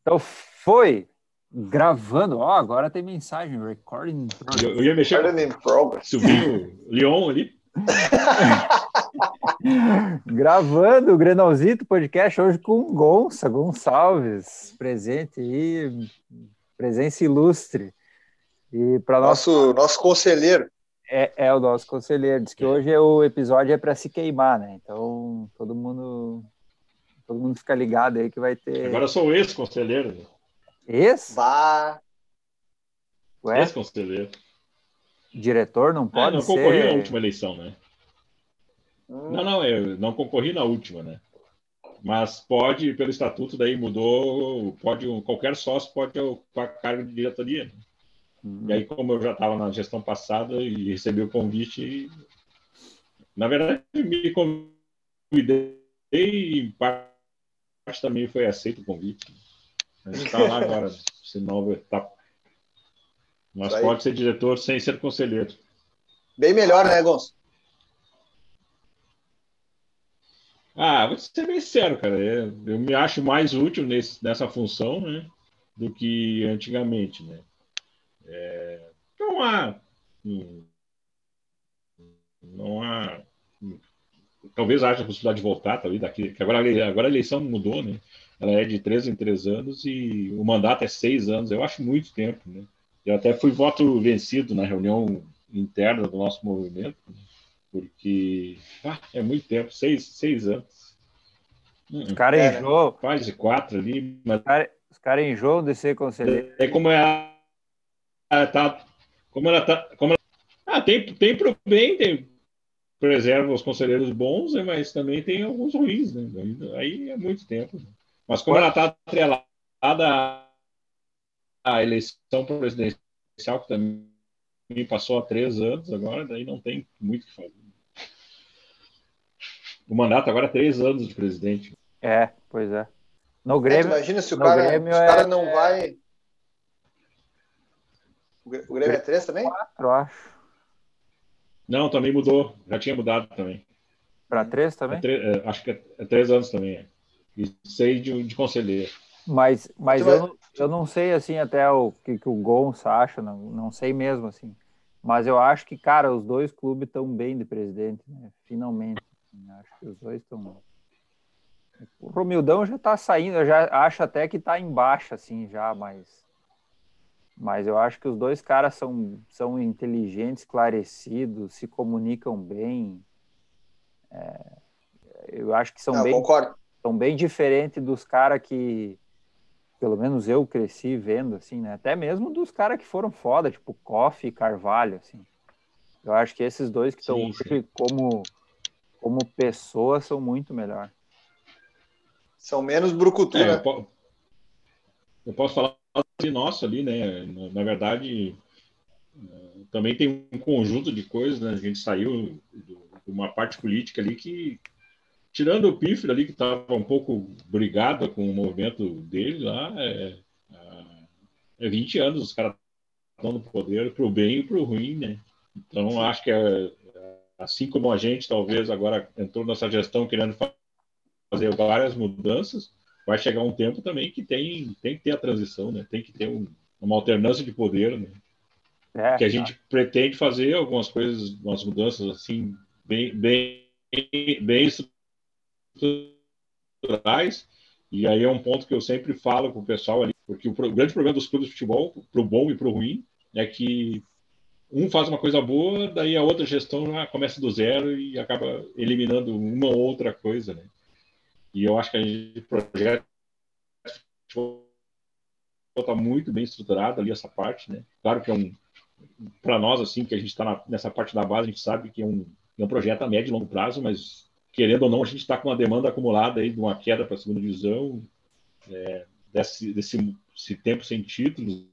Então foi gravando. Ó, agora tem mensagem. Recording. Eu, eu ia mexer. Recording in progress. Silvinho Leon ali. Gravando o Grenalzito podcast hoje com o Gonça Gonçalves, presente aí, presença ilustre. E para nosso nosso conselheiro. É, é, o nosso conselheiro. Diz que hoje é o episódio é para se queimar, né? Então todo mundo todo mundo fica ligado aí que vai ter. Agora eu sou ex-conselheiro. Ex? Vá. Ex-conselheiro. Diretor não pode ah, não ser. Não concorri na última eleição, né? Hum. Não, não, eu não concorri na última, né? Mas pode, pelo estatuto, daí mudou, pode, qualquer sócio pode ocupar cargo de diretoria. Né? Uhum. E aí, como eu já estava na gestão passada e recebi o convite, na verdade, me convidei em parte também foi aceito o convite. A gente está lá agora, essa nova etapa. Mas pode ser diretor sem ser conselheiro. Bem melhor, né, Gonçalo? Ah, vou ser bem sincero, cara. Eu me acho mais útil nesse, nessa função, né? Do que antigamente, né? É, não há. Não há. Talvez haja a possibilidade de voltar, tá, daqui, que agora, agora a eleição mudou, né? Ela é de três em três anos e o mandato é seis anos. Eu acho muito tempo, né? Eu até fui voto vencido na reunião interna do nosso movimento, porque ah, é muito tempo, seis, seis anos. Os caras é, enjoam. Quase quatro ali. Mas... Os caras cara enjoam de ser conselheiro. É, é como é ela tá, como ela tá, como ela, ah, tem, tem pro bem, tem, preserva os conselheiros bons, né, mas também tem alguns ruins, né? Aí é muito tempo. Né? Mas como ela está atrelada à eleição presidencial, que também passou há três anos agora, daí não tem muito o que fazer. O mandato agora é três anos de presidente. É, pois é. No Grêmio. É, imagina se o cara, Grêmio se o cara é, não vai o Grêmio é três também? Quatro, acho. Não, também mudou. Já tinha mudado também. Para três também? É é, acho que é, é, três anos também. É. E seis de, de conselheiro. Mas, mas eu, não, eu não sei assim até o que, que o Gonça acha, não, não sei mesmo assim. Mas eu acho que, cara, os dois clubes estão bem de presidente, né? Finalmente. Assim, acho que os dois estão. O Romildão já está saindo, eu já acho até que está embaixo, assim, já, mas mas eu acho que os dois caras são, são inteligentes, esclarecidos, se comunicam bem. É, eu acho que são Não, bem, concordo. são bem diferentes dos caras que, pelo menos eu cresci vendo, assim, né? Até mesmo dos caras que foram foda, tipo Koff e Carvalho, assim. Eu acho que esses dois que estão como, como pessoas são muito melhor. São menos brucutu, é, né? eu, eu posso falar nosso ali, né? Na verdade, também tem um conjunto de coisas, né? A gente saiu de uma parte política ali que, tirando o Pifre ali, que estava um pouco brigado com o movimento dele lá, é, é 20 anos os caras estão no poder para o bem e para o ruim, né? Então, acho que é, assim como a gente, talvez, agora entrou nessa gestão querendo fazer várias mudanças, vai chegar um tempo também que tem, tem que ter a transição, né? Tem que ter um, uma alternância de poder, né? É, que a gente pretende fazer algumas coisas, umas mudanças assim bem, bem, bem estruturais. E aí é um ponto que eu sempre falo com o pessoal ali, porque o, o grande problema dos clubes de futebol, para o bom e para o ruim, é que um faz uma coisa boa, daí a outra gestão já começa do zero e acaba eliminando uma ou outra coisa, né? E eu acho que a gente projeto está muito bem estruturado ali essa parte, né? Claro que é um para nós assim que a gente está nessa parte da base, a gente sabe que é um, é um projeto a médio e longo prazo, mas querendo ou não, a gente está com uma demanda acumulada aí de uma queda para a segunda divisão, é, desse, desse, desse tempo sem títulos.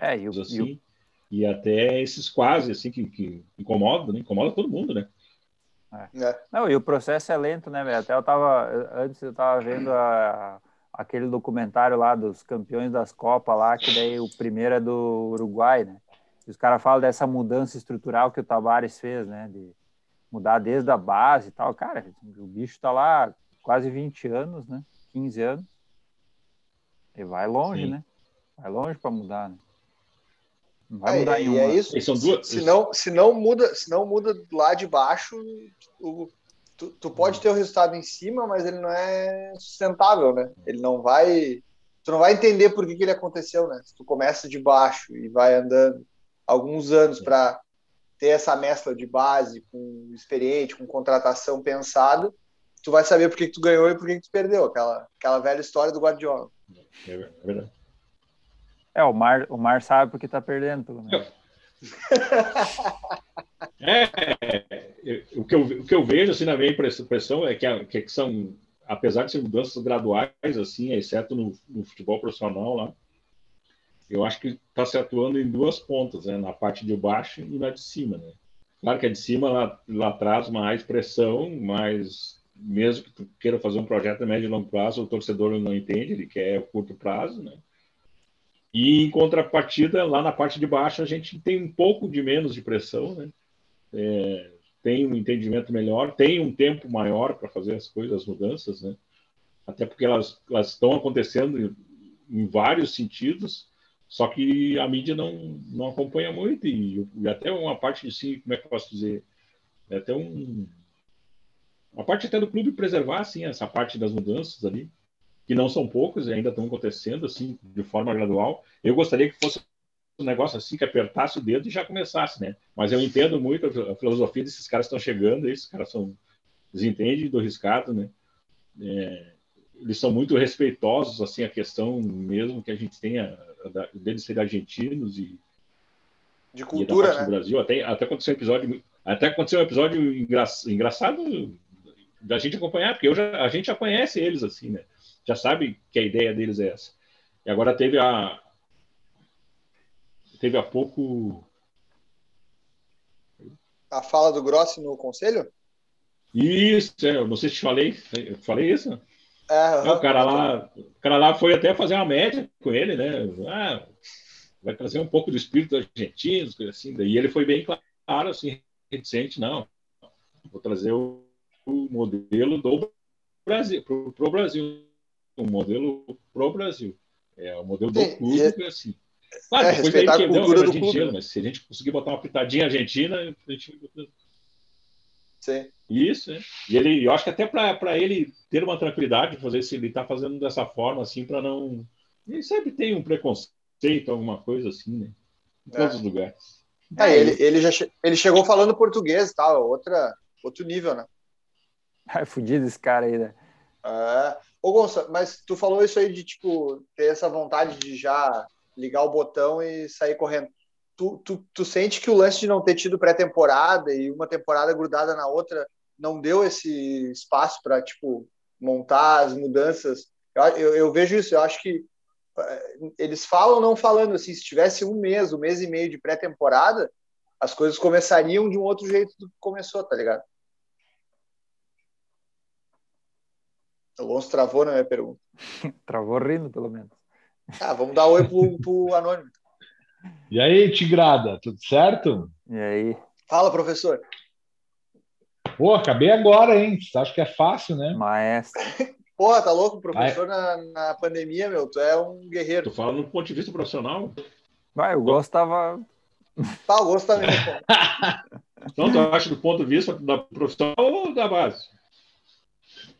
É, e, o, assim, e, o... e até esses quase assim que, que incomodam, né? Incomoda todo mundo, né? É. É. Não, e o processo é lento, né, velho? Até eu tava, antes eu tava vendo a, aquele documentário lá dos campeões das Copas lá, que daí o primeiro é do Uruguai, né? E os caras falam dessa mudança estrutural que o Tavares fez, né? De mudar desde a base e tal. Cara, o bicho tá lá quase 20 anos, né? 15 anos. E vai longe, Sim. né? Vai longe para mudar, né? Não vai é, mudar em uma. é isso. São duas... se, não, se, não muda, se não muda lá de baixo, o, tu, tu pode ter o resultado em cima, mas ele não é sustentável, né? Ele não vai. Tu não vai entender por que, que ele aconteceu, né? Se tu começa de baixo e vai andando alguns anos para ter essa mescla de base com experiente, com contratação pensada, tu vai saber por que, que tu ganhou e por que, que tu perdeu. Aquela, aquela velha história do Guardiola. É verdade. É, o Mar, o Mar sabe porque tá perdendo, pelo menos. É, é, o, que eu, o que eu vejo assim na minha impressão é que, a, que são, apesar de ser mudanças graduais, assim, exceto no, no futebol profissional lá, eu acho que está se atuando em duas pontas, né? na parte de baixo e na de cima. Né? Claro que a de cima lá, lá traz mais pressão, mas mesmo que tu queira fazer um projeto de médio e longo prazo, o torcedor não entende, ele quer curto prazo, né? E em contrapartida, lá na parte de baixo, a gente tem um pouco de menos de pressão, né? É, tem um entendimento melhor, tem um tempo maior para fazer as coisas, as mudanças, né? Até porque elas, elas estão acontecendo em, em, vários sentidos, só que a mídia não, não acompanha muito e, e até uma parte de si, como é que eu posso dizer? É até um, uma parte até do clube preservar assim essa parte das mudanças ali que não são poucos e ainda estão acontecendo assim de forma gradual. Eu gostaria que fosse um negócio assim que apertasse o dedo e já começasse, né? Mas eu entendo muito a filosofia desses caras que estão chegando, esses caras são eles entendem do riscado, né? É, eles são muito respeitosos assim a questão mesmo que a gente tenha deles serem argentinos e de cultura, e né? do Brasil. Até até aconteceu um episódio até aconteceu um episódio engra, engraçado da gente acompanhar, porque já, a gente já conhece eles assim, né? Já sabe que a ideia deles é essa. E agora teve a. Teve há pouco. A fala do Grossi no conselho? Isso, é, eu não sei se te falei. Eu falei isso? É, uhum. o, cara lá, o cara lá foi até fazer uma média com ele, né? Ah, vai trazer um pouco do espírito argentino, assim. E ele foi bem claro, assim, reticente, não. Vou trazer o, o modelo do Brasil, para o Brasil um modelo pro Brasil. É o modelo do Sim, clube, é, assim. Claro, é, depois aí que deu uma Argentina, mas se a gente conseguir botar uma pitadinha argentina, a gente. Sim. Isso, né? E ele, eu acho que até para ele ter uma tranquilidade, fazer se ele está fazendo dessa forma, assim, para não. Ele sempre tem um preconceito, alguma coisa assim, né? Em todos é. os lugares. É, ele, ele, já che... ele chegou falando português e tal, outra, outro nível, né? É fudido esse cara aí, né? É. Ô, Gonça, mas tu falou isso aí de, tipo, ter essa vontade de já ligar o botão e sair correndo. Tu, tu, tu sente que o lance de não ter tido pré-temporada e uma temporada grudada na outra não deu esse espaço para, tipo, montar as mudanças? Eu, eu, eu, vejo isso, eu acho que eh, eles falam não falando, assim, se tivesse um mês, um mês e meio de pré-temporada, as coisas começariam de um outro jeito do que começou, tá ligado? Alonso travou na minha pergunta. travou rindo, pelo menos. Ah, vamos dar oi pro, pro Anônimo. E aí, Tigrada, tudo certo? E aí? Fala, professor. Pô, acabei agora, hein? Você acha que é fácil, né? Maestro. Porra, tá louco? Professor na, na pandemia, meu. Tu é um guerreiro. Tu fala no ponto de vista profissional? Vai, o Gosto tava. Tá, o Gosto também. então, tu acha do ponto de vista da profissional ou da base?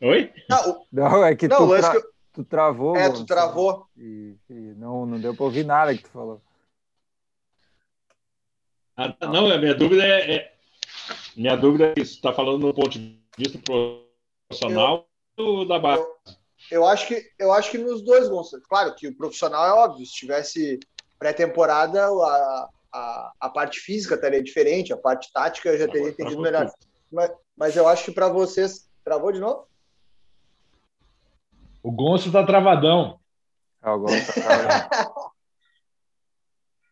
Oi? Não, não é que, não, tu, tra... que eu... tu, travou. É, tu travou. E, e, não, não deu para ouvir nada que tu falou. Ah, não, a minha dúvida é, é minha dúvida é se está falando no ponto de vista profissional eu, ou da base. Eu, eu, acho que eu acho que nos dois, Gonçalo. Claro que o profissional é óbvio. Se tivesse pré-temporada, a, a, a parte física estaria diferente, a parte tática eu já teria entendido melhor. Mas, mas eu acho que para vocês. Travou de novo? O Gonçalo tá travadão. É, o Gonçalo tá travadão.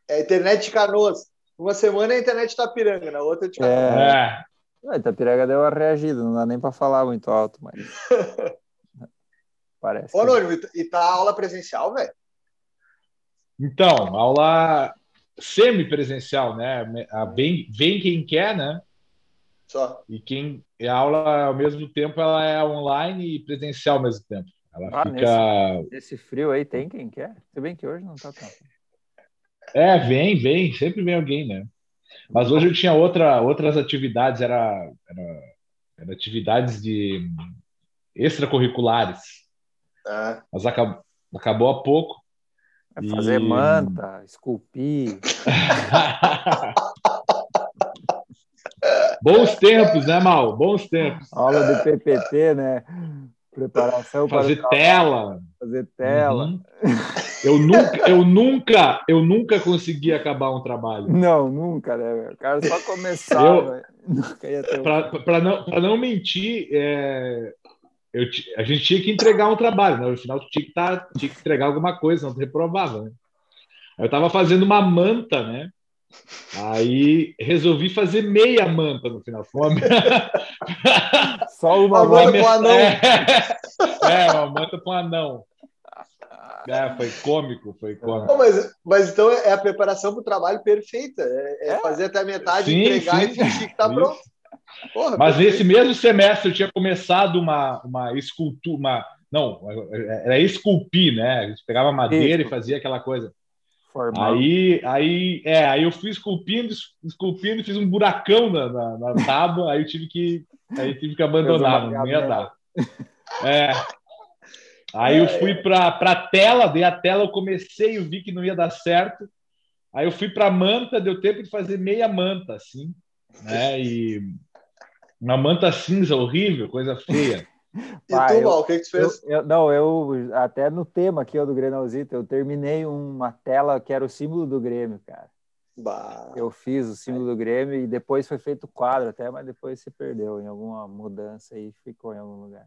é a internet de Canoas. Uma semana é a internet de Itapiranga, na outra é de Canoas. É. é. Itapiranga deu uma reagida, não dá nem para falar muito alto, mas. Parece. Ô, Nônimo, e tá aula presencial, velho? Então, aula semi-presencial, né? Vem, vem quem quer, né? Só. E quem a aula ao mesmo tempo ela é online e presencial ao mesmo tempo. Ela ah, fica. Nesse, nesse, frio aí tem quem quer? Se bem que hoje não tá tão. É, vem, vem, sempre vem alguém, né? Mas hoje eu tinha outra, outras atividades, era, era, era atividades de extracurriculares. É. Mas acabou, acabou há pouco. É fazer e... manta, esculpir. Bons tempos, né, Mal? Bons tempos. Aula de PPT, né? Preparação fazer para tela. Fazer tela. Uhum. Eu nunca, eu nunca, eu nunca consegui acabar um trabalho. Não, nunca, né? O cara só começava. Para não, não mentir, é, eu, a gente tinha que entregar um trabalho, né? no final tinha que, tá, tinha que entregar alguma coisa, não reprovava. Né? Eu estava fazendo uma manta, né? Aí resolvi fazer meia manta no final. Uma... Só uma, manta com anão. É, é, uma manta com anão. É, foi cômico, foi cômico. mas, mas então é a preparação para o trabalho perfeita. É, é, fazer até a metade, sim, entregar sim, e fingir que está pronto. Porra, mas perfeito. nesse mesmo semestre eu tinha começado uma, uma escultura, uma, não, era esculpir, né? A gente pegava madeira Isso. e fazia aquela coisa. Formal. Aí, aí, é, aí eu fui esculpindo, esculpindo, fiz um buracão na, na, na tábua, aí eu tive que, aí tive que abandonar, não ia dar. É. Aí eu fui para a tela, dei a tela, eu comecei, eu vi que não ia dar certo. Aí eu fui para a manta, deu tempo de fazer meia manta, assim, né? E uma manta cinza horrível, coisa feia. E tu, Val, o que, que tu fez? Eu, eu, não, eu até no tema aqui ó, do Grenalzito, eu terminei uma tela que era o símbolo do Grêmio, cara. Bah. Eu fiz o símbolo do Grêmio e depois foi feito o quadro até, mas depois se perdeu em alguma mudança e ficou em algum lugar.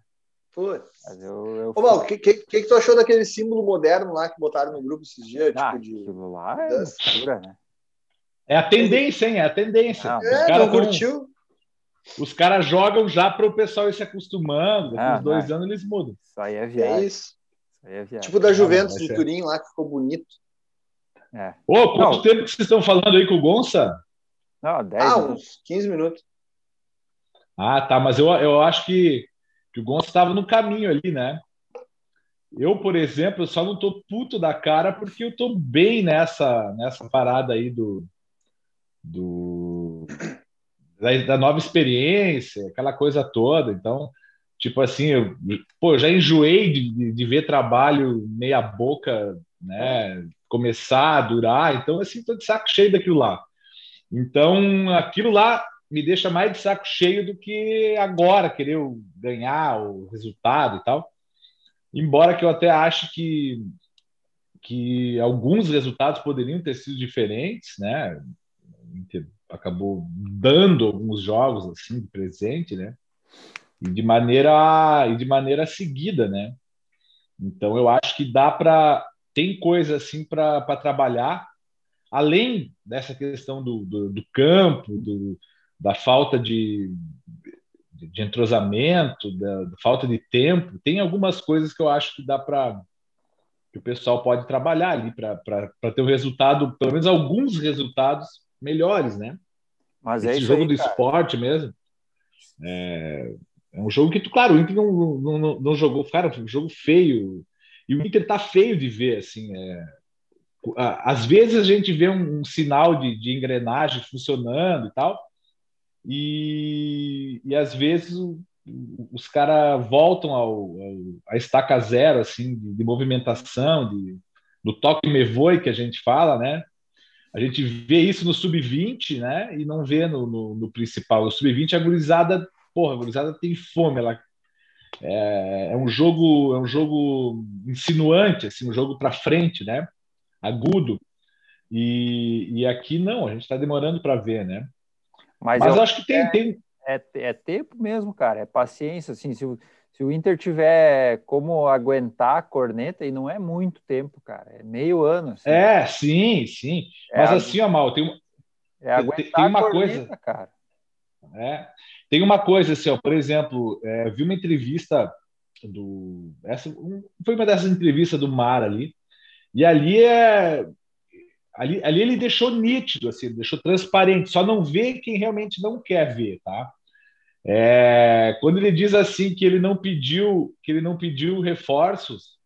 Putz. Mas eu, eu Ô, Val, o que, que, que, tu achou daquele símbolo moderno lá que botaram no grupo esses dias? Ah, tipo de... Aquilo lá é loucura, né? É a tendência, hein? É a tendência. Não, é, não curtiu? Os caras jogam já para o pessoal ir se acostumando. Daqui ah, uns dois anos eles mudam. Isso aí é viagem. É isso. isso aí é viagem. Tipo da Juventus do Turim lá, que ficou bonito. É. Ô, quanto não. tempo que vocês estão falando aí com o Gonça? Não, 10 Ah, minutos. uns 15 minutos. Ah, tá. Mas eu, eu acho que, que o Gonça estava no caminho ali, né? Eu, por exemplo, só não tô puto da cara porque eu tô bem nessa, nessa parada aí do, do da, da, nova experiência, aquela coisa toda. Então, tipo assim, eu, pô, já enjoei de, de, ver trabalho meia boca, né? Começar a durar. Então, assim, tô de saco cheio daquilo lá. Então, aquilo lá me deixa mais de saco cheio do que agora querer ganhar o resultado e tal. Embora que eu até ache que que alguns resultados poderiam ter sido diferentes, né? Acabou dando alguns jogos assim de presente, né? E de maneira e de maneira seguida, né? Então eu acho que dá para tem coisa assim para trabalhar além dessa questão do, do, do campo, do, da falta de, de entrosamento, da, da, falta de tempo, tem algumas coisas que eu acho que dá para que o pessoal pode trabalhar ali para ter um resultado, pelo menos alguns resultados melhores, né? Mas Esse é jogo aí, do cara. esporte mesmo. É, é, um jogo que, tu, claro, o Inter não, não, não, não jogou, cara, um jogo feio. E o Inter tá feio de ver, assim. É, às vezes a gente vê um, um sinal de, de, engrenagem funcionando e tal, e, e às vezes o, os caras voltam ao, ao, a estaca zero, assim, de, de movimentação, de, do toque me voe que a gente fala, né? A gente vê isso no sub-20, né? E não vê no, no, no principal. O sub-20, a gurizada, porra, a gurizada tem fome. Ela, é, é, um jogo, é um jogo insinuante, assim, um jogo para frente, né? Agudo. E, e aqui não, a gente está demorando para ver, né? Mas, Mas eu acho que tem, é, tem... É, é tempo mesmo, cara. É paciência, assim. Se, se o Inter tiver como aguentar a corneta, e não é muito tempo, cara, é meio ano. Assim. É, sim, sim. É Mas assim, ó, Mal, tem, é aguentar tem uma corneta, coisa. cara. É, tem uma coisa assim, ó, por exemplo, é, vi uma entrevista do. Essa, um, foi uma dessas entrevistas do Mar ali, e ali é. Ali, ali ele deixou nítido, assim, deixou transparente, só não vê quem realmente não quer ver, tá? É, quando ele diz assim que ele não pediu, que ele não pediu reforços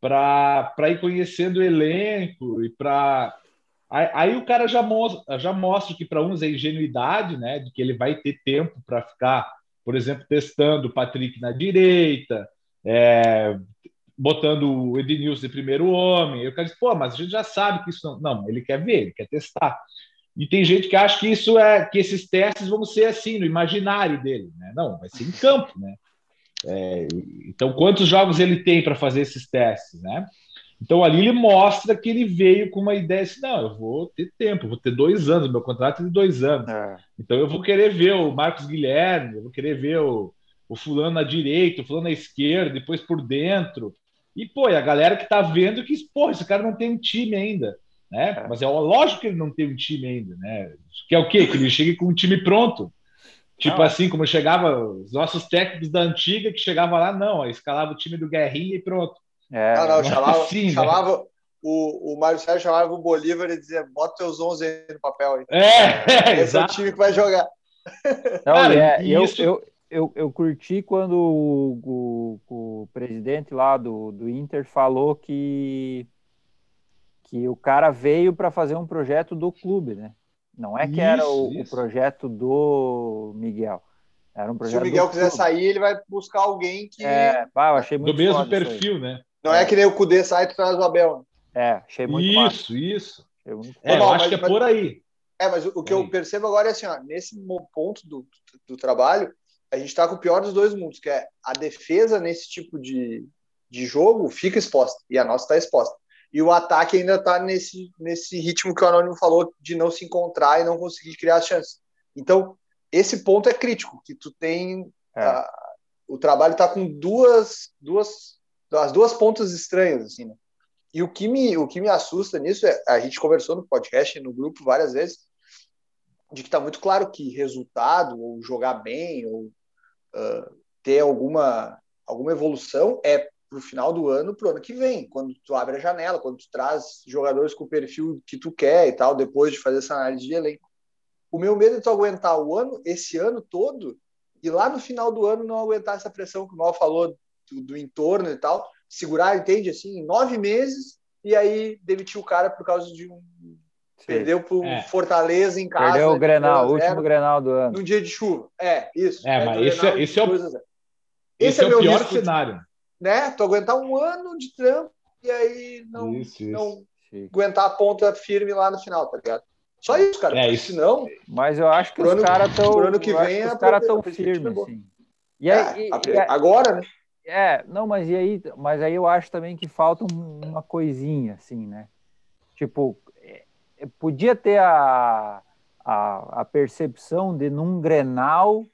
para ir conhecendo o elenco e para aí, aí, o cara já mostra, já mostra que para uns é ingenuidade, né, de que ele vai ter tempo para ficar, por exemplo, testando o Patrick na direita, é, botando o Ednilson de primeiro homem. Eu quero dizer, pô, mas a gente já sabe que isso não, não, ele quer ver, ele quer testar. E tem gente que acha que isso é que esses testes vão ser assim no imaginário dele, né? Não, vai ser em campo, né? É, então, quantos jogos ele tem para fazer esses testes, né? Então ali ele mostra que ele veio com uma ideia assim, não, eu vou ter tempo, vou ter dois anos, meu contrato é de dois anos. É. Então eu vou querer ver o Marcos Guilherme, eu vou querer ver o, o fulano na direita, o fulano na esquerda, depois por dentro. E, pô, e a galera que tá vendo que, pô, esse cara não tem time ainda né? É. Mas é lógico que ele não tem um time ainda, né? Que é o quê? Que ele chegue com um time pronto. Tipo não. assim, como chegava os nossos técnicos da antiga que chegava lá, não, escalava o time do Guerrinha e pronto. É, não, não, chamava, assim, né? chamava né? o, o Mário Sérgio chamava o Bolívar e dizia, bota teus 11 aí no papel aí. É, Esse é o time que vai jogar. Não, Cara, é, eu, isso... eu, eu, eu curti quando o, o, o presidente lá do, do Inter falou que que o cara veio para fazer um projeto do clube, né? Não é que isso, era o, o, projeto do Miguel. Era um projeto Se o Miguel quiser sair, ele vai buscar alguém que. É, pá, eu achei muito Do mesmo perfil, né? Não é. é. que nem o Cudê sai e traz o Abel. Né? É, achei muito Isso, massa. isso. É, eu acho mas, que é por aí. É, mas o, que eu percebo agora é assim, ó, nesse ponto do, do trabalho, a gente está com o pior dos dois mundos, que é a defesa nesse tipo de, de jogo fica exposta e a nossa está exposta e o ataque ainda está nesse, nesse ritmo que o Anônimo falou de não se encontrar e não conseguir criar as chances. Então, esse ponto é crítico, que tu tem é. a, o trabalho está com duas, duas, as duas pontas estranhas, assim, né? E o que me, o que me assusta nisso é, a gente conversou no podcast, no grupo várias vezes, de que está muito claro que resultado, ou jogar bem, ou uh, ter alguma, alguma evolução é para o final do ano, para o ano que vem, quando tu abre a janela, quando tu traz jogadores com o perfil que tu quer e tal, depois de fazer essa análise de elenco. O meu medo é tu aguentar o ano, esse ano todo, e lá no final do ano não aguentar essa pressão que o Mal falou do, do entorno e tal, segurar, entende, assim, nove meses, e aí demitir o cara por causa de um. Sim. Perdeu pro é. Fortaleza em casa. Perdeu o Grenal, o último Grenal do ano. Num dia de chuva. É, isso. É, mas esse, é, esse, é o, esse, esse é, é o pior cenário né? Tu aguentar um ano de trampo e aí não, isso, não isso. aguentar a ponta firme lá no final, tá ligado? Só isso, cara. É isso. Senão, mas eu acho que os caras estão. ano que vem, os caras estão firmes, assim. E aí, é, e, agora, né? É, não, mas e aí, mas aí eu acho também que falta uma coisinha, assim, né? Tipo, é, podia ter a, a, a percepção de num Grenal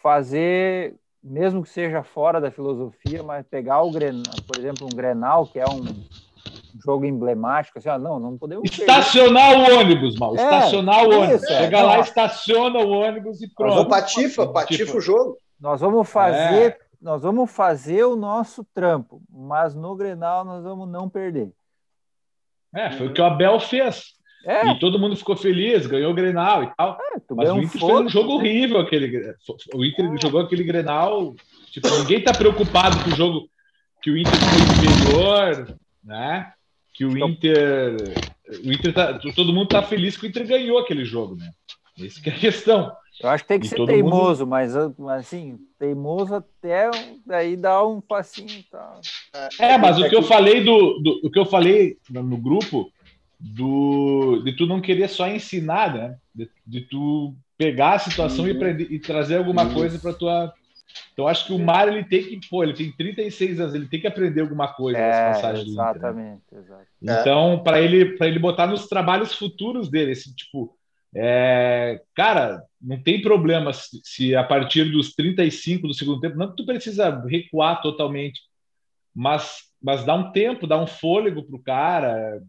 fazer mesmo que seja fora da filosofia, mas pegar o Grenal, por exemplo, um Grenal, que é um jogo emblemático, assim, ó, não, não podemos. Estacionar perder. o ônibus, mal. É, estacionar o ônibus. Isso, é. Chega lá, estaciona o ônibus e pronto. Vamos patifa, patifa o jogo. Nós vamos fazer, é. nós vamos fazer o nosso trampo, mas no Grenal nós vamos não perder. É, foi o que o Abel fez. É. E todo mundo ficou feliz, ganhou o Grenal e tal. É, mas o Inter fez um jogo horrível aquele. O Inter é. jogou aquele Grenal. Tipo, ninguém tá preocupado com o jogo que o Inter foi superior, né? Que o Inter. O Inter tá, todo mundo tá feliz que o Inter ganhou aquele jogo, né? Essa que é a questão. Eu acho que tem que e ser teimoso, mundo... mas, assim, teimoso até aí dá um passinho. Tá. É, mas o que eu falei do, do o que eu falei no grupo do, de tu não querer só ensinar, né? De, de tu pegar a situação uhum. e, aprender, e trazer alguma uhum. coisa para tua. Então acho que o Mário ele tem que, pô, ele tem 36 anos, ele tem que aprender alguma coisa é, passagens. Exatamente, né? exatamente. Então, para ele, para ele botar nos trabalhos futuros dele, esse tipo, é, cara, não tem problema se, se, a partir dos 35 do segundo tempo, não que tu precisa recuar totalmente, mas, mas dá um tempo, dá um fôlego pro cara,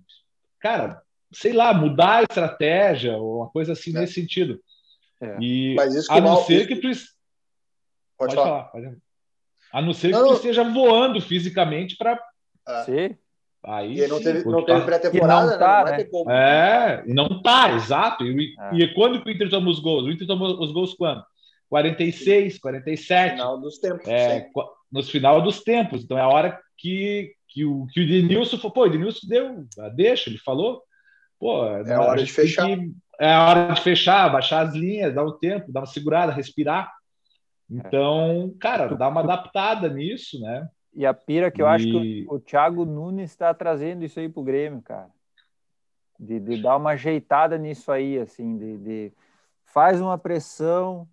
cara, sei lá, mudar a estratégia ou uma coisa assim é. nesse sentido. É. E Mas isso que a não mal... ser que tu. Pode, pode falar. falar pode... A não ser não, que tu esteja voando fisicamente para. É. Sim. Aí não teve, não teve pré-temporada, não tá, né? né? Como. É, não tá, exato. E, é. e quando que o Inter toma os gols? O Inter toma os gols quando? 46, 47. Final dos tempos. É, nos final dos tempos. Então é a hora que, que, o, que o Denilson falou, pô, o Denilson deu, deixa, ele falou. Pô, é a hora de fechar. Que, é a hora de fechar, baixar as linhas, dar um tempo, dar uma segurada, respirar. Então, cara, dá uma adaptada nisso, né? E a pira que eu e... acho que o, o Thiago Nunes está trazendo isso aí pro Grêmio, cara. De, de dar uma ajeitada nisso aí, assim, de, de faz uma pressão,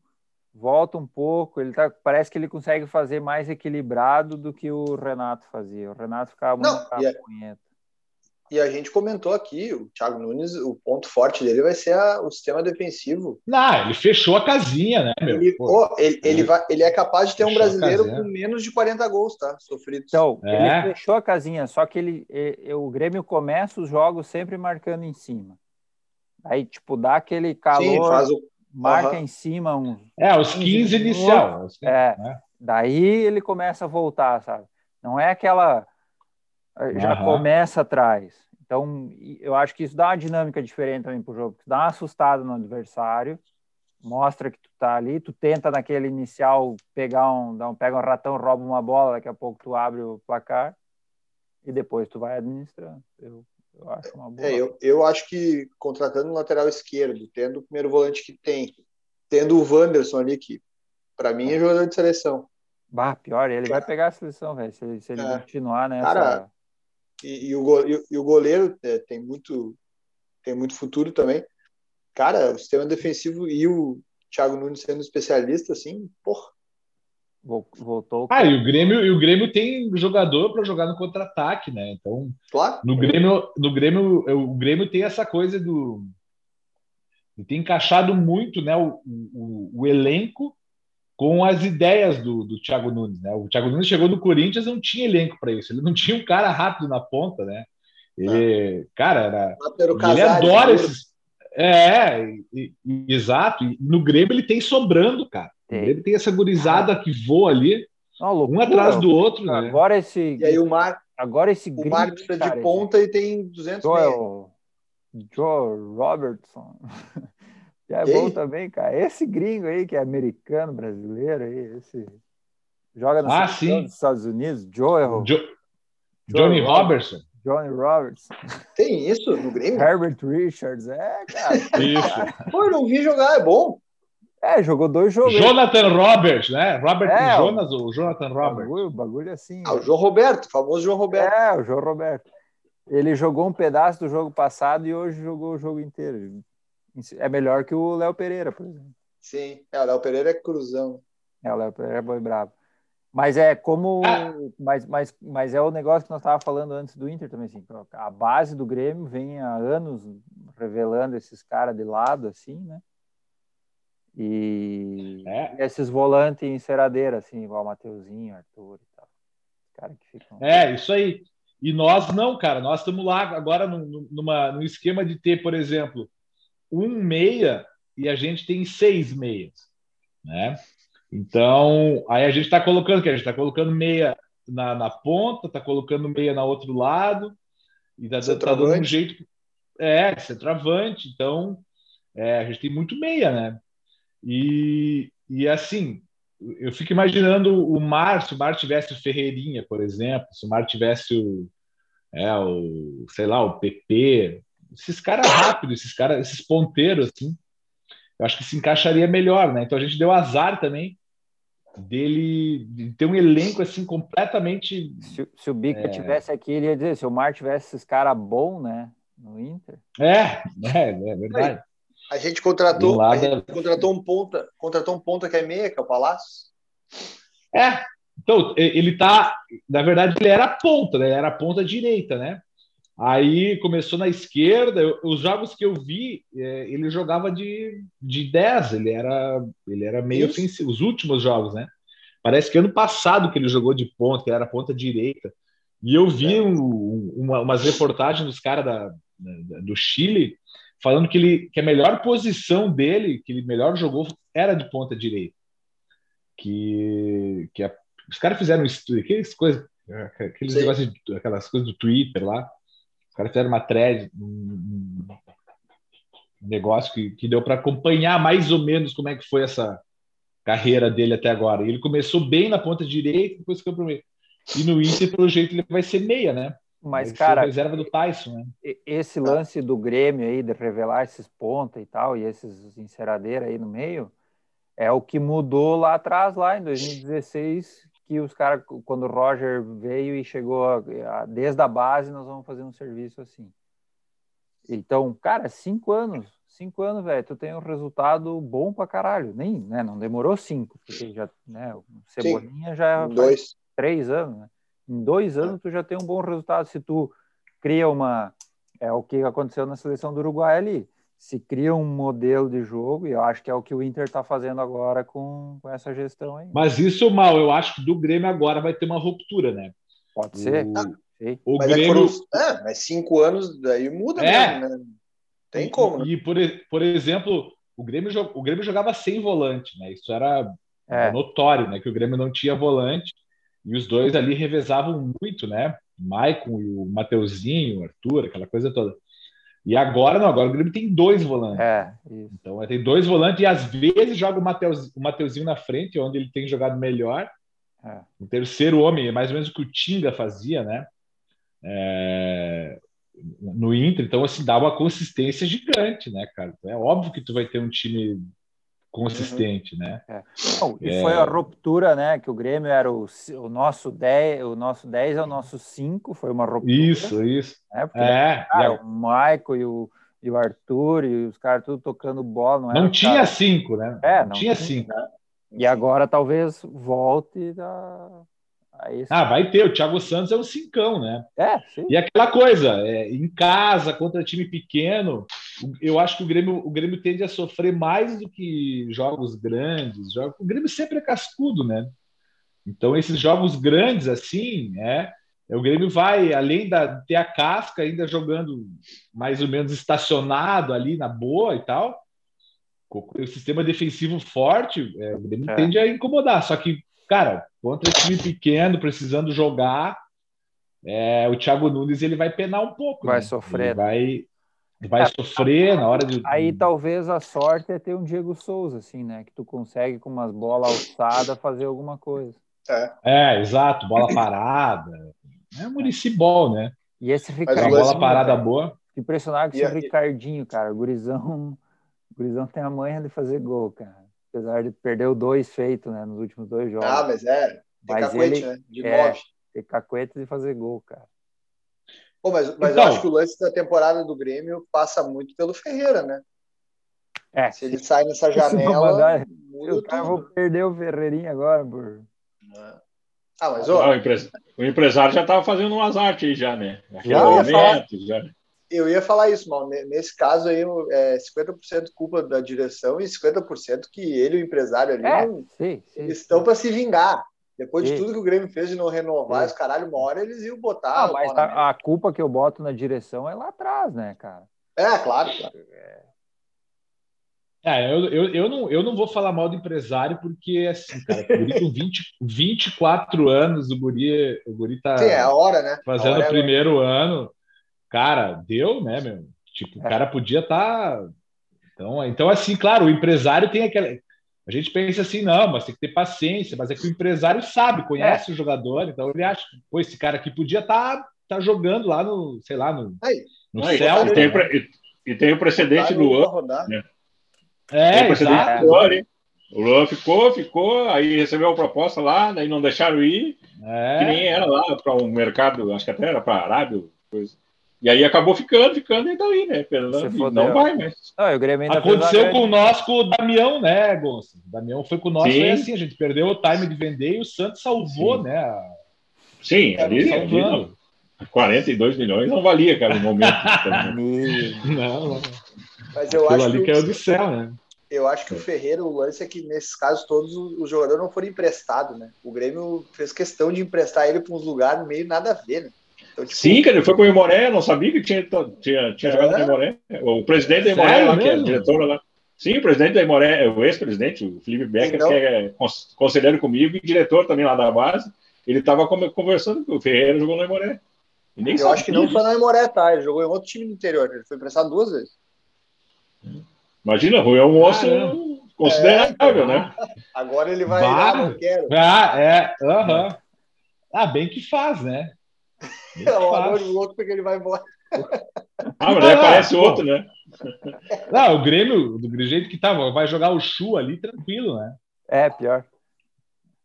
volta um pouco, ele tá, parece que ele consegue fazer mais equilibrado do que o Renato fazia. O Renato ficava muito Não, e a gente comentou aqui, o Thiago Nunes, o ponto forte dele vai ser a, o sistema defensivo. Não, ele fechou a casinha, né, meu? Ele, oh, ele, ele, vai, ele é capaz de ter um brasileiro com menos de 40 gols, tá? Sofridos. Então, é. ele fechou a casinha, só que ele, ele, o Grêmio começa os jogos sempre marcando em cima. Aí, tipo, dá aquele calor, Sim, faz o... marca uhum. em cima uns... É, os 15, 15 inicial. É, né? daí ele começa a voltar, sabe? Não é aquela já uhum. começa atrás. Então, eu acho que isso dá uma dinâmica diferente também para o jogo, dá uma assustada no adversário, mostra que tu tá ali, tu tenta naquele inicial pegar um, dá um pega um ratão, rouba uma bola, daqui a pouco tu abre o placar e depois tu vai administrando. Eu, eu acho uma boa. É, eu, eu acho que contratando o lateral esquerdo, tendo o primeiro volante que tem, tendo o Wanderson ali, que para mim é jogador de seleção. Bah, pior, ele vai pegar a seleção, velho, se, se ele é. continuar nessa. Cara, e, e, o, e, e o goleiro é, tem muito tem muito futuro também. Cara, o sistema defensivo e o Thiago Nunes sendo especialista, assim, porra. Voltou. Ah, e o Grêmio, e o Grêmio tem jogador para jogar no contra-ataque, né? Então, claro. no Grêmio, no Grêmio, o Grêmio tem essa coisa do ele tem encaixado muito, né, o, o, o elenco com as ideias do, do Thiago Nunes. Né? O Thiago Nunes chegou no Corinthians não tinha elenco para isso. Ele não tinha um cara rápido na ponta, né? Ele, cara, era. Ele adora esses. É, e, e, exato. E no Grêmio ele tem sobrando, cara. Ele tem essa gurizada ah. que voa ali, um atrás do outro. Né? Agora esse. E aí o Mar. Agora esse O Mar precisa de ponta e tem 200 Joel, Joe Robertson. Que é bom também, cara. Esse gringo aí, que é americano, brasileiro aí, esse. Joga no ah, dos Estados Unidos, Joel. Jo... Johnny Robertson. Johnny Robertson. Tem isso no Grêmio? Herbert Richards, é, cara. Isso. Pô, eu não vi jogar, é bom. É, jogou dois jogos. Jonathan Roberts, né? Robert é, Jonas ou Jonathan Roberts? Bagulho, bagulho assim. Ah, o João Roberto, famoso João Roberto. É, o João Roberto. Ele jogou um pedaço do jogo passado e hoje jogou o jogo inteiro. É melhor que o Léo Pereira, por exemplo. Sim, é, o Léo Pereira é cruzão. É, o Léo Pereira é boi bravo. Mas é como. Ah. Mas, mas, mas é o negócio que nós estávamos falando antes do Inter também, assim. A base do Grêmio vem há anos revelando esses caras de lado, assim, né? E, é. esses volantes em ceradeira, assim, igual o Mateuzinho, Arthur e tal. Cara que ficam... É, isso aí. E nós não, cara. Nós estamos lá agora num, numa, num esquema de ter, por exemplo, um meia e a gente tem seis meias, né? Então, aí a gente está colocando que a gente está colocando meia na, na ponta, está colocando meia na outro lado e está tá dando um jeito é centroavante. Então, é, a gente tem muito meia, né? E, e assim, eu fico imaginando o Mar, se o Mar tivesse o Ferreirinha, por exemplo, se o Mar tivesse o, é, o sei lá, o PP, esses caras rápidos, esses caras, esses ponteiros, assim, eu acho que se encaixaria melhor, né? Então a gente deu azar também dele de ter um elenco assim completamente. Se, se o Bica é... tivesse aqui, ele ia dizer: se o Mar tivesse esses caras bons, né? No Inter. É, é, é verdade. A gente contratou, a gente contratou um ponta, contratou um ponta que é meia, que é o Palácio. É, então ele tá, na verdade, ele era ponta, né? Ele era ponta direita, né? Aí começou na esquerda. Eu, os jogos que eu vi, é, ele jogava de, de 10, ele era, ele era meio ofensivo. Os últimos jogos, né? Parece que ano passado que ele jogou de ponta, que era ponta direita. E eu vi é. um, uma, umas reportagens dos caras do Chile falando que, ele, que a melhor posição dele, que ele melhor jogou, era de ponta direita. Que, que a, os caras fizeram um estudo, aquelas coisas, aqueles negócios, aquelas coisas do Twitter lá caras fizeram uma thread, um, negócio que, que deu para acompanhar mais ou menos como é que foi essa, carreira dele até agora. Ele começou bem na ponta direita, depois ficou para o meio. E no Inter, pelo jeito, ele vai ser meia, né? Mas, cara, reserva do Tyson, né? Esse lance do Grêmio aí de revelar esses pontos e tal, e esses enceradeiros aí no meio, é o que mudou lá atrás, lá em 2016, que os caras, quando o Roger veio e chegou a, a, desde a base, nós vamos fazer um serviço assim. Então, cara, cinco anos, cinco anos, velho, tu tem um resultado bom pra caralho. Nem, né, não demorou cinco, porque já, né, o Cebolinha Sim, já dois. três anos, né? Em dois anos tu já tem um bom resultado se tu cria uma, é o que aconteceu na seleção do Uruguai ali se cria um modelo de jogo, e eu acho que é o que o Inter está fazendo agora com, com, essa gestão aí. Mas isso, mal, eu acho que do Grêmio agora vai ter uma ruptura, né? Pode ser. O, ah, o mas é Grêmio. É, é, mas cinco anos daí muda é. mesmo, né? Tem como. Né? E, por, por exemplo, o Grêmio, o Grêmio jogava sem volante, né? Isso era é. notório, né? Que o Grêmio não tinha volante. E os dois ali revezavam muito, né? O Maicon e o Mateuzinho, o Arthur, aquela coisa toda. E agora não, agora o Grêmio tem dois volantes. É, isso. Então tem dois volantes e às vezes joga o, Mateus, o Mateuzinho na frente, onde ele tem jogado melhor. É. O terceiro homem, é mais ou menos o que o Tinga fazia, né? É, no Inter, então assim, dá uma consistência gigante, né, cara? Então, é óbvio que tu vai ter um time consistente, uhum. né? É. Bom, e é... foi a ruptura, né? Que o Grêmio era o, o nosso 10, o nosso 10 é o nosso 5, foi uma ruptura. Isso, isso. Né? Porque, é, cara, o Michael e o, e o Arthur e os caras tudo tocando bola. Não, não tinha 5, né? É, não, não tinha 5. Né? E agora talvez volte da ah, vai ter. O Thiago Santos é um cincão, né? É, sim. E aquela coisa, é, em casa, contra time pequeno, eu acho que o Grêmio, o Grêmio tende a sofrer mais do que jogos grandes. Jogos, o Grêmio sempre é cascudo, né? Então, esses jogos grandes, assim, é, o Grêmio vai, além de ter a casca, ainda jogando mais ou menos estacionado ali na boa e tal. O sistema defensivo forte, é, o Grêmio é. tende a incomodar. Só que cara, contra time pequeno, precisando jogar, é, o Thiago Nunes ele vai penar um pouco. Vai né? sofrer. Ele vai, vai é, sofrer na hora de. Aí talvez a sorte é ter um Diego Souza, assim, né? Que tu consegue com umas bolas alçadas fazer alguma coisa. É, é exato, bola parada. É municipal, né? E esse Ricardinho. bola parada boa. Impressionado com esse Ricardinho, cara. O gurizão, o gurizão tem a manha de fazer gol, cara apesar de perder o dois feito, né, nos últimos dois jogos. Ah, mas é, tem mas cacuete, ele, né, de é, nove. Tem cacuete de fazer gol, cara. Pô, mas mas então, eu acho que o lance da temporada do Grêmio passa muito pelo Ferreira, né? É, se, ele sai nessa janela, mandar, eu cara, vou perder o Ferreirinha agora, por... Ah, mas ó, o empresário já estava fazendo umas artes aí já, né? Já, momento, já. Eu ia falar isso, mal. Nesse caso aí, é 50% culpa da direção e 50% que ele e o empresário ali é, não, sim, sim, estão para se vingar. Depois sim. de tudo que o Grêmio fez de não renovar, os caralho, uma hora eles iam botar. Ah, mas a, a, culpa que eu boto na direção é lá atrás, né, cara? É, claro. claro. É, eu, eu, eu, não, eu não vou falar mal do empresário, porque, assim, cara, o Guri com 20, 24 anos, o Guri, o Guri tá Sim, é a hora, né? fazendo o primeiro ano cara, deu, né, meu? Tipo, o é. cara podia estar. Tá... Então, então, assim, claro, o empresário tem aquela. A gente pensa assim, não, mas tem que ter paciência, mas é que o empresário sabe, conhece é. o jogador, então ele acha, pô, esse cara aqui podia estar tá, tá jogando lá no, sei lá, no, no Aí, céu. E tem, né? e, e tem o precedente do Luan. Né? É, tem o precedente do Luan, O Luan ficou, ficou, aí recebeu a proposta lá, daí não deixaram ir, é. que nem era lá para um mercado, acho que até era para a Arábia, coisa. E aí acabou ficando, ficando e daí, né? Fernando, não vai mais. Não, Aconteceu com nós com o Damião, né, Gonçalo? O Damião foi com nós, Sim. foi assim, a gente perdeu o time de vender e o Santos salvou, Sim. né? Sim, ali, ali 42 milhões não valia, cara, no momento. não, não. Mas eu Aquilo acho ali que caiu do céu, né? Eu acho que o Ferreira, o lance é que nesses casos todos os jogadores não foram emprestados, né? O Grêmio fez questão de emprestar ele para uns lugares meio nada a ver, né? Então, tipo, Sim, cara, ele foi com o Imoré, não sabia que tinha, tinha, tinha é. jogado com o Imoré. O presidente da Imoré, lá, que é diretor lá. Sim, o presidente da Imoré, o ex-presidente, o Felipe Becker, então, que é conselheiro comigo e diretor também lá da base, ele estava conversando com o Ferreira, jogou no Imoré. eu acho que não foi no Imoré, tá? Ele jogou em outro time do interior, ele foi emprestado duas vezes. Imagina, Rui Almoço considerável, é, né? Agora ele vai. Bah, ah, não quero. Ah, é. Uhum. Ah, bem que faz, né? É, o faz. louco porque ele vai embora. Ah, mas aí aparece outro, né? Não, o Grêmio, do jeito que tava, vai jogar o Chu ali tranquilo, né? É, pior.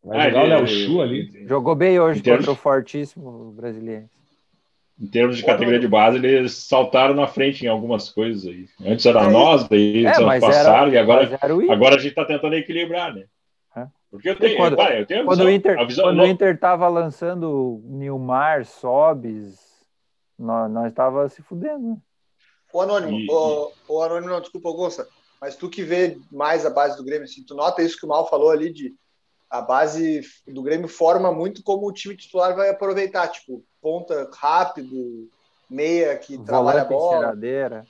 Vai ah, jogar ele, o Léo Chu ali. Jogou bem hoje contra o fortíssimo brasileiro. Em termos de categoria de base, eles saltaram na frente em algumas coisas aí. Antes era é, nós, daí eles é, passaram, era, e agora, agora a gente está tentando equilibrar, né? Porque eu tenho, quando, eu tenho quando, visão, o Inter, visão, quando o Inter tava lançando Nilmar, Sobes, nós, nós tava se fudendo. Né? O Anônimo, e, o, o Anônimo, não, desculpa, Augusta, mas tu que vê mais a base do Grêmio, assim, tu nota isso que o Mal falou ali de a base do Grêmio forma muito como o time titular vai aproveitar, tipo, ponta rápido, meia que Volante trabalha a bola. Enceradeira.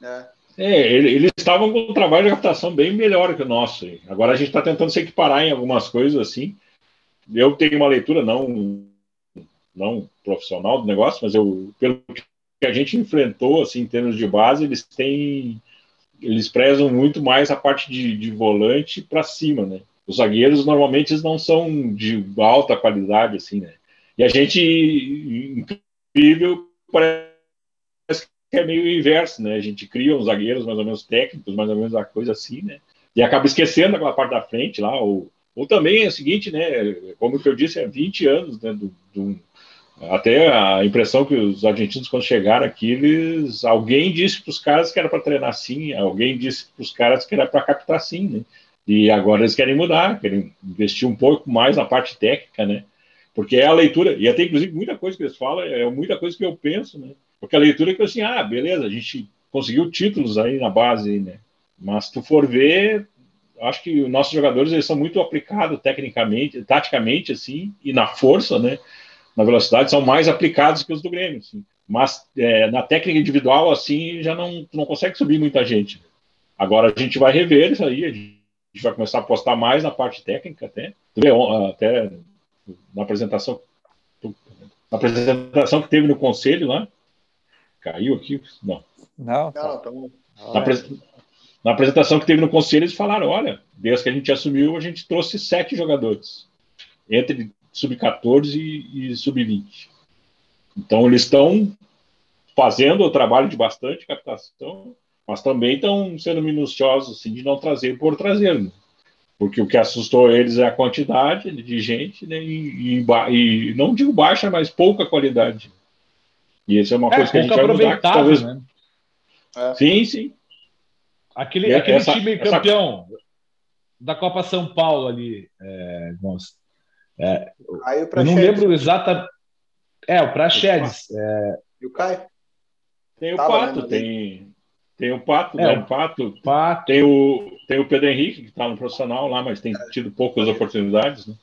Né? É, eles estavam com um trabalho de captação bem melhor que o nosso. Agora a gente está tentando se equiparar em algumas coisas assim. Eu tenho uma leitura não não profissional do negócio, mas eu pelo que a gente enfrentou assim em termos de base, eles têm eles prezam muito mais a parte de, de volante para cima, né? Os zagueiros normalmente não são de alta qualidade assim, né? E a gente incrível parece é meio inverso, né? A gente cria uns zagueiros mais ou menos técnicos, mais ou menos a coisa assim, né? E acaba esquecendo aquela parte da frente lá, ou, ou também é o seguinte, né? Como eu disse, é 20 anos, né? Do, do, até a impressão que os argentinos, quando chegaram aqui, eles, alguém disse para os caras que era para treinar assim, alguém disse para os caras que era para captar assim, né? E agora eles querem mudar, querem investir um pouco mais na parte técnica, né? Porque é a leitura, e até inclusive muita coisa que eles falam, é muita coisa que eu penso, né? Porque a leitura é que assim, ah, beleza, a gente conseguiu títulos aí na base, né? Mas se tu for ver, acho que os nossos jogadores eles são muito aplicados tecnicamente, taticamente, assim, e na força, né? Na velocidade, são mais aplicados que os do Grêmio, assim. Mas é, na técnica individual, assim, já não, não consegue subir muita gente. Agora a gente vai rever isso aí, a gente vai começar a apostar mais na parte técnica até. Até na apresentação, na apresentação que teve no conselho lá, Caiu aqui? Não. Não. Não, tamo... na, na, apresentação que teve no conselho, eles falaram: olha, desde que a gente assumiu, a gente trouxe sete jogadores, entre sub-14 e, e sub-20. Então, eles estão fazendo o trabalho de bastante captação, mas também estão sendo minuciosos assim, de não trazer por trazer. Né? Porque o que assustou eles é a quantidade de gente né? e, e, e não digo baixa, mas pouca qualidade. E isso é uma é, coisa que a gente vai mudar. Talvez... Né? É. Sim, sim. Aquele, e aquele essa, time campeão essa... da Copa São Paulo ali, é, é, eu não lembro exatamente. É, o Praxedes. É... E o Caio? Tem o Tava Pato, tem, tem o Pato, é, né? o Pato, Pato. Tem, o, tem o Pedro Henrique, que está no profissional lá, mas tem tido poucas oportunidades. Né?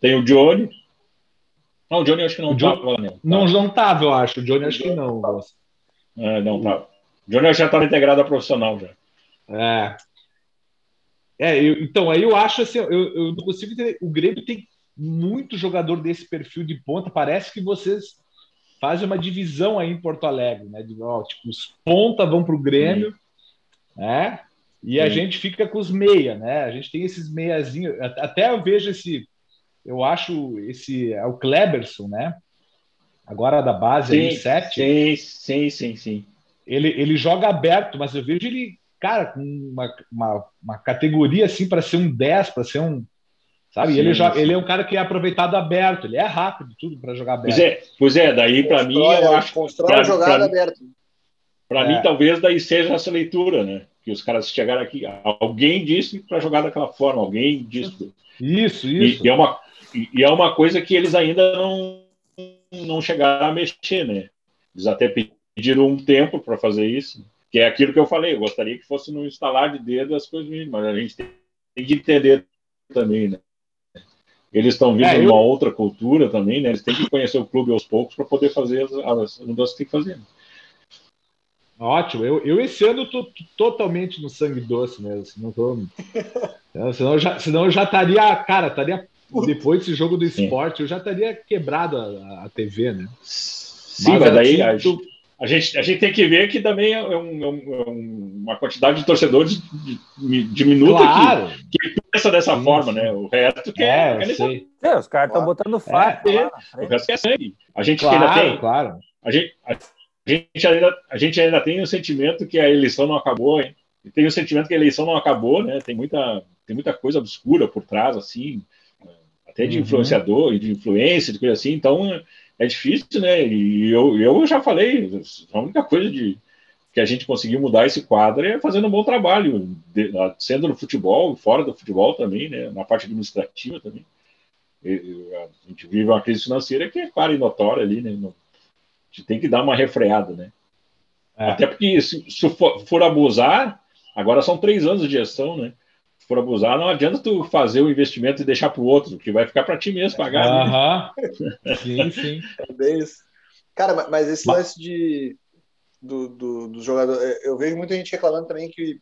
Tem o Johnny, não, o Johnny acho que não estava não. Não, não estava, eu acho. O Johnny acho que não. É, não estava. O Johnny já estava integrado a profissional já. É. É, eu, então, aí eu acho assim, eu, eu não consigo entender. O Grêmio tem muito jogador desse perfil de ponta. Parece que vocês fazem uma divisão aí em Porto Alegre, né? De, ó, tipo, os ponta vão para o Grêmio, Sim. né? E Sim. a gente fica com os meia, né? A gente tem esses meiazinhos. Até eu vejo esse eu acho esse é o Kleberson, né? Agora da base sim, aí, 7. Sim, sim, sim, sim. Ele, ele joga aberto, mas eu vejo ele, cara, com uma, uma, uma categoria assim para ser um 10, para ser um. Sabe? Sim, ele, joga, ele é um cara que é aproveitado aberto, ele é rápido, tudo para jogar aberto. Pois é, pois é daí para mim. Eu acho, constrói pra, jogada aberta. Para é. mim, talvez daí seja essa leitura, né? Que os caras chegaram aqui. Alguém disse para jogar daquela forma, alguém disse. Isso, isso. E, e é uma, e, é uma coisa que eles ainda não, não chegaram a mexer, né? Eles até pediram um tempo para fazer isso, que é aquilo que eu falei. Eu gostaria que fosse no instalar de dedo as coisas mas a gente tem, tem que entender também, né? Eles estão vindo é, eu... uma outra cultura também, né? Eles têm que conhecer o clube aos poucos para poder fazer as, as mudanças que tem que fazer. Né? Ótimo. Eu, eu esse ano estou totalmente no sangue doce mesmo. Senão, tô... senão, eu já, senão eu já estaria, cara, estaria depois desse jogo do esporte, Sim. eu já estaria quebrado a, a TV, né? Sim, mas, mas daí. Sinto, a gente, a gente tem que ver que também é, um, é um, é uma quantidade de torcedores diminuta claro. que, que pensa dessa Sim. forma, né? O resto que é. é, é os caras estão botando fato. É, o resto que é sangue. A gente claro, ainda tem. Claro. A gente, a, gente ainda, a gente ainda tem o sentimento que a eleição não acabou, hein? E tem o sentimento que a eleição não acabou, né? Tem muita, tem muita coisa obscura por trás, assim, até de uhum. influenciador de influência, de coisa assim. Então, é difícil, né? E eu, eu já falei, a única coisa de que a gente conseguiu mudar esse quadro é fazendo um bom trabalho, de, sendo no futebol, fora do futebol também, né? Na parte administrativa também. A gente vive uma crise financeira que é clara e notória ali, né? a gente tem que dar uma refreada, né? É. Até porque se, se for, for abusar, agora são três anos de gestão, né? For abusar, não adianta tu fazer o investimento e deixar para o outro, que vai ficar para ti mesmo pagar. Aham. Né? sim, sim. É isso. Cara, mas esse mas... lance de, do, do, do, jogador, é, eu vejo muita gente reclamando também que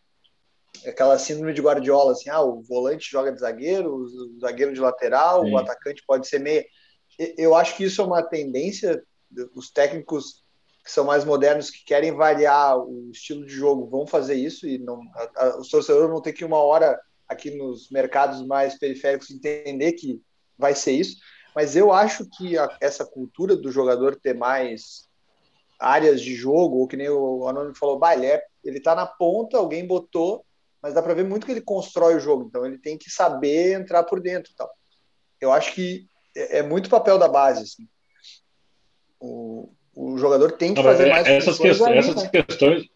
aquela síndrome de Guardiola, assim, ah, o volante joga de zagueiro, o zagueiro de lateral, sim. o atacante pode ser meia. Eu acho que isso é uma tendência, os técnicos que são mais modernos, que querem variar o estilo de jogo, vão fazer isso e não, a, a, os torcedores vão ter que uma hora aqui nos mercados mais periféricos entender que vai ser isso. Mas eu acho que a, essa cultura do jogador ter mais áreas de jogo, ou que nem o Anônimo falou, bah, ele, é, ele tá na ponta, alguém botou, mas dá para ver muito que ele constrói o jogo, então ele tem que saber entrar por dentro tal. Eu acho que é, é muito papel da base, assim. O, o jogador tem que Não, fazer mais essas, que, ali, essas né? questões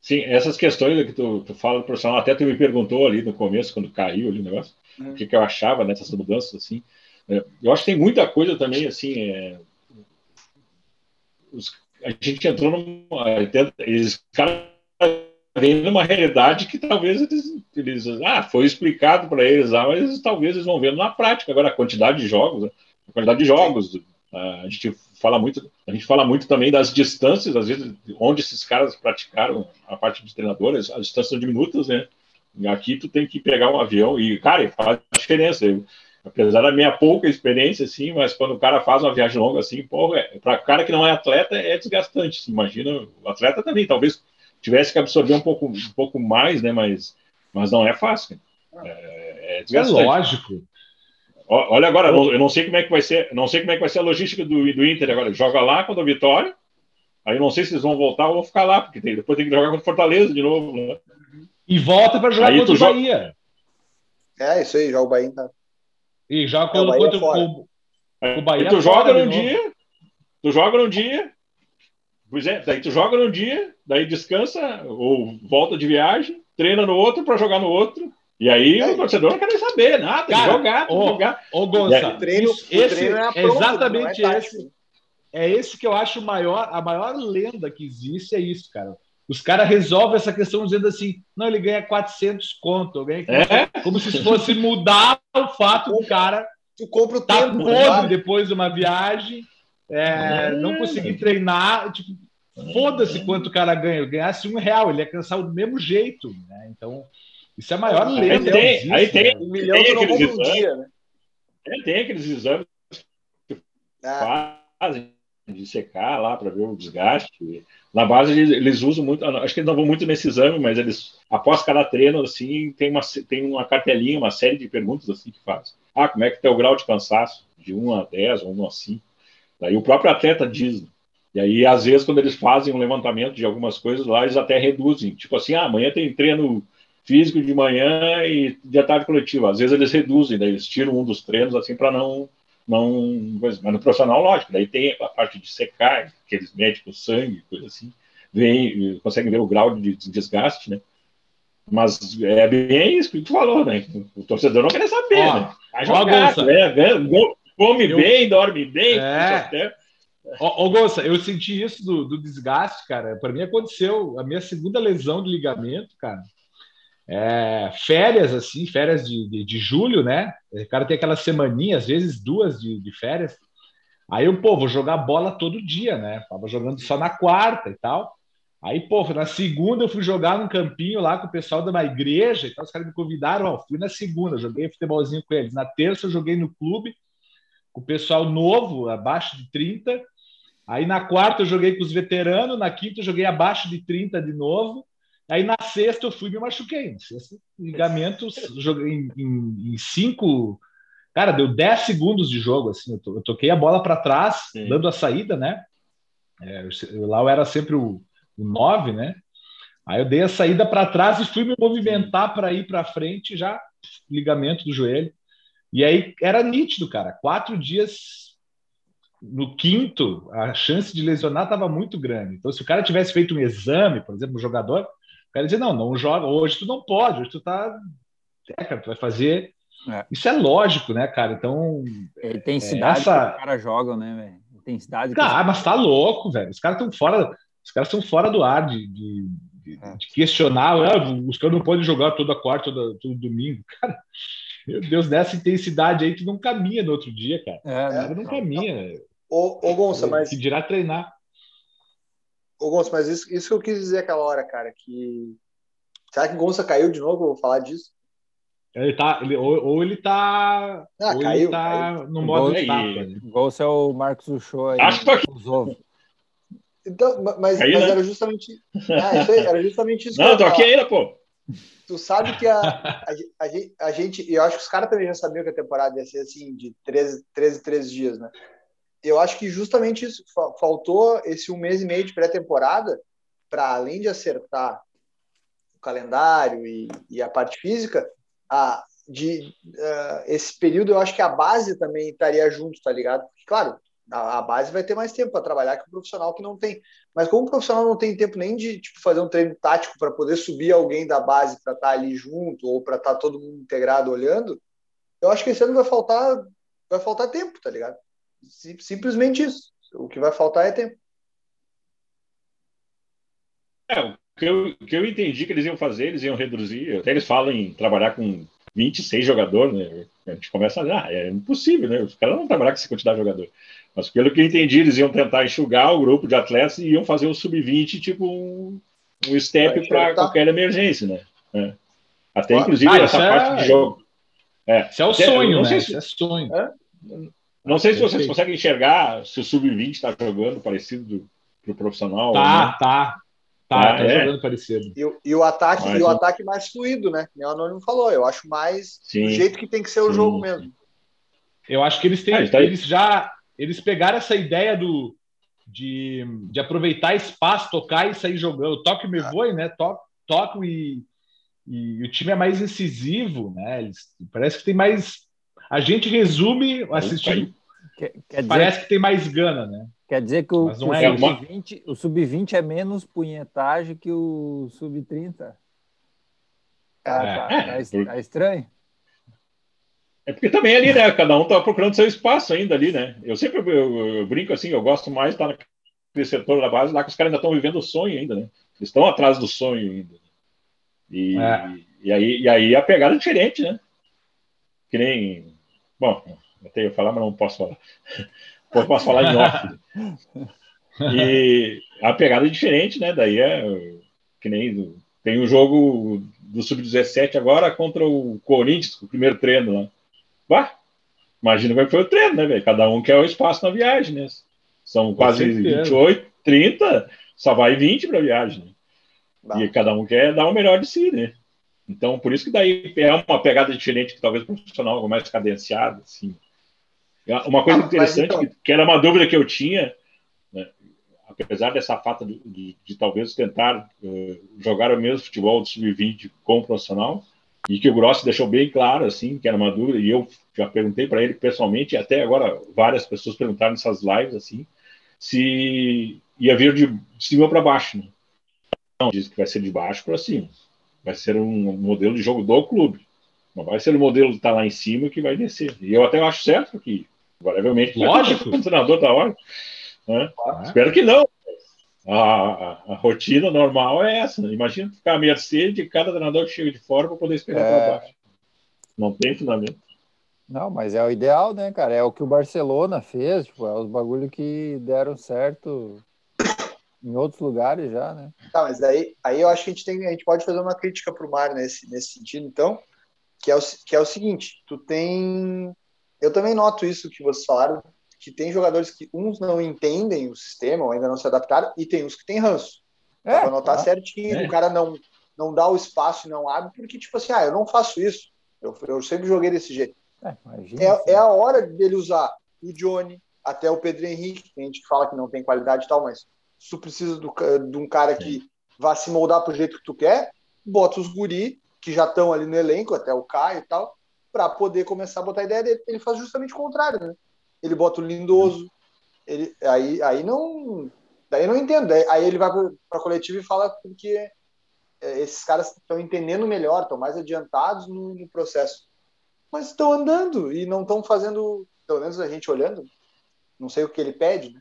Sim, essas questões que tu, tu fala do profissional, até tu me perguntou ali no começo, quando caiu ali o negócio, uhum. o que, que eu achava dessas mudanças, assim. É, eu acho que tem muita coisa também, assim, é, os, a gente entrou numa... Eles, caras vêm numa realidade que talvez eles, eles ah, foi explicado para eles lá, mas talvez eles vão vendo na prática. Agora, a quantidade de jogos, né, a quantidade de jogos, a gente fala muito, a gente fala muito também das distâncias, às vezes, onde esses caras praticaram a parte de treinadores, as distâncias diminutas, né? Aqui tu tem que pegar um avião e, cara, faz diferença. Eu, apesar da minha pouca experiência, assim, mas quando o cara faz uma viagem longa assim, pô, é, para o cara que não é atleta é desgastante. Imagina, o atleta também, talvez tivesse que absorver um pouco, um pouco mais, né? Mas, mas não é fácil. É, é desgastante. É lógico. Olha agora, eu não sei como é que vai ser, não sei como é que vai ser a logística do, do Inter agora. Joga lá contra a Vitória. Aí não sei se eles vão voltar ou vão ficar lá, porque tem, depois tem que jogar contra Fortaleza de novo. Né? E volta para jogar aí contra o Bahia. É, isso aí, joga o Bahia. Tá? E joga é, contra, contra o, o Bahia. tu joga num dia, tu joga num dia, pois é, daí tu joga num dia, daí descansa ou volta de viagem, treina no outro para jogar no outro. E aí é. o torcedor não quer nem saber, nada, Cara, jogar, ô, jogar. Ô, Gonça, treino, esse, treino é, pronto, exatamente é esse. É esse que eu acho maior, a maior lenda que existe, é isso, cara. Os caras resolvem essa questão dizendo assim, não, ele ganha 400 conto, ganha é? como se fosse mudar o fato do cara tu compra o tá tempo, podre depois de uma viagem, é, é. não conseguir treinar, tipo, foda-se quanto o cara ganha. Ganhasse um real, ele ia cansar do mesmo jeito, né? Então, isso é a maior lenda. Aí tem, aí tem, um milhão tem aqueles exames, dia, né? Tem aqueles exames que ah. fazem de secar lá para ver o desgaste. Na base eles, eles, usam muito, acho que eles não vão muito nesse exame, mas eles após cada treino assim tem uma tem uma cartelinha, uma série de perguntas assim que faz. Ah, como é que é o grau de cansaço de 1 a 10 ou 1 a 5? Daí o próprio atleta diz. Né? E aí às vezes quando eles fazem um levantamento de algumas coisas lá, eles até reduzem, tipo assim, ah, amanhã tem treino físico de manhã e de tarde coletiva. Às vezes eles reduzem, daí eles tiram um dos treinos assim para não não mas no profissional lógico, daí tem a parte de secar, aqueles médicos sangue, coisa assim, vem, conseguem ver o grau de desgaste, né? Mas é bem isso que tu falou, né? O torcedor não quer saber, ó, né? Vai jogar, né? come eu... bem, dorme bem, é. Ô, ô Gonça, eu senti isso do, do desgaste, cara. Para mim aconteceu a minha segunda lesão de ligamento, cara é, férias, assim, férias de, de, de, julho, né? O cara tem aquela semaninha, às vezes duas de, de férias. Aí eu, pô, vou jogar bola todo dia, né? Tava jogando só na quarta e tal. Aí, pô, na segunda eu fui jogar num campinho lá com o pessoal de uma igreja e tal. Os caras me convidaram, ó, fui na segunda, joguei futebolzinho com eles. Na terça eu joguei no clube com o pessoal novo, abaixo de 30. Aí na quarta eu joguei com os veteranos, na quinta eu joguei abaixo de 30 de novo. Aí na sexta eu fui e me machuquei. Na sexta, ligamentos, joguei em, em, em, cinco. Cara, deu 10 segundos de jogo. Assim, eu, to, eu toquei a bola para trás, Sim. dando a saída, né? É, eu, lá eu era sempre o, o 9, né? Aí eu dei a saída para trás e fui me movimentar para ir para frente, já ligamento do joelho. E aí era nítido, cara. Quatro dias no quinto, a chance de lesionar estava muito grande. Então, se o cara tivesse feito um exame, por exemplo, um jogador, o cara dizia, não, não joga, hoje tu não pode, hoje tu tá. É, cara, tu vai fazer. É. Isso é lógico, né, cara? Então. É, intensidade essa... que os caras jogam, né, velho? Intensidade. Cara, mas tá louco, velho. Os caras estão fora. Os caras estão fora do ar de, de, de, é. de questionar. Ah, os caras não podem jogar toda quarta, todo, todo domingo. Cara, meu Deus, nessa intensidade aí, tu não caminha no outro dia, cara. É, não, não caminha. Ô, ô Gonça, mas. Que dirá treinar. Ô, Gonça, mas isso, isso que eu quis dizer aquela hora, cara, que. Será que o Gonça caiu de novo? Eu vou falar disso. Ele tá, ele, ou, ou ele tá. Ah, ou caiu, ele tá caiu. no modo etapa. Né? O Gonça é o Marcos Uchoa aí. Acho que tá Então, mas, mas né? era justamente. Ah, isso aí, era justamente isso. Não, tô aqui ainda, pô. Tu sabe que a, a, a, a gente. E eu acho que os caras também já sabiam que a temporada ia ser assim, de 13, 13, 13 dias, né? Eu acho que justamente isso faltou esse um mês e meio de pré-temporada para além de acertar o calendário e, e a parte física, a, de uh, esse período eu acho que a base também estaria junto, tá ligado? Porque, claro, a, a base vai ter mais tempo para trabalhar que o profissional que não tem. Mas como o profissional não tem tempo nem de tipo, fazer um treino tático para poder subir alguém da base para estar tá ali junto ou para estar tá todo mundo integrado olhando, eu acho que esse ano vai faltar vai faltar tempo, tá ligado? Simplesmente isso. O que vai faltar é tempo. É, o que eu, o que eu entendi que eles iam fazer, eles iam reduzir. Até eles falam em trabalhar com 26 jogadores, né? A gente começa a dizer, ah, é impossível, né? Os caras não trabalhar com essa quantidade de jogador. Mas pelo que eu entendi, eles iam tentar enxugar o grupo de atletas e iam fazer um sub-20, tipo um, um step para qualquer emergência, né? É. Até, inclusive, ah, essa parte é... de jogo. É. Isso é o sonho, né? Se... Isso é sonho. É? Não sei se vocês conseguem enxergar se o Sub-20 está jogando parecido para o profissional. Tá, né? tá. Tá, ah, tá é? jogando parecido. E, e, o ataque, Mas, e o ataque mais fluido, né? O Anônimo falou. Eu acho mais sim, do jeito que tem que ser sim, o jogo mesmo. Eu acho que eles têm. Ah, tá eles já. Eles pegaram essa ideia do. De, de aproveitar espaço, tocar e sair jogando. Toque me ah. voe, né? Toco, toco e, e o time é mais incisivo, né? Eles, parece que tem mais. A gente resume assistindo Quer, quer Parece dizer, que tem mais gana, né? Quer dizer que o, o é sub-20 o sub-20 é menos punhetagem que o sub-30? Ah, é. tá, é, tá, tá estranho. É porque também ali, né? Cada um tá procurando seu espaço ainda ali, né? Eu sempre eu, eu brinco assim, eu gosto mais de estar naquele setor da base lá que os caras ainda estão vivendo o sonho ainda, né? Eles estão atrás do sonho ainda. E, é. e, aí, e aí a pegada é diferente, né? Que nem. Bom, até ia falar, mas não posso falar. posso falar em off. E a pegada é diferente, né? Daí é que nem tem o um jogo do Sub-17 agora contra o Corinthians, o primeiro treino lá. Bah, imagina como é foi o treino, né, velho? Cada um quer o espaço na viagem, né? São quase 28, 30, só vai 20 para a viagem. Né? E cada um quer dar o melhor de si, né? Então, por isso que daí é uma pegada diferente que talvez o profissional mais cadenciado, assim. Uma coisa ah, interessante, então... que, que, era uma dúvida que eu tinha, né, apesar dessa falta de, de, de talvez tentar uh, jogar o mesmo futebol do sub-20 com o profissional, e que o Grossi deixou bem claro, assim, que era uma dúvida, e eu já perguntei para ele pessoalmente, e até agora várias pessoas perguntaram nessas lives, assim, se ia vir de cima para baixo. Né? Não, diz que vai ser de baixo para cima. Vai ser um modelo de jogo do clube. Não vai ser o modelo que está lá em cima que vai descer. E eu até acho certo que Provavelmente, lógico, o treinador da hora. Né? Ah. Espero que não. A, a, a, rotina normal é essa. Né? Imagina ficar à mercê de cada treinador que chega de fora para poder esperar é... para baixo. Não tem fundamento. Não, mas é o ideal, né, cara? É o que o Barcelona fez, tipo, é os bagulhos que deram certo em outros lugares já, né? Tá, mas aí, aí eu acho que a gente, tem, a gente pode fazer uma crítica para o Mar nesse, nesse sentido, então, que é, o, que é o seguinte: tu tem eu também noto isso que vocês falaram, que tem jogadores que uns não entendem o sistema ou ainda não se adaptaram e tem uns que tem ranço. É, Dá pra notar tá. certinho, é. o cara não, não dá o espaço e não abre, porque, tipo assim, ah, eu não faço isso. Eu, eu sempre joguei desse jeito. É, é, é, a hora dele usar o Johnny, até o Pedro Henrique, que a gente fala que não tem qualidade e tal, mas se tu precisa do, de um cara que vá se moldar pro jeito que tu quer, bota os guri, que já estão ali no elenco, até o Caio e tal, para poder começar a botar a ideia dele. Ele faz justamente o contrário, né? Ele bota o lindoso, ele, aí, aí não. Daí eu não entendo. Aí ele vai para a coletiva e fala porque é, esses caras estão entendendo melhor, estão mais adiantados no, no processo. Mas estão andando e não estão fazendo, pelo menos a gente olhando, não sei o que ele pede, né?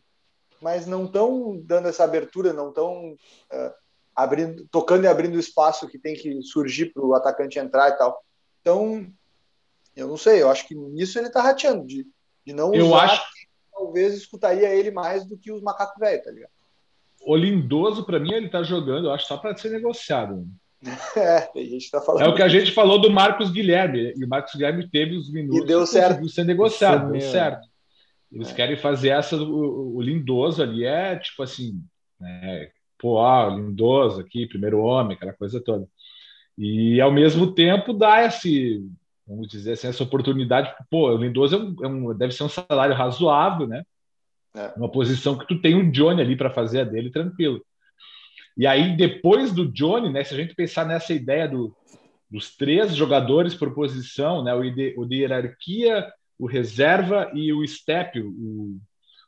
Mas não estão dando essa abertura, não estão uh, abrindo, tocando e abrindo o espaço que tem que surgir para o atacante entrar e tal. Então, eu não sei, eu acho que nisso ele está rateando, de, de não eu usar, acho... talvez escutaria ele mais do que os macacos velhos, tá ligado? O Lindoso, para mim, ele está jogando, eu acho, só para ser negociado. É, a gente tá falando. É o que a gente falou do Marcos Guilherme. E o Marcos Guilherme teve os minutos e deu certo. ser negociado, deu certo. Eles é. querem fazer essa. O, o, lindoso ali é tipo assim, né? pô, ah, lindoso aqui, primeiro homem, aquela coisa toda. E ao mesmo tempo dá esse, vamos dizer assim, essa oportunidade. Pô, o lindoso é um, é um, deve ser um salário razoável, né? É. Uma posição que tu tem um Johnny ali para fazer a dele tranquilo. E aí, depois do Johnny, né, se a gente pensar nessa ideia do, dos três jogadores por posição, né, o de, o de hierarquia, o reserva e o step, o,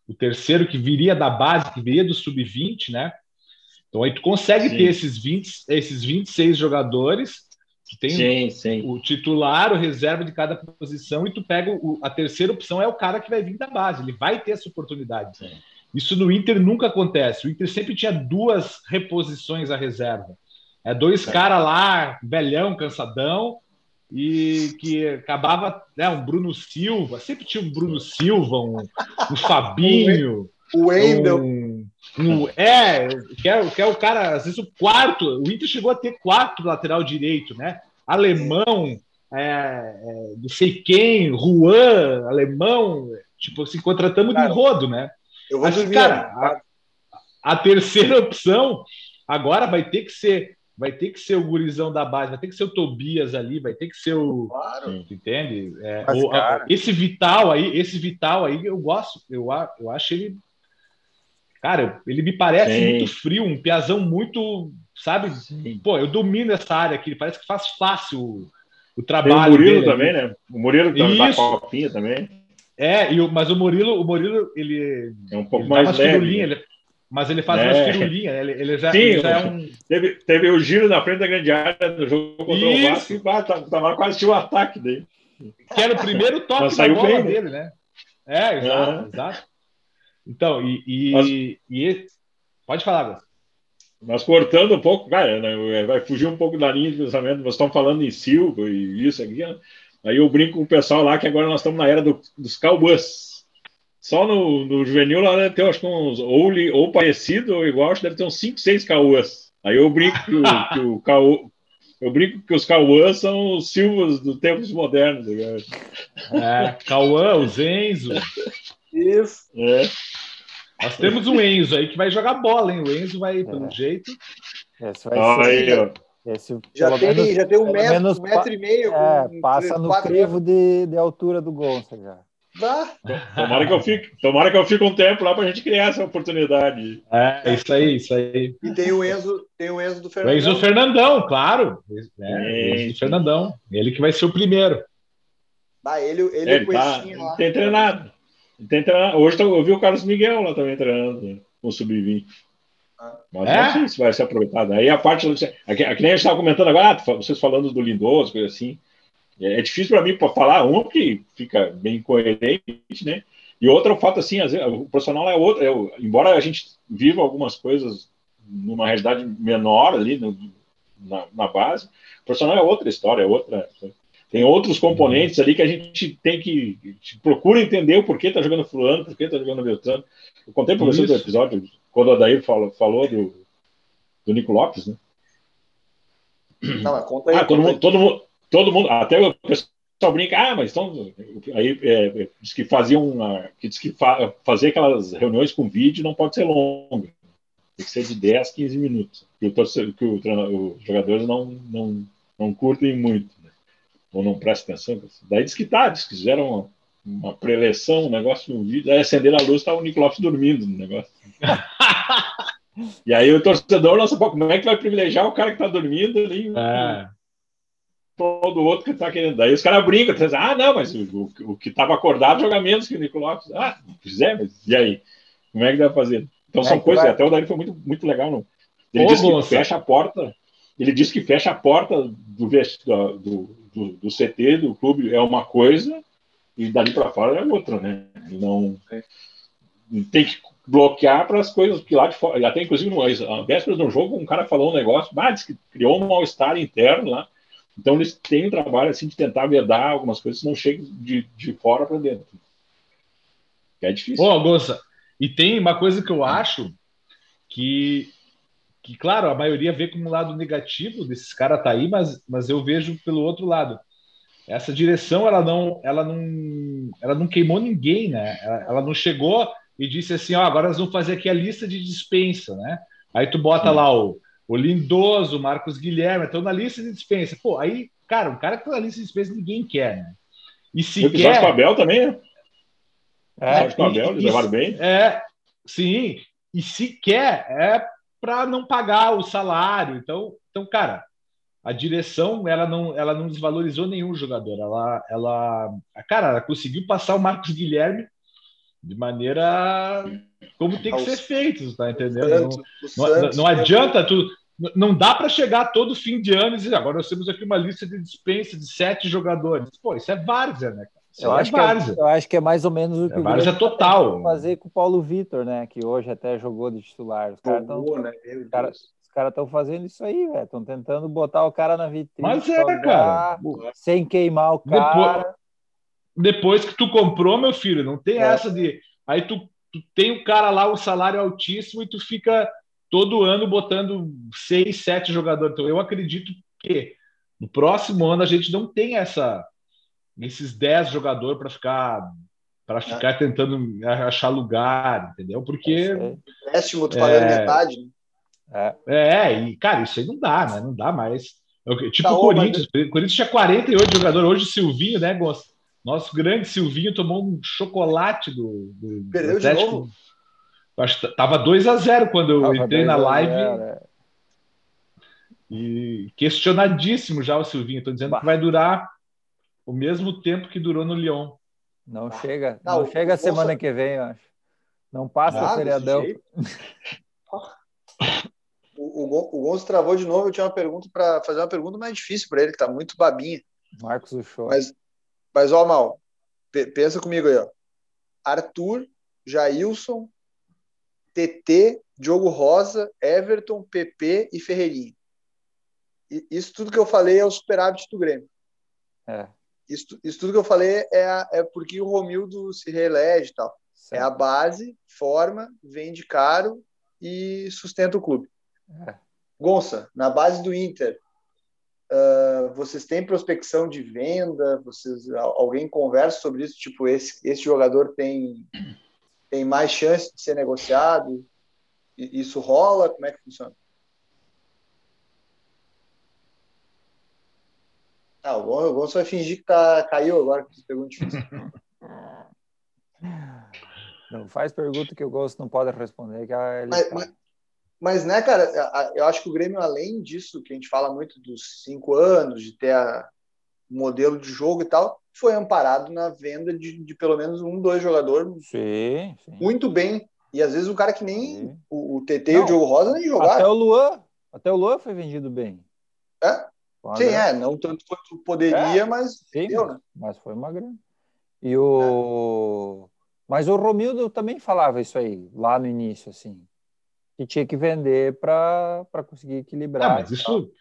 o terceiro que viria da base, que viria do sub-20, né? Então aí tu consegue sim. ter esses 20, esses 26 jogadores, tu tem sim, sim. o titular, o reserva de cada posição, e tu pega o, a terceira opção é o cara que vai vir da base, ele vai ter essa oportunidade. Isso no Inter nunca acontece. O Inter sempre tinha duas reposições à reserva. É dois é. caras lá, velhão, cansadão, e que acabava, né, um Bruno Silva, sempre tinha um Bruno Silva, um, um Fabinho, o Wendel. Um, um, é, que é, que é o cara, às vezes o quarto, o Inter chegou a ter quatro lateral direito, né? Alemão, é, é, não sei quem, Juan, alemão, tipo assim, contratamos cara, de rodo, né? Eu vou Acho, cara, a, a terceira opção agora vai ter que ser vai ter que ser o gurizão da base, vai ter que ser o Tobias ali, vai ter que ser o. Claro. Entende? É, Mas, o, a, esse Vital aí, esse Vital aí, eu gosto, eu, eu acho ele. Cara, ele me parece Sim. muito frio, um piazão muito. Sabe? Sim. Pô, eu domino essa área aqui, parece que faz fácil o, o trabalho. Tem o Murilo também, né? O Murilo tá da copinha também. É, e o, mas o Murilo, o Murilo, ele. É um pouco mais leve. Ele, mas ele faz é. umas firulinhas, ele, ele já, Sim, ele já é um. Teve, teve o giro na frente da grande área no jogo contra Isso. o Vasco e tava, tá, quase tinha um ataque dele. Que era o primeiro toque da bola bem, né? dele, né? É, exato, exato. Então, e, e, Mas... e, pode falar, Gus. Mas cortando um pouco, cara, né, vai fugir um pouco da linha de pensamento. Vocês estão falando em Silva e isso aqui. Né? Aí eu brinco com o pessoal lá que agora nós estamos na era do, dos Cowboys. Só no, no juvenil lá deve ter, acho que uns, ou, ou parecido ou igual, acho que deve ter uns 5, 6 Cauãs. Aí eu brinco que o, que o Cauã, eu brinco que os Cauãs são os Silvas do tempos modernos. Tá é, Cauã, os Enzo. Isso. É. Nós temos um Enzo aí que vai jogar bola, hein? O Enzo vai, pelo é. jeito. Esse vai ah, ser... aí, Esse, já, tem, menos, já tem um metro, menos, um metro e meio. É, passa no crivo de, de altura do Gonça já. Tomara que eu fique, tomara que eu fique um tempo lá para a gente criar essa oportunidade. É, isso aí, isso aí. E tem o Enzo, tem o Enzo do Fernandão. O Enzo Fernandão, claro. É, Enzo Fernandão. Ele que vai ser o primeiro. Ah, ele, ele, ele tá, lá. Tem treinado. Tem treinado. Hoje eu vi o Carlos Miguel lá também treinando né, com o Sub-20. Ah. Mas é? não sei se vai ser aproveitado. Aí a parte. Aqui, aqui nem a gente estava comentando agora, ah, vocês falando do Lindoso, coisa assim. É, é difícil para mim para falar, um que fica bem coerente, né? E outro fato assim, vezes, o profissional é outro, é, embora a gente viva algumas coisas numa realidade menor ali no, na, na, base, o profissional é outra história, é outra. Tem outros componentes ali que a gente tem que procura entender o porquê tá jogando fulano, porquê tá jogando Beltrano. Eu contei para vocês do episódio quando o Adair falou, falou do, do Nico Lopes, né? Não, conta aí. Ah, todo, mundo, todo, mundo, todo mundo, até o pessoal brinca, ah, mas então. Aí é, diz que faziam. Que diz que fa, fazer aquelas reuniões com vídeo não pode ser longa. Tem que ser de 10, 15 minutos. Que, o torcedor, que o, os jogadores não, não, não curtem muito. Né? Ou não prestam atenção. Daí diz que tá, diz que fizeram uma, uma preleção, um negócio no vídeo. Aí acenderam a luz, estava o Nicolau dormindo no negócio. e aí o torcedor, nossa, pô, como é que vai privilegiar o cara que está dormindo ali? É todo outro que está querendo. Daí os caras brincam, dizem, ah, não, mas o, o, que estava acordado joga menos que o Nicolau. Ah, fizer, mas e aí? Como é que dá para fazer? Então é são coisas, vai... até o Daí foi muito, muito legal. Não? Ele Ô, disse que fecha a porta, ele disse que fecha a porta do, do, do, do CT, do clube, é uma coisa, e dali para fora é outra, né? Não tem que bloquear para as coisas que lá de fora, até inclusive no, a véspera do jogo, um cara falou um negócio, disse que criou um mal-estar interno lá, então eles têm um trabalho assim de tentar vedar algumas coisas que não cheguem de, de fora para dentro. É difícil. Ô, Gonça, e tem uma coisa que eu acho que, que, claro, a maioria vê como um lado negativo desses caras tá aí, mas, mas eu vejo pelo outro lado. Essa direção, ela não, ela não, ela não queimou ninguém, né? Ela, ela não chegou e disse assim, ó, agora nós vamos fazer aqui a lista de dispensa, né? Aí tu bota Sim. lá o o Lindoso, o Marcos Guilherme, estão na lista de dispensa. Pô, aí, cara, um cara que tá na lista de dispensa ninguém quer, né? E se o quer... Jorge Abel também, né? É, Jorge Abel, eles levaram bem. É, sim, e se quer é para não pagar o salário. Então, então, cara, a direção ela não, ela não desvalorizou nenhum jogador. Ela, ela, cara, ela conseguiu passar o Marcos Guilherme de maneira como tem que ser feito, tá entendendo? Não, não, não adianta tu não dá para chegar todo fim de ano e dizer agora nós temos aqui uma lista de dispensa de sete jogadores. Pô, isso é várzea, né? Isso eu, é acho várzea. Que é, eu acho que é mais ou menos o que é o várzea total. fazer com o Paulo Vitor, né? Que hoje até jogou de titular. Os caras estão né? cara, fazendo isso aí, velho. Estão tentando botar o cara na vitrine. Mas é, cara. Sem queimar o cara. Depois, depois que tu comprou, meu filho, não tem é. essa de. Aí tu, tu tem o cara lá, o salário altíssimo, e tu fica todo ano botando seis, sete jogadores. Então, eu acredito que no próximo ano a gente não tem essa esses dez jogadores para ficar para é. ficar é. tentando achar lugar, entendeu? Porque empréstimo tu pagando é, metade. Né? É. é, e cara, isso aí não dá, né? Não dá mais. Tipo tá o Corinthians, o Corinthians tinha 48 jogadores, hoje o Silvinho, né, Gonçalo? Nosso grande Silvinho tomou um chocolate do, do Perdeu do de novo? Acho que tava 2 a 0 quando eu tava entrei na live. É. E questionadíssimo já o Silvinho. Estou dizendo bah. que vai durar o mesmo tempo que durou no Lyon. Não ah. chega, não, não chega a semana que vem, eu acho. Não passa ah, o feriadão. o, o, o Gonçalo travou de novo. Eu tinha uma pergunta para fazer uma pergunta mais difícil para ele, que está muito babinha. Marcos Uchoa. Mas, mas ó, Mal, pensa comigo aí, ó. Arthur, Jailson, TT, Diogo Rosa, Everton, PP e Ferreirinha. Isso tudo que eu falei é o superávit do Grêmio. É. Isso, isso tudo que eu falei é, a, é porque o Romildo se reelege e tal. Certo. É a base, forma, vende caro e sustenta o clube. É. Gonça, na base do Inter, uh, vocês têm prospecção de venda? Vocês, alguém conversa sobre isso? Tipo, esse, esse jogador tem tem mais chance de ser negociado? Isso rola? Como é que funciona? Ah, o Gonçalo vai fingir que tá, caiu agora que pergunta difícil. Não faz pergunta que o Gonçalo não pode responder. Que mas, mas, mas, né, cara, eu acho que o Grêmio, além disso, que a gente fala muito dos cinco anos, de ter a, modelo de jogo e tal, foi amparado na venda de, de pelo menos um, dois jogadores sim, sim. muito bem. E às vezes o cara que nem o, o TT e o Diogo Rosa nem jogaram. Até o Luan, até o Luan foi vendido bem. É? sim, é, não tanto quanto poderia, é, mas sim, deu, né? Mas foi uma grande. E o. É. Mas o Romildo também falava isso aí, lá no início, assim. Que tinha que vender para conseguir equilibrar. Ah, mas isso,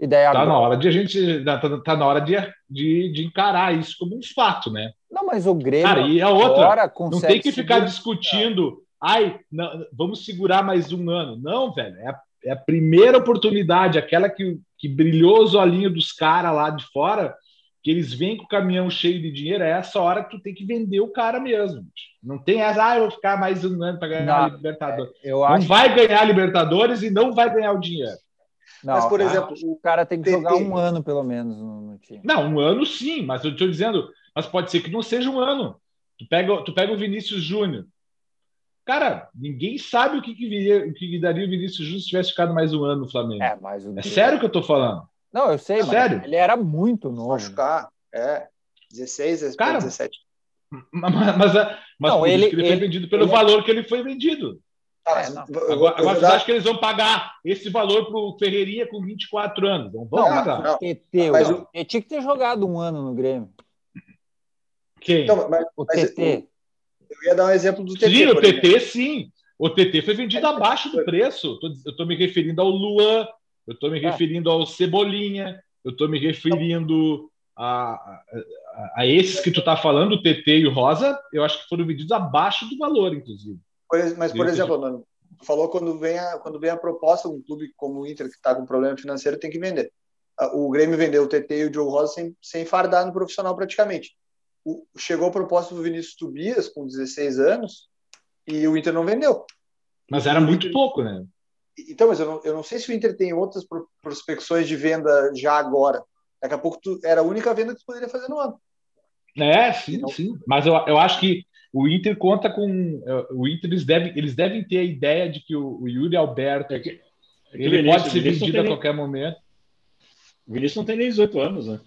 Ideia tá agora... na hora de a gente tá, tá, tá, na hora de, de, de, encarar isso como um fato, né? Não, mas o Grêmio Cara, e a outra não tem que ficar discutindo, ai, não, vamos segurar mais um ano. Não, velho, é a, é a primeira oportunidade, aquela que, que brilhou os olhinhos dos caras lá de fora, que eles vêm com o caminhão cheio de dinheiro, é essa hora que tu tem que vender o cara mesmo. Não tem essa, ah, eu vou ficar mais um ano para ganhar não, a Libertadores. É, não vai ganhar a Libertadores e não vai ganhar o dinheiro. Não, mas, por exemplo, o cara tem que jogar um ano, pelo menos, no, time. Não, um ano sim, mas eu estou dizendo, mas pode ser que não seja um ano. Tu pega, tu pega o Vinícius Júnior. Cara, ninguém sabe o que, que, viria, o que daria o Vinícius Júnior se tivesse ficado mais um ano no Flamengo. É, mas o... é sério que eu estou falando. Não, eu sei, sério. ele era muito novo. Machucar, é. 16, Cara, 17. Mas, mas, mas não, ele, ele, foi vendido pelo ele... valor que ele foi vendido. Ah, é, agora, agora vocês acham que eles vão pagar esse valor para o Ferreirinha com 24 anos? Não vão não, pagar. Não. TT, mas o... Ele tinha que ter jogado um ano no Grêmio. Quem? Então, mas, o mas, TT. Eu ia dar um exemplo do TT. Sim, o TT, exemplo. sim. O TT foi vendido é, abaixo do preço. Eu estou me referindo ao Luan, eu estou me é. referindo ao Cebolinha, eu estou me referindo a, a, a, esses que tu está falando, o TT e o Rosa, eu acho que foram vendidos abaixo do valor, inclusive. Mas, por exemplo, mano, falou quando vem a, quando vem a proposta, um clube como o Inter, que está com problema financeiro, tem que vender. O Grêmio vendeu o TT e o Diogo Rosa sem, sem fardar no profissional praticamente. O, chegou a proposta do Vinícius Tobias, com 16 anos, e o Inter não vendeu. Mas era muito pouco, né? Então, mas eu não, eu não sei se o Inter tem outras prospecções de venda já agora. Daqui a pouco tu, era a única venda que tu poderia fazer no ano. É, sim, não... sim. Mas eu, eu acho que o Inter conta com. É, o Inter eles devem, eles devem ter a ideia de que o, o Yuri Alberto é que, é que ele Vinícius, pode ser vendido a qualquer momento. O Vinícius não tem nem 18 anos, né?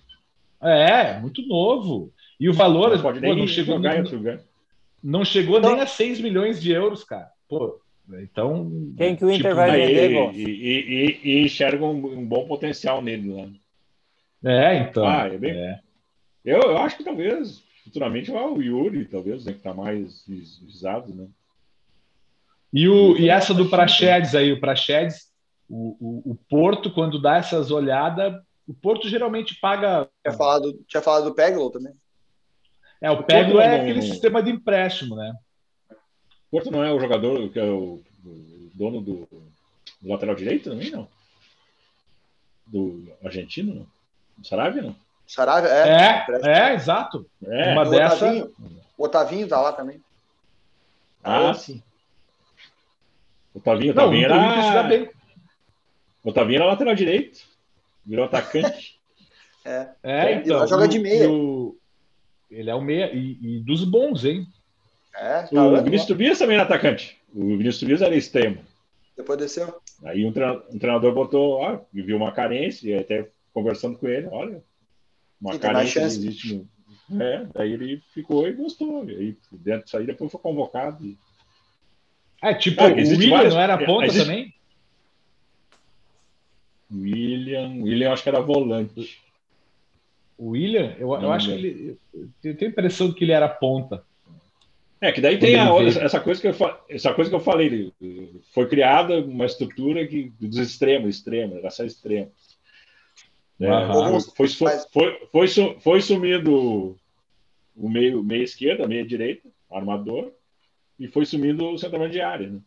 É, muito novo. E o valor não, pode pô, nem não chegou, nem, não chegou então, nem a 6 milhões de euros, cara. Pô, então. Quem que o Inter tipo, vai vender, e, e, e, e enxerga um, um, bom potencial nele lá. É, então. Ah, é bem... é. Eu, eu acho que talvez futuramente o Yuri, talvez, né, que está mais visado, né? E, o, e essa do Praxedes aí, o Praxedes, o, o, o, Porto, quando dá essas olhadas, o Porto geralmente paga. Tinha falado, tinha falado do Peglo também. É, o, o Peglo é não, aquele não, sistema de empréstimo, né? O Porto não é o jogador que é o, o dono do, do, lateral direito também, não? Do argentino, não? Do Sarabia, não? Saraiva, é. É, é exato. É. Uma o dessa. Otavinho, o Otavinho tá lá também. Ah, ah sim. O Otavinho Não, também era. Bem. O Otavinho era lateral direito. Virou atacante. é. é, então. Ele joga de meia. O... Ele é o meia e, e dos bons, hein? É, tá o Vinícius Tobias também era atacante. O Vinícius Tobias era extremo. Depois desceu. Aí um, treinador botou, ó, viu uma carência, e até conversando com ele, olha, uma carência existe no... É, daí ele ficou e gostou. E aí, dentro disso aí, depois foi convocado. E... É, tipo, é, o William várias... não era ponta existe... também? William, William acho que era volante. O William, eu, eu acho que ele. Eu tenho a impressão que ele era ponta. É, que daí tem a, essa, coisa que eu, essa coisa que eu falei. Foi criada uma estrutura que, dos extremos, extremos, era só É, foi, foi, foi, foi, sumindo o meio, meio esquerda, meia direita, armador, e foi sumindo o centroavante de área. Né?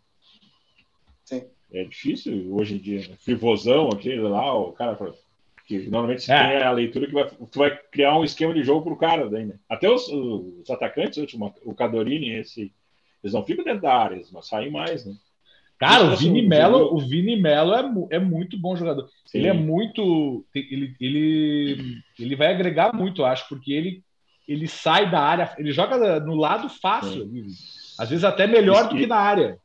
Sim. É difícil hoje em dia. Né? Pivôzão, aquele lá, o cara. Que normalmente você é. tem a leitura que vai, tu vai criar um esquema de jogo pro cara daí, né? Até os, os atacantes, o Cadorini, esse, eles não ficam dentro da área, eles saem mais, né? Cara, o Vini Melo, o Vini Melo é, é muito bom jogador. Sim. Ele é muito. Ele, ele, ele vai agregar muito, eu acho, porque ele, ele sai da área, ele joga no lado fácil, às vezes até melhor Isso, do que na área.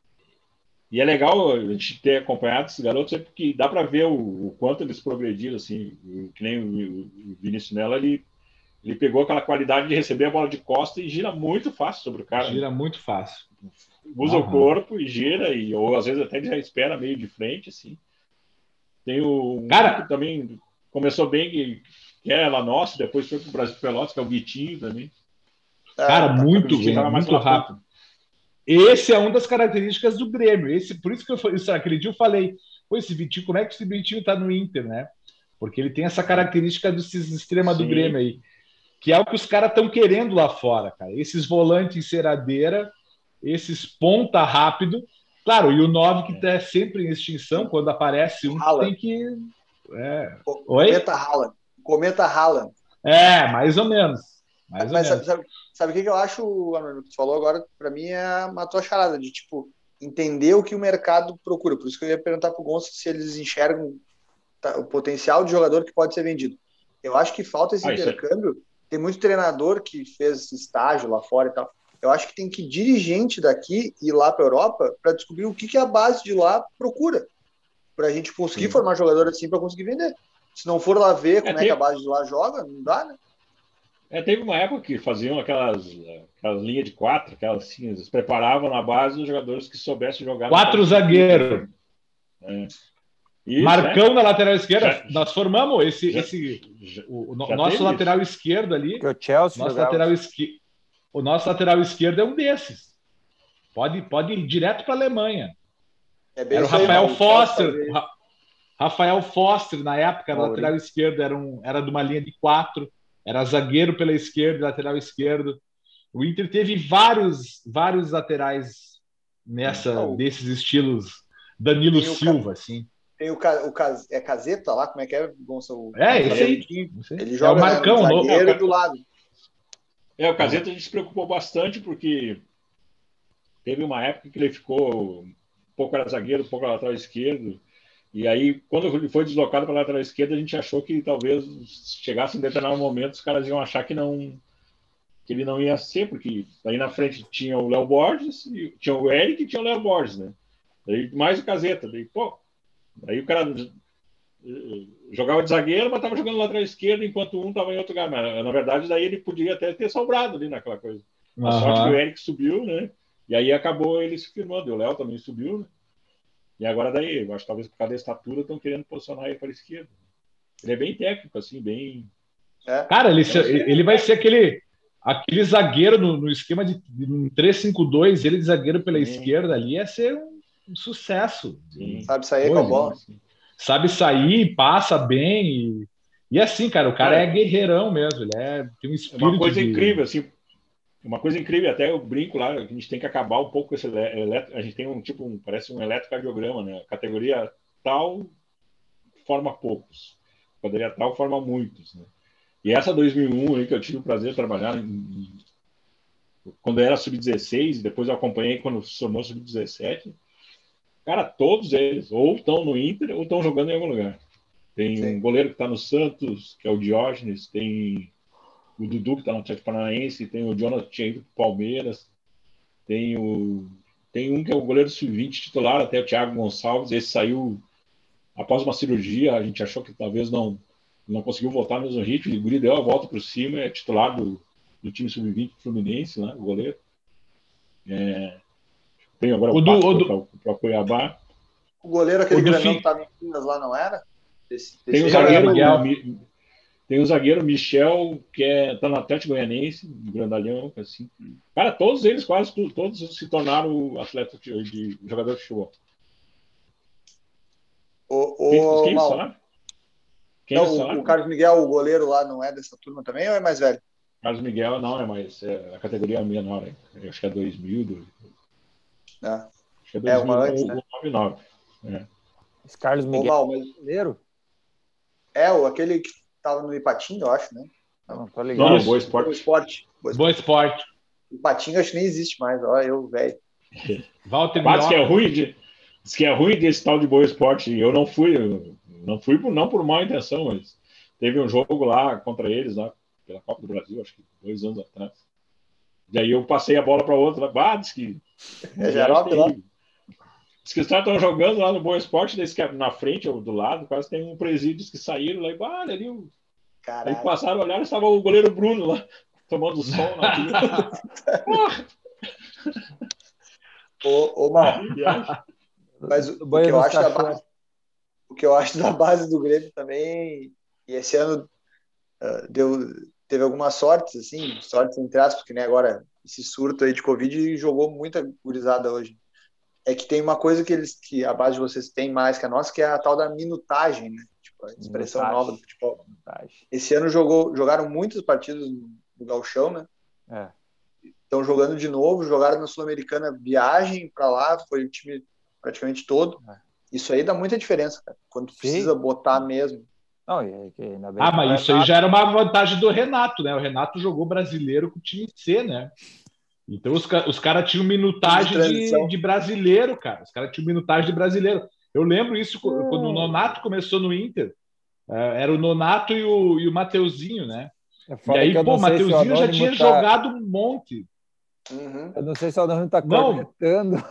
E é legal a gente ter acompanhado esses garotos, porque dá para ver o, o, quanto eles progrediram, assim, que nem o, o Vinícius Melo, ele, ele pegou aquela qualidade de receber a bola de costa e gira muito fácil sobre o cara. Gira muito fácil usa uhum. o corpo e gira, e, ou às vezes até já espera meio de frente, assim. Tem o cara que também começou bem, que, que é lá nosso, depois foi para o Brasil Pelotas, que é o Vitinho também. Cara, tá, muito, bem, muito rápido. Esse é uma das características do Grêmio. Esse, por isso que eu isso, aquele dia eu falei, pô, esse Vitinho, como é que esse Vitinho tá no Inter, né? Porque ele tem essa característica do extrema do Grêmio aí, que é o que os caras estão querendo lá fora, cara. Esses volantes em ceradeira esses ponta rápido. Claro, e o 9 que está é sempre em extinção, quando aparece um, Haaland. tem que. É... Cometa Haaland. Cometa Haaland. É, mais ou menos. Mais Mas sabe, sabe, sabe, o que, eu acho, Armando, que tu falou agora, para mim é uma tua charada, de tipo, entender o que o mercado procura. Por isso que eu ia perguntar pro Gonçalo se eles enxergam o potencial de jogador que pode ser vendido. Eu acho que falta esse ah, é intercâmbio. É... Tem muito treinador que fez estágio lá fora e tal. Eu acho que tem que dirigente daqui ir lá para a Europa para descobrir o que, que a base de lá procura. Para a gente conseguir Sim. formar jogador assim para conseguir vender. Se não for lá ver é, como é, é que a base de lá joga, não dá, né? É, teve uma época que faziam aquelas, aquelas linhas de quatro, aquelas assim, eles preparavam na base os jogadores que soubessem jogar. Quatro zagueiros. É. Isso, Marcão né? na lateral esquerda. Já, nós formamos esse, já, esse o, o nosso lateral isso. esquerdo ali. Que o Chelsea nosso lateral esqui, o nosso lateral esquerdo é um desses. Pode, pode ir direto para a Alemanha. É era o Rafael aí, Foster. O Rafael Foster, na época, era lateral esquerdo, era, um, era de uma linha de quatro, era zagueiro pela esquerda, lateral esquerdo. O Inter teve vários, vários laterais nessa, desses estilos Danilo Silva, assim. Tem o, o é Caseta lá, como é que é, Gonçalo? É, esse aí. Ele joga é o Marcão, no zagueiro é, do lado. É, o Caseta a gente se preocupou bastante porque teve uma época que ele ficou um pouco era zagueiro, um pouco lateral esquerdo. E aí, quando ele foi deslocado para a lateral esquerda, a gente achou que talvez chegasse em determinado momento, os caras iam achar que não que ele não ia ser, porque aí na frente tinha o Léo Borges, tinha o Eric e tinha o Léo Borges, né? Daí mais o Caseta. Daí, pô, Aí o cara jogava de zagueiro, mas estava jogando lateral esquerdo, enquanto um estava em outro lugar. Mas, na verdade, daí ele podia até ter sobrado ali naquela coisa. A uhum. sorte que o Eric subiu, né? E aí acabou ele se firmando. O Léo também subiu, né? E agora daí, eu acho que talvez por causa da estatura estão querendo posicionar ele para a esquerda. Ele é bem técnico, assim, bem. É. Cara, ele, ele vai ser aquele, aquele zagueiro no, no esquema de, de 3-5-2, ele de zagueiro pela Sim. esquerda ali, ia ser um um sucesso. Sim. Sabe sair com a bola. Sabe sair, passa bem. E, e assim, cara, o cara é, é guerreirão mesmo. Ele é, tem um espírito. Uma coisa de... incrível, assim. Uma coisa incrível, até eu brinco lá, a gente tem que acabar um pouco com esse eletro, a gente tem um tipo, um, parece um eletrocardiograma, né? Categoria tal forma poucos, categoria tal forma muitos, né? E essa 2001 aí que eu tive o prazer de trabalhar em, quando era sub-16, depois eu acompanhei quando se tornou sub-17, Cara, todos eles ou estão no Inter ou estão jogando em algum lugar. Tem Sim. um goleiro que está no Santos, que é o Diógenes, tem o Dudu, que está no Atlético Paranaense, tem o Jonathan que Palmeiras, tem o tem um que é o goleiro sub-20 titular, até o Thiago Gonçalves, esse saiu após uma cirurgia, a gente achou que talvez não não conseguiu voltar no mesmo ritmo, e o Guri deu a volta por cima, é titular do, do time sub-20 Fluminense, né, o goleiro. É, tem agora o, do, o do... para Cuiabá. O goleiro, aquele grandão que estava em Minas lá, não era? Esse, esse tem, o zagueiro, Miguel, tem o zagueiro Michel, que é, tá no Atlético Goianense, grandalhão, assim. Cara, todos eles, quase todos se tornaram atletas de, de jogador de futebol. O, o, quem, quem sabe? Quem não, sabe? O Carlos Miguel, o goleiro lá, não é dessa turma também ou é mais velho? Carlos Miguel não é mais, é a categoria menor, acho que é 2000, é, que é, é uma antes, né? É. Esse Carlos Miguel Ô, mas... brasileiro? É, o, aquele que estava no Ipatinga, eu acho, né? Não, tô ligado. Não, Boa Esporte. Boa Esporte. Boa Esporte. Ipatinga acho que nem existe mais, ó, eu, velho. Walter Mas que é ruim de, diz que é ruim desse tal de Boa Esporte. Eu não fui, eu não fui por, não por má intenção, mas teve um jogo lá contra eles, lá, pela Copa do Brasil, acho que dois anos atrás. E aí eu passei a bola para outra. Ah, diz que. É Jarope lá. Diz que os caras estão jogando lá no Bom Esporte, desse que na frente ou do lado, quase tem um presídio que saíram lá e ah, ali. O... Aí passaram, olharam, estava o goleiro Bruno lá, tomando sol na Ô, ô Mal, mas o, o, que eu acho da base, o que eu acho da base do Grêmio também, e esse ano uh, deu, teve algumas sortes, assim, sortes entre aspas, porque nem agora esse surto aí de Covid jogou muita gurizada hoje. É que tem uma coisa que eles, que a base de vocês tem mais que a nossa, que é a tal da minutagem, né? Tipo, a expressão minutagem. nova do futebol. Minutagem. Esse ano jogou, jogaram muitos partidos no Galchão, né? É. Estão jogando de novo, jogaram na Sul-Americana, viagem para lá, foi o time praticamente todo. É. Isso aí dá muita diferença, cara. Quando Sim. precisa botar mesmo. Não, é ainda bem ah, mas isso Renato... aí já era uma vantagem do Renato, né? O Renato jogou brasileiro com o time C, né? Então os, os caras tinham minutagem de, de, brasileiro, cara. Os caras tinham minutagem de brasileiro. Eu lembro isso hum. quando o Nonato começou no Inter. É, era o Nonato e o, e o Mateuzinho, né? É e aí, pô, o Mateuzinho já tinha tá... jogado um monte. Uhum. Eu não sei se o Anônimo tá corretando.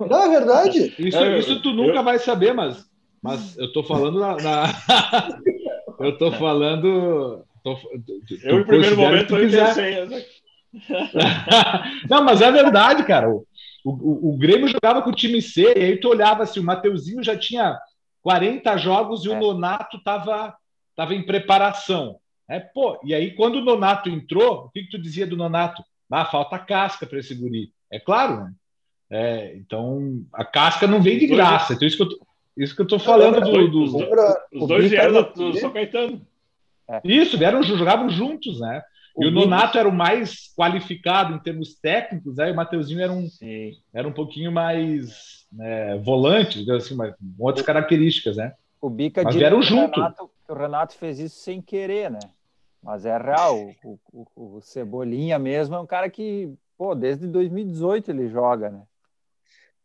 Não, é verdade. Isso, é, isso tu nunca eu... vai saber, mas, mas eu tô falando na. na... eu tô falando. Tô, eu, em primeiro momento, eu pensei. não, mas é verdade, cara. O, o, o, Grêmio jogava com o time C, e aí tu olhava assim, o Mateuzinho já tinha 40 jogos e é. o Nonato tava, tava em preparação. É, pô, e aí, quando o Nonato entrou, o que, que tu dizia do Nonato? Ah, falta casca para esse guri. É claro, né? É, então, a casca não vem de graça. Então, isso que eu tô, isso que eu tô falando do. do, do os dois vieram do São Caetano. É. Isso, vieram, jogavam juntos, né? E o, Nonato era o mais qualificado em termos técnicos, aí né? o Mateuzinho era um, era um pouquinho mais né, volante, assim, mas com outras características, né? O Bica mas vieram junto. o Renato fez isso sem querer, né? Mas é real. O, o, o, Cebolinha mesmo é um cara que, pô, desde 2018 ele joga, né?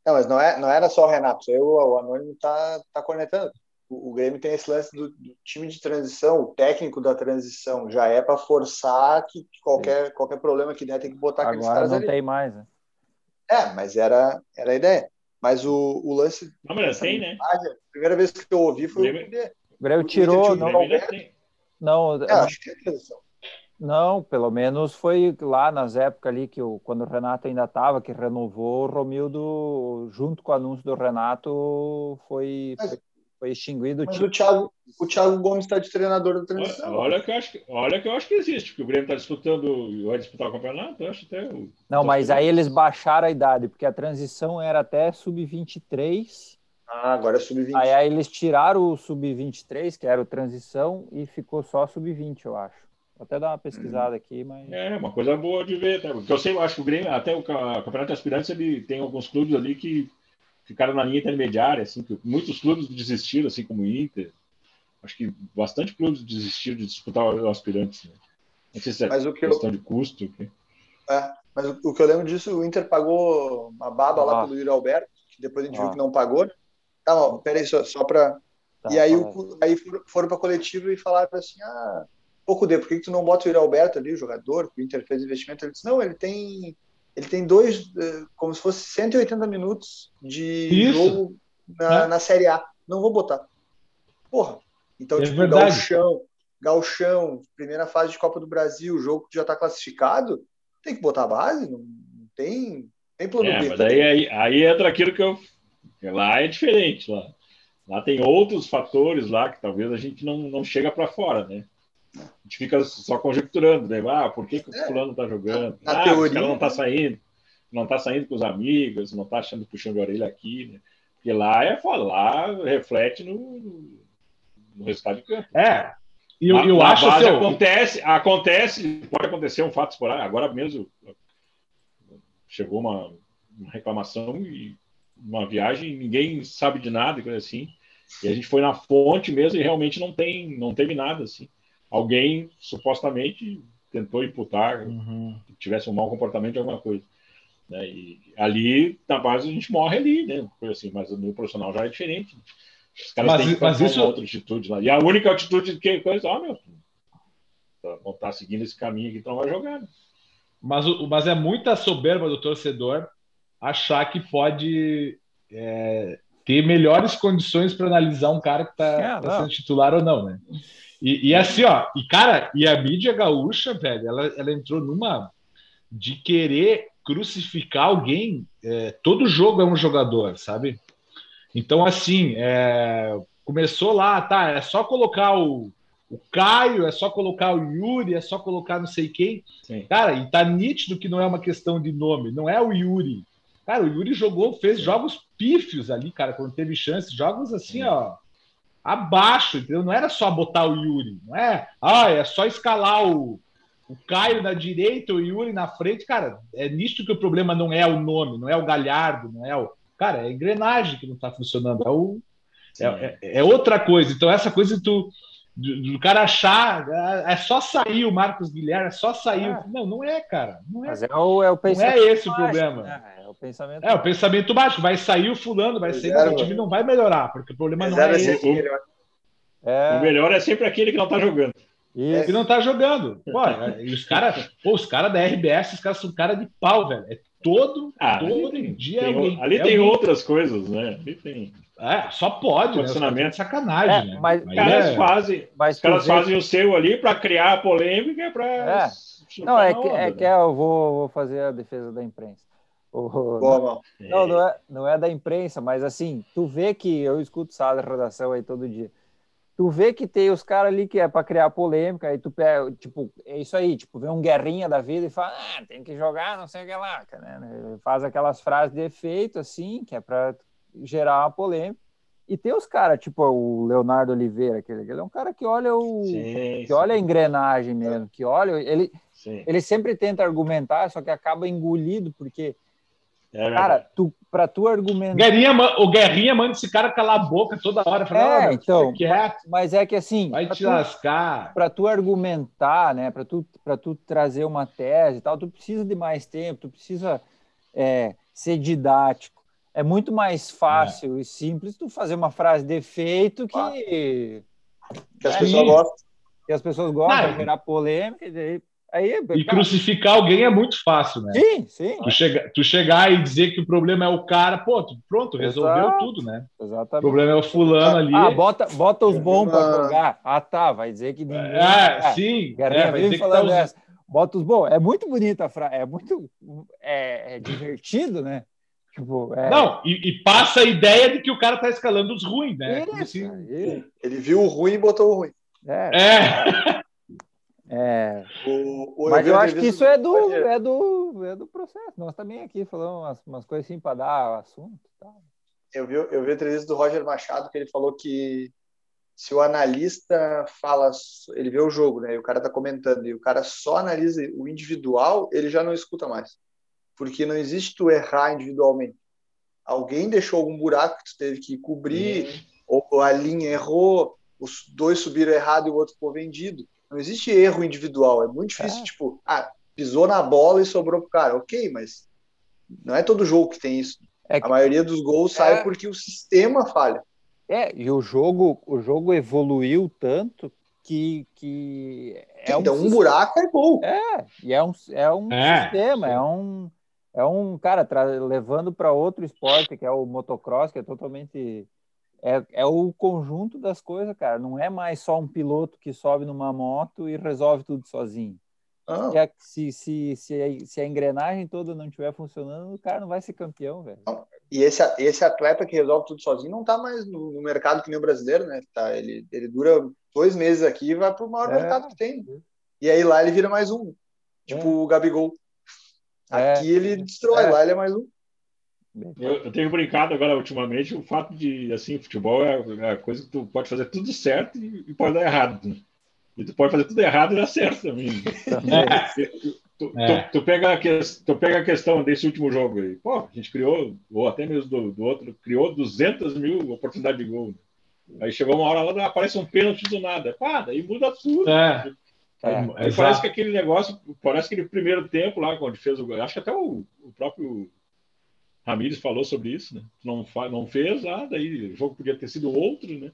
Não, mas não, é, não era só o Renato. Eu, o Anônimo tá, tá conectando. O, o Grêmio tem esse lance do, do, time de transição, o técnico da transição. Já é para forçar que qualquer, qualquer problema que der tem que botar aqueles Agora caras não ali. tem mais, né? É, mas era, era a ideia. Mas o, o lance. Não, mas tem, né? A primeira vez que eu ouvi foi o Grêmio tirou. Não, não, é, acho que é transição. Não, pelo menos foi lá nas épocas ali que o, quando o Renato ainda estava, que renovou, o Romildo, junto com o anúncio do Renato, foi, mas, foi extinguido. Mas o Thiago, o Thiago Gomes está de treinador da transição. Olha, olha, que eu acho que, olha que eu acho que existe, porque o Grêmio está disputando, vai disputar o campeonato, eu acho até. O, Não, mas aí eles baixaram a idade, porque a transição era até sub-23. Ah, agora é sub-20. Aí, aí eles tiraram o sub-23, que era o transição, e ficou só sub-20, eu acho. Vou até dar uma pesquisada hum. aqui, mas. É, uma coisa boa de ver, tá? Porque eu sei, eu acho que o Grêmio, até o Campeonato de Aspirantes, ele tem alguns clubes ali que ficaram na linha intermediária, assim, que muitos clubes desistiram, assim como o Inter. Acho que bastante clubes desistiram de disputar o Aspirantes. Né? Não sei se é mas o que questão eu... de custo. Que... É, mas o, que eu lembro disso, o Inter pagou uma baba ah. lá pelo Yuri Alberto, que depois a gente ah. viu que não pagou. Né? Tá, ó, peraí, só, só para. Tá, e aí, o, aí foram para coletivo e falaram assim: ah pouco de por que, tu não bota o Yuri Alberto ali, o jogador, que o Inter fez investimento? Ele disse, não, ele tem, ele tem dois, eh, como se fosse 180 minutos de Isso. jogo na, é. na Série A. Não vou botar. Porra. Então, é tipo, verdade. Galchão, Galchão, primeira fase de Copa do Brasil, jogo que já está classificado, tem que botar a base, não, não tem, tem plano é, B. Mas aí, aí, aí entra aquilo que eu. Lá é diferente, lá. Lá tem outros fatores lá que talvez a gente não, não chega para fora, né? A gente fica só conjecturando, né? Ah, por que, que o é. fulano está jogando? Na ah, teoria, o cara não está saindo, não está saindo com os amigos, não está achando puxão de orelha aqui, né? Porque lá é falar, reflete no, no resultado de campo. É. E eu, eu acho que acontece, acontece, pode acontecer um fato esporádico. Agora mesmo chegou uma, uma reclamação e uma viagem, ninguém sabe de nada, coisa assim. E a gente foi na fonte mesmo e realmente não tem, não teve nada assim alguém supostamente tentou imputar uhum. que tivesse um mau comportamento de alguma coisa. Né? E ali, na base, a gente morre ali, né? Coisa assim, mas no profissional já é diferente. Os caras mas, têm que mas isso... uma outra atitude lá. E a única atitude que coisa, ó, oh, meu, vão estar tá seguindo esse caminho aqui, então vai jogar. Né? Mas, mas é muita soberba do torcedor achar que pode é, ter melhores condições para analisar um cara que está é, tá sendo titular ou não, né? E, e, assim, ó, e cara, e a mídia gaúcha, velho, ela, ela entrou numa de querer crucificar alguém. É, todo jogo é um jogador, sabe? Então, assim, é, começou lá, tá? É só colocar o, o Caio, é só colocar o Yuri, é só colocar não sei quem. Sim. Cara, e tá nítido que não é uma questão de nome, não é o Yuri. Cara, o Yuri jogou, fez jogos pífios ali, cara, quando teve chance, jogos assim, Sim. ó abaixo, entendeu? Não era só botar o Yuri, não é? Ah, é só escalar o, o Caio na direita, o Yuri na frente, cara, é nisto que o problema não é o nome, não é o Galhardo, não é o. Cara, é a engrenagem que não está funcionando, é, o, é, é, é, outra coisa. Então, essa coisa tu. Do, do, cara achar, é, é só sair o Marcos Guilherme, é só sair. É. Não, não é, cara. Não é. Mas é o, é o pensamento. Não é esse o problema. Né? É o pensamento. É o pensamento mágico. Vai sair o fulano, vai sair, o time não vai melhorar, porque o problema não é esse. O melhor é sempre aquele que não tá jogando. Isso. Que não tá jogando. Pô, e os caras, os caras da RBS, os caras são cara de pau, velho. É todo, ah, todo tem, dia. Tem, alguém, ali é tem alguém. outras coisas, né? Ali tem. É, só pode, né? sacanagem, é, né? Mas, os caras, é... fazem, mas os caras fazem o seu ali para criar a polêmica, para. É. Não, é que, é que é, eu vou, vou fazer a defesa da imprensa. O, Boa, não, não, é, não é da imprensa, mas assim, tu vê que eu escuto sala de redação aí todo dia tu vê que tem os caras ali que é para criar polêmica, aí tu pega, tipo, é isso aí, tipo, vê um guerrinha da vida e fala, ah, tem que jogar, não sei o que lá, né? Faz aquelas frases de efeito, assim, que é para gerar uma polêmica. E tem os caras, tipo o Leonardo Oliveira, que ele é um cara que olha o sim, que sim. olha a engrenagem mesmo, que olha, ele, ele sempre tenta argumentar, só que acaba engolido, porque é cara, tu, pra tu argumentar. Guerrinha, o Guerrinha manda esse cara calar a boca toda hora. Fala, é, então. Mas é que assim. Vai te tu, lascar. Pra tu argumentar, né? Pra tu, pra tu trazer uma tese e tal, tu precisa de mais tempo, tu precisa é, ser didático. É muito mais fácil é. e simples tu fazer uma frase de efeito que. Que as pessoas gostam. Que as pessoas gostam, Não, gerar polêmica, e daí Aí, e cara... crucificar alguém é muito fácil, né? Sim, sim. Tu, chega, tu chegar e dizer que o problema é o cara, pô, tu, pronto, resolveu Exato. tudo, né? Exatamente. O problema é o fulano ali. Ah, bota, bota os bons para jogar. Ah, tá, vai dizer que ninguém. É, é sim. é, vai dizer falando tá essa. Bota os bons. É muito bonita a frase, é muito é, é divertido, né? Tipo, é... Não, e, e, passa a ideia de que o cara tá escalando os ruins, né? Isso, assim... Ele viu o ruim e botou o ruim. É. é. É, o, o mas eu acho que isso é do, é, do, é do processo. Nós também aqui falamos umas, umas coisas assim para dar assunto. Tá? Eu, vi, eu vi a entrevista do Roger Machado que ele falou que se o analista fala, ele vê o jogo, né? E o cara tá comentando, e o cara só analisa o individual, ele já não escuta mais. Porque não existe tu errar individualmente. Alguém deixou algum buraco que tu teve que cobrir, uhum. ou a linha errou, os dois subiram errado e o outro ficou vendido não existe erro individual. É muito difícil, é. tipo, ah, pisou na bola e sobrou pro cara. Ok, mas não é todo jogo que tem isso. É que... A maioria dos gols é... sai porque o sistema falha. É, e o jogo, o jogo evoluiu tanto que, que é um, então, um buraco é gol. É, e é um, é um é. sistema, é um, é um cara levando para outro esporte que é o motocross, que é totalmente é, é o conjunto das coisas, cara. Não é mais só um piloto que sobe numa moto e resolve tudo sozinho. Ah. Se, se, se, a, se a engrenagem toda não estiver funcionando, o cara não vai ser campeão, velho. E esse, esse atleta que resolve tudo sozinho não tá mais no, no mercado que nem o brasileiro, né? Tá, ele, ele dura dois meses aqui e vai pro maior é. mercado que tem. E aí lá ele vira mais um. Tipo é. o Gabigol. É. Aqui ele destrói, é. lá ele é mais um. Eu, eu, tenho brincado agora ultimamente o fato de assim futebol é, é a coisa que tu pode fazer tudo certo e, e pode dar errado né? e tu pode fazer tudo errado e dar certo também, também. Tu, é. tu, tu, pega a que, tu pega a questão desse último jogo aí pô a gente criou ou até mesmo do, do outro criou 200 mil oportunidades de gol né? aí chegou uma hora lá aparece um pênalti do nada pá daí muda tudo é. É, parece que aquele negócio, parece que aquele primeiro tempo lá, quando fez o. Acho que até o, o próprio Ramires falou sobre isso, né? Não, não fez nada, aí o jogo podia ter sido outro, né?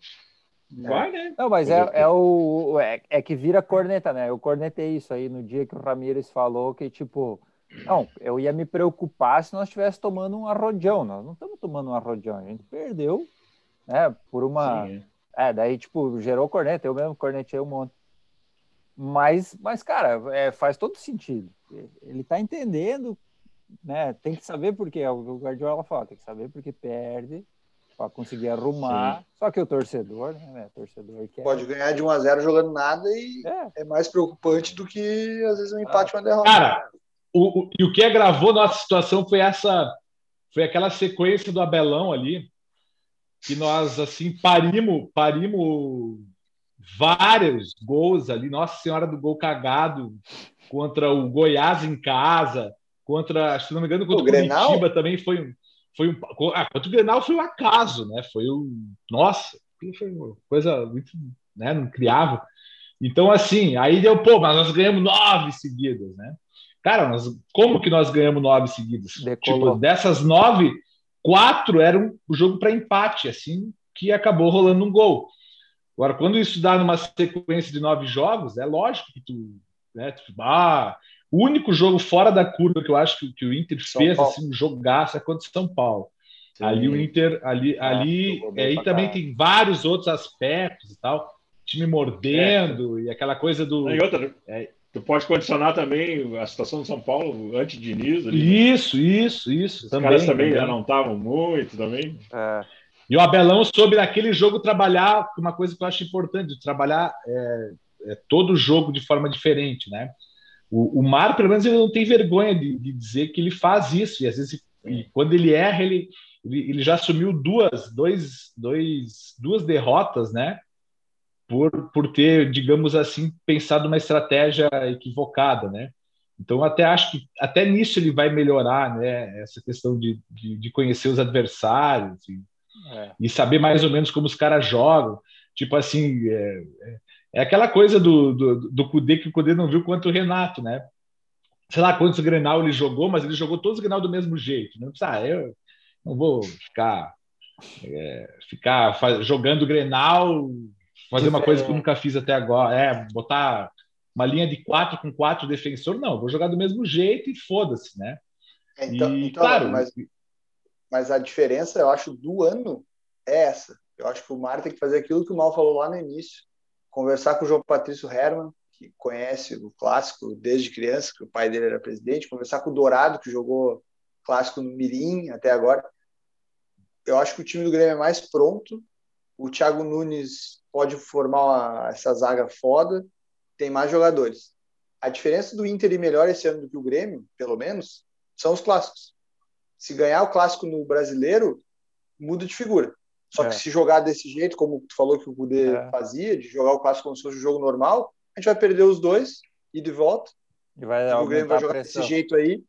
Vai, é. né? Não, mas é, é, o, é, é, que vira corneta, né? Eu cornetei isso aí no dia que o Ramires falou que, tipo, não, eu ia me preocupar se nós estivéssemos tomando um arrojão. Nós não estamos tomando um arrojão, a gente perdeu, né? Por uma. Sim, é. é, daí, tipo, gerou corneta, eu mesmo cornetei um monte. Mas, mas cara, é, faz todo sentido. Ele tá entendendo né, tem que saber porque é o Guardiola fala, tem que saber porque perde para conseguir arrumar. Sim. Só que o torcedor, né, torcedor quer... pode ganhar de 1 a 0 jogando nada e é, é mais preocupante do que às vezes um empate ah. uma derrota. Cara, o, o, e o que agravou nossa situação foi essa foi aquela sequência do Abelão ali que nós assim parimos, parimos vários gols ali, Nossa Senhora do gol cagado contra o Goiás em casa, contra, se não me engano, contra o, o Curitiba também foi um. Foi um ah, contra o Grenal foi um acaso, né? Foi um. Nossa, foi uma coisa muito né? Não criava. Então, assim, aí deu, pô, mas nós ganhamos nove seguidas, né? Cara, nós, como que nós ganhamos nove seguidas? Decolou. Tipo, dessas nove, quatro eram o jogo para empate, assim, que acabou rolando um gol. Agora, quando isso dá numa sequência de nove jogos, é lógico que tu, né, tu ah, o único jogo fora da curva que eu acho que, que o Inter São fez Paulo. assim, um jogaço é contra o São Paulo. Sim. Ali o Inter, ali, é, ali aí também tem vários outros aspectos e tal time mordendo é. e aquela coisa do. E outra, é, tu pode condicionar também a situação de São Paulo antes de Diniz. Ali, isso, né? isso, isso. Os também, caras também já não estavam muito também. É. E o Abelão soube naquele jogo trabalhar uma coisa que eu acho importante, trabalhar é, é, todo o jogo de forma diferente, né? O, o Mar, pelo menos, ele não tem vergonha de, de dizer que ele faz isso, e às vezes, e quando ele erra, ele, ele, ele já assumiu duas, dois, dois, duas derrotas, né? por, por ter, digamos assim, pensado uma estratégia equivocada, né? Então, até acho que até nisso ele vai melhorar, né? Essa questão de, de, de conhecer os adversários é. e, saber mais ou menos como os caras jogam. Tipo assim, é, é, é aquela coisa do, do, do Cudê que o Cudê não viu quanto o Renato, né? Sei lá quantos Grenal ele jogou, mas ele jogou todos os Grenal do mesmo jeito. Não né? ah, eu não vou ficar, é, ficar faz, jogando Grenal fazer uma coisa que eu nunca fiz até agora, é botar uma linha de quatro com quatro defensor, não, vou jogar do mesmo jeito e foda-se, né? É, então, e, então, claro, mas, mas a diferença, eu acho, do ano é essa. Eu acho que o Mário tem que fazer aquilo que o Mal falou lá no início, conversar com o João Patrício Herman, que conhece o clássico desde criança, que o pai dele era presidente, conversar com o Dourado, que jogou clássico no Mirim até agora. Eu acho que o time do Grêmio é mais pronto. O Thiago Nunes pode formar uma, essa zaga foda, tem mais jogadores. A diferença do Inter ir melhor esse ano do que o Grêmio, pelo menos, são os clássicos. Se ganhar o clássico no brasileiro, muda de figura. Só é. que se jogar desse jeito, como tu falou que o Kudê é. fazia, de jogar o clássico como se fosse um jogo normal, a gente vai perder os dois, e de volta. E vai o Grêmio vai jogar desse jeito aí.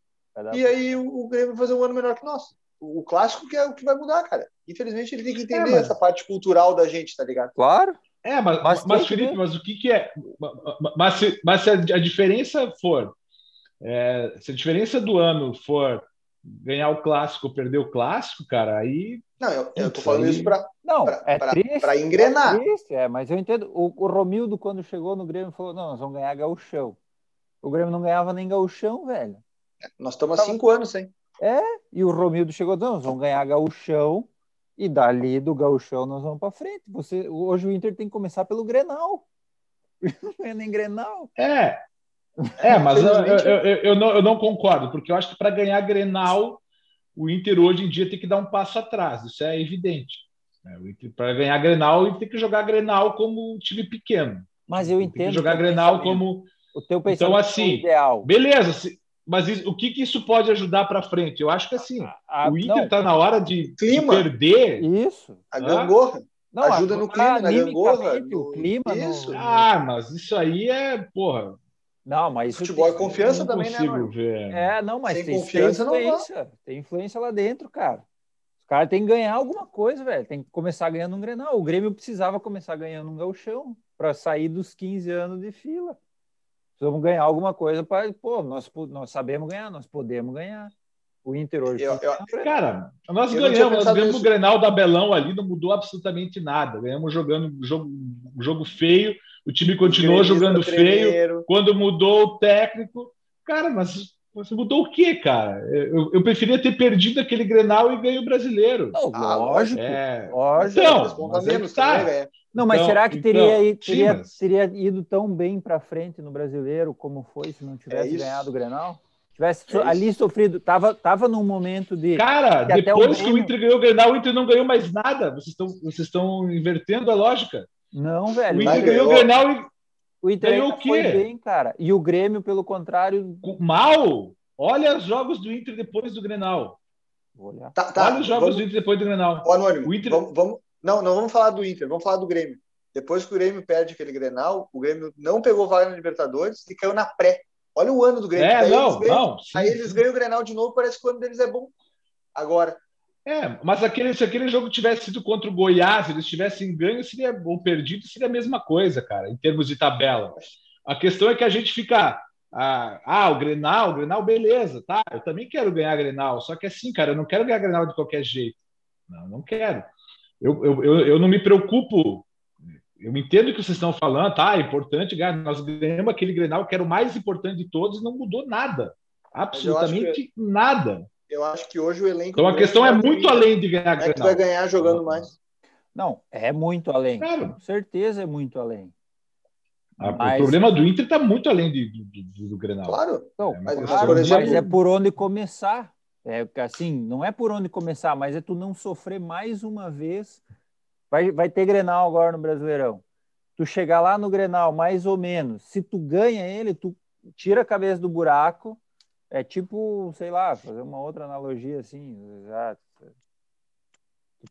E aí o, o Grêmio vai fazer um ano melhor que nós o clássico que é o que vai mudar, cara. Infelizmente ele tem que entender é, mas... essa parte cultural da gente, tá ligado? Claro. É, mas, mas, mas Felipe, mas o que, que é? Mas se, mas se a, diferença for, é, se a diferença do ano for ganhar o clássico, perder o clássico, cara, aí. Não, eu, eu tô falando isso para não, pra, é pra, triste, pra engrenar. É triste, é, mas eu entendo. O, o Romildo, quando chegou no Grêmio, falou: não, nós vamos ganhar gauchão. O Grêmio não ganhava nem gauchão, velho. Nós estamos há cinco anos, hein? É, e o Romildo chegou, não, nós vamos ganhar gauchão, e dali do gauchão nós vamos para frente. Você, hoje o Inter tem que começar pelo Grenal. Não é nem Grenal. É, é mas eu, eu, eu, eu, não, eu não concordo, porque eu acho que para ganhar Grenal, o Inter hoje em dia tem que dar um passo atrás, isso é evidente. É, para ganhar Grenal, ele tem que jogar Grenal como um time pequeno. Mas eu entendo. Tem que jogar Grenal como. O teu pensamento então, assim, ideal. Beleza, se, mas isso, o que, que, isso pode ajudar para frente? Eu acho que assim, a, a, o Inter está na hora de, de, perder. Isso. A gangorra. Não, ajuda no clima, na gangorra. O clima. Isso. No... Ah, mas isso aí é, porra. Não, mas futebol é confiança também, né? Ver. É, não, mas Sem tem, confiança, tem influência. Não tem influência lá dentro, cara. Os caras têm que ganhar alguma coisa, velho. Tem que começar ganhando um Grenal. O Grêmio precisava começar ganhando um gauchão para sair dos 15 anos de fila. Precisamos ganhar alguma coisa para. Pô, nós, nós sabemos ganhar, nós podemos ganhar. O Inter hoje. Eu, eu, cara, nós ganhamos, nós ganhamos o Grenal da Belão ali, não mudou absolutamente nada. Ganhamos jogando jogo, jogo feio, o time continuou jogando feio. Quando mudou o técnico, cara, mas você mudou o quê, cara? Eu, eu preferia ter perdido aquele Grenal e ganho o brasileiro. Não, ah, lógico. É... lógico. Então, mas é tá. Não, mas então, será que teria, então, teria, sim, mas... teria ido tão bem para frente no brasileiro como foi se não tivesse é ganhado o Grenal? Tivesse é ali sofrido, tava, tava num momento de. Cara, depois o que o Inter ganhou o Grenal, o Inter não ganhou mais nada. Vocês estão, vocês estão invertendo a lógica. Não, velho. O Inter ganhou o Grenal e. O Inter ganhou o quê? foi bem, cara. E o Grêmio, pelo contrário. Mal! Olha os jogos do Inter depois do Grenal. Tá, tá, Olha os jogos vamos... do Inter depois do Grenal. Ô, Anônimo, o Inter... vamos, vamos, não, não vamos falar do Inter, vamos falar do Grêmio. Depois que o Grêmio perde aquele Grenal, o Grêmio não pegou vaga na Libertadores e caiu na pré. Olha o ano do Grêmio. É, não, ganham, não, sim, aí eles ganham o Grenal de novo, parece que o ano deles é bom. Agora, É, mas aquele, se aquele jogo tivesse sido contra o Goiás, eles tivessem ganho seria, ou perdido, seria a mesma coisa, cara, em termos de tabela. A questão é que a gente fica. Ah, ah, o Grenal, o Grenal, beleza, tá? Eu também quero ganhar Grenal, só que assim, cara, eu não quero ganhar Grenal de qualquer jeito. Não, não quero. Eu, eu, eu, eu não me preocupo. Eu entendo o que vocês estão falando, tá? É importante ganhar. Nós ganhamos aquele Grenal que era o mais importante de todos e não mudou nada. Absolutamente que, nada. Eu acho que hoje o elenco. Então a questão é muito além de ganhar é Grenal. vai ganhar jogando mais. Não, é muito além. Claro. Com certeza é muito além. Ah, mas... O problema do Inter está muito além de, do, do, do Grenal. Claro. Não, é, mas, claro, exemplo... mas é por onde começar. É assim, não é por onde começar, mas é tu não sofrer mais uma vez. Vai, vai ter Grenal agora no Brasileirão. Tu chegar lá no Grenal, mais ou menos. Se tu ganha ele, tu tira a cabeça do buraco. É tipo, sei lá, fazer uma outra analogia assim. Já, tu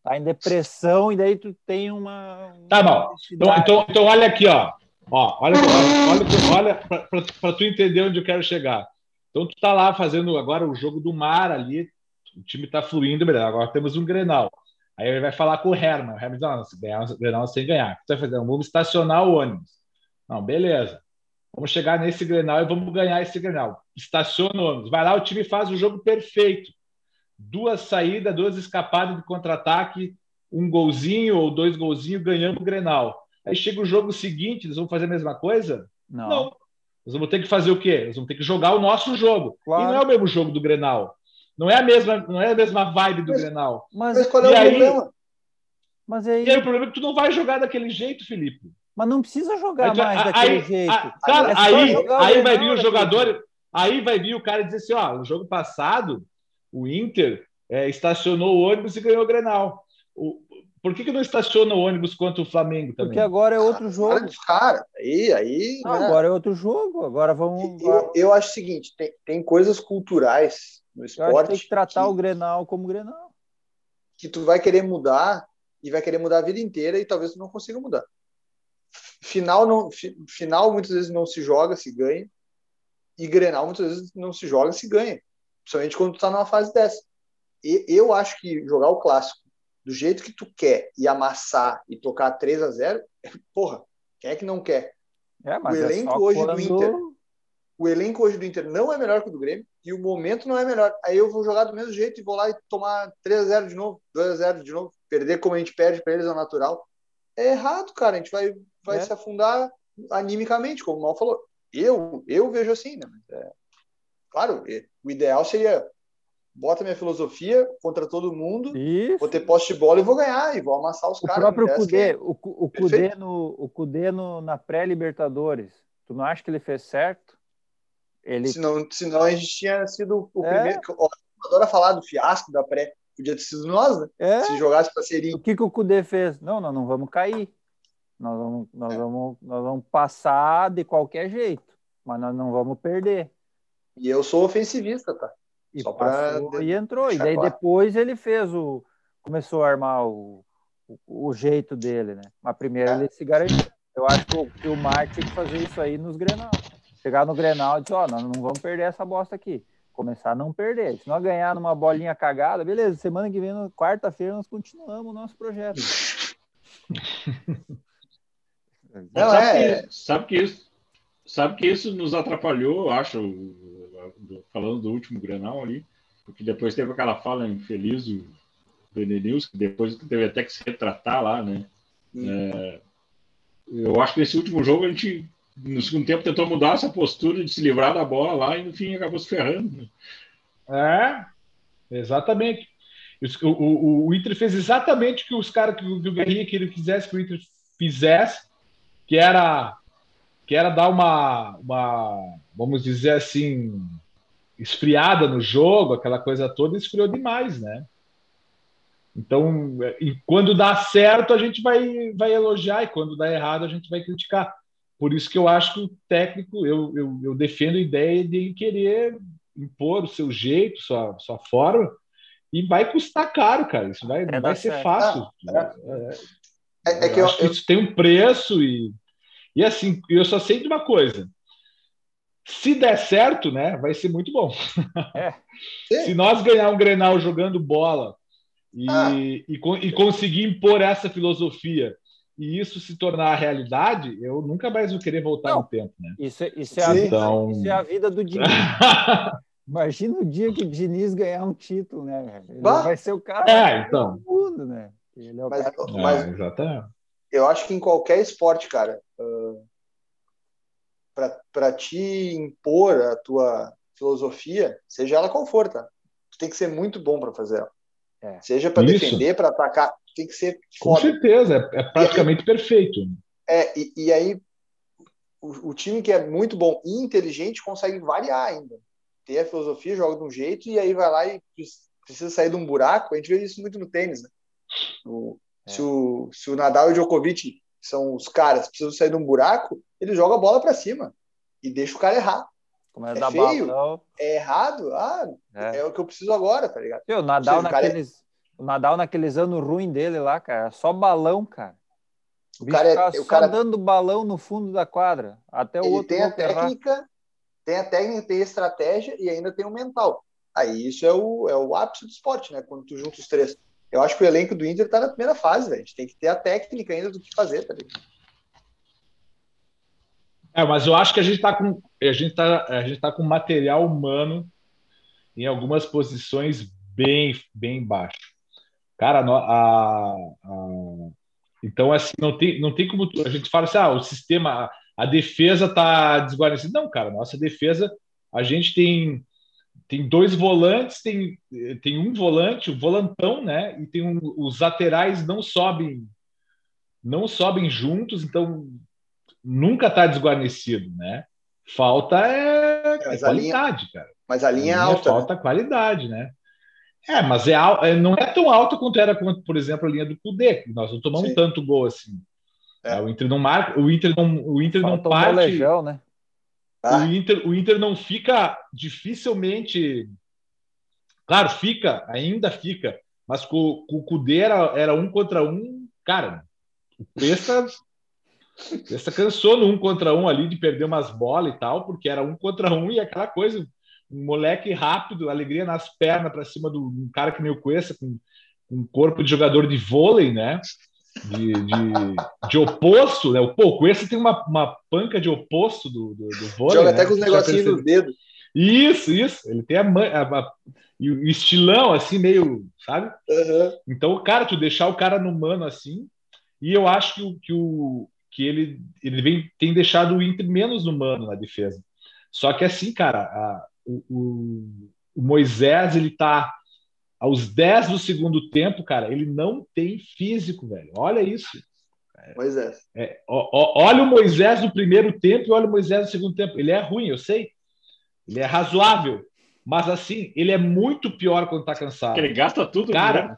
tá em depressão e daí tu tem uma. Tá bom. Então, então, então olha aqui, ó. Ó, olha, olha, olha para tu entender onde eu quero chegar. Então, tu tá lá fazendo agora o jogo do mar ali, o time tá fluindo, beleza. Agora temos um Grenal. Aí ele vai falar com o Herman. O Herman diz: não, se ganhar Grenal sem ganhar. O que tu vai fazer? Vamos estacionar o ônibus. Não, beleza. Vamos chegar nesse Grenal e vamos ganhar esse Grenal. Estaciona o ônibus. Vai lá, o time faz o jogo perfeito. Duas saídas, duas escapadas de contra-ataque, um golzinho ou dois golzinhos, ganhando o Grenal. Aí chega o jogo seguinte, eles vão fazer a mesma coisa? Não. não. Nós vamos ter que fazer o quê? Nós vamos ter que jogar o nosso jogo. Claro. E não é o mesmo jogo do Grenal. Não é a mesma, não é a mesma vibe do mas, Grenal. Mas, mas qual é o aí, problema? Mas aí... E aí o problema é que tu não vai jogar daquele jeito, Felipe. Mas não precisa jogar mais aí, daquele aí, jeito. A, cara, é aí, aí vai vir o jogador, aí vai vir o cara dizer assim, ó, no jogo passado, o Inter é, estacionou o ônibus e ganhou o Grenal. O, por que, que não estaciona o ônibus contra o Flamengo também? Porque agora é outro jogo. Cara, aí, aí. Não, né? Agora é outro jogo. Agora vamos. Eu, eu acho o seguinte: tem, tem coisas culturais no esporte. tem que tratar que, o Grenal como Grenal. Que tu vai querer mudar e vai querer mudar a vida inteira e talvez tu não consiga mudar. Final, não, final muitas vezes não se joga, se ganha. E Grenal muitas vezes não se joga, se ganha. Principalmente quando tu tá numa fase dessa. E eu acho que jogar o clássico do jeito que tu quer e amassar e tocar 3 a 0 porra, quem é que não quer? É, o é elenco é hoje do Inter. O elenco hoje do Inter não é melhor que o do Grêmio e o momento não é melhor. Aí eu vou jogar do mesmo jeito e vou lá e tomar 3 a 0 de novo, 2 a 0 de novo, perder como a gente perde para eles é natural. É errado, cara. A gente vai, vai é. se afundar animicamente, como o Mal falou. Eu, eu vejo assim, né? É, claro, o ideal seria bota minha filosofia contra todo mundo, Isso. vou ter poste de bola e vou ganhar, e vou amassar os o caras. Próprio Cudê, é... o, o Cudê, no, o Cudê no, na pré-Libertadores, tu não acha que ele fez certo? Ele... Senão, senão a gente tinha sido o é. primeiro. Eu adoro falar do fiasco da pré. Podia ter sido nós, né? É. Se jogasse para seria. O que, que o Cudê fez? Não, nós não vamos cair. Nós vamos, nós, é. vamos, nós vamos passar de qualquer jeito, mas nós não vamos perder. E eu sou ofensivista, tá? E Só passou e entrou. E daí depois ele fez o. Começou a armar o, o, o jeito dele, né? Mas primeiro é. ele se garantiu. Eu acho que o, que o Mar tinha que fazer isso aí nos Grenal. Chegar no Grenal e dizer, ó, oh, nós não vamos perder essa bosta aqui. Começar a não perder. Se nós ganhar numa bolinha cagada, beleza, semana que vem, quarta-feira, nós continuamos o nosso projeto. Não, sabe, é... que, sabe, que isso, sabe que isso nos atrapalhou, acho, falando do último Grenal ali, porque depois teve aquela fala infeliz do Benedils, que depois teve até que se retratar lá, né? É, eu acho que nesse último jogo a gente, no segundo tempo, tentou mudar essa postura de se livrar da bola lá e no fim acabou se ferrando. É, exatamente. O, o, o Inter fez exatamente o que os caras que, que o Guerrinha que ele quisesse que o Inter fizesse, que era que era dar uma, uma, vamos dizer assim, esfriada no jogo, aquela coisa toda, esfriou demais, né? Então, quando dá certo, a gente vai, vai elogiar, e quando dá errado, a gente vai criticar. Por isso que eu acho que o técnico, eu, eu, eu defendo a ideia de ele querer impor o seu jeito, sua, sua forma, e vai custar caro, cara. Isso vai, é, não vai ser certo. fácil. Ah, é, é, é, que eu, eu, isso tem um preço e e assim, eu só sei de uma coisa. Se der certo, né, vai ser muito bom. É. Se nós ganhar um Grenal jogando bola, e, ah. e, e conseguir impor essa filosofia e isso se tornar realidade, eu nunca mais vou querer voltar Não, no tempo, né? Isso, é, isso, é a, então... isso é a vida do Diniz. Imagina o dia que o Diniz ganhar um título, né? Ele vai ser o cara é, então. do mundo, né? Ele é o mas, cara... mas, é, exatamente. Eu acho que em qualquer esporte, cara, uh, para te impor a tua filosofia, seja ela qual for, tá? Tu tem que ser muito bom para fazer ela. É. Seja para defender, para atacar, tem que ser Com certeza, é, é praticamente aí, perfeito. É, e, e aí o, o, time que é muito bom e inteligente consegue variar ainda. Tem a filosofia, joga de um jeito e aí vai lá e precisa sair de um buraco. A gente vê isso muito no tênis, né? O, é. se, o, se o Nadal e o Djokovic são os caras precisam sair de um buraco, ele joga a bola para cima e deixa o cara errar. Como é, é feio, balão. é errado, ah, é. é. o que eu preciso agora, tá ligado? o Nadal seja, naqueles, o, Nadal naqueles anos ruins dele lá, cara, só balão, cara. O, o cara é, o cara dando balão no fundo da quadra, até o ele outro tem a técnica, errar. tem a técnica, tem a estratégia e ainda tem o mental. Aí isso é o, é o ápice do esporte, né? Quando tu junta os três. Eu acho que o elenco do Inter tá na primeira fase, velho. A gente tem que ter a técnica ainda do que fazer, tá ligado? É, mas eu acho que a gente está com a gente tá, a gente tá com material humano em algumas posições bem bem baixo. Cara, a, a, então assim não tem não tem como a gente fala assim, ah, o sistema a defesa tá desguarnecida. Não, cara, nossa defesa a gente tem tem dois volantes, tem, tem um volante, o volantão, né? E tem um, os laterais não sobem não sobem juntos, então nunca está desguarnecido, né? Falta é, é qualidade, linha, cara. Mas a linha, a é linha é alta. Né? Falta né? qualidade, né? É, mas é, é, não é tão alta quanto era, por exemplo, a linha do Cudê. Nós não tomamos Sim. tanto gol assim. É. o Inter não marca, o Inter não, o Inter Falta não parte. Legião, né? Ah. O Inter, o Inter não fica dificilmente. Claro, fica, ainda fica, mas com, com o Cudê era, era um contra um, cara. O Presta essa cansou no um contra um ali de perder umas bolas e tal, porque era um contra um e aquela coisa, um moleque rápido, alegria nas pernas para cima do um cara que nem o Cuesta, com um corpo de jogador de vôlei, né? De, de, de oposto, né? Pô, o Cuesta tem uma, uma panca de oposto do, do, do vôlei. Joga né? até com os negocinhos nos dedos. Isso, isso. Ele tem a, a, a o estilão, assim, meio, sabe? Uhum. Então, cara, tu deixar o cara no mano assim, e eu acho que o, que o, que ele, ele vem, tem deixado o Inter menos humano na defesa. Só que assim, cara, a, o, o, Moisés, ele tá aos 10 do segundo tempo, cara, ele não tem físico, velho. Olha isso. Moisés. É, ó, ó, olha o Moisés no primeiro tempo e olha o Moisés no segundo tempo. Ele é ruim, eu sei. Ele é razoável. Mas assim, ele é muito pior quando tá cansado. Ele gasta tudo, cara. Né?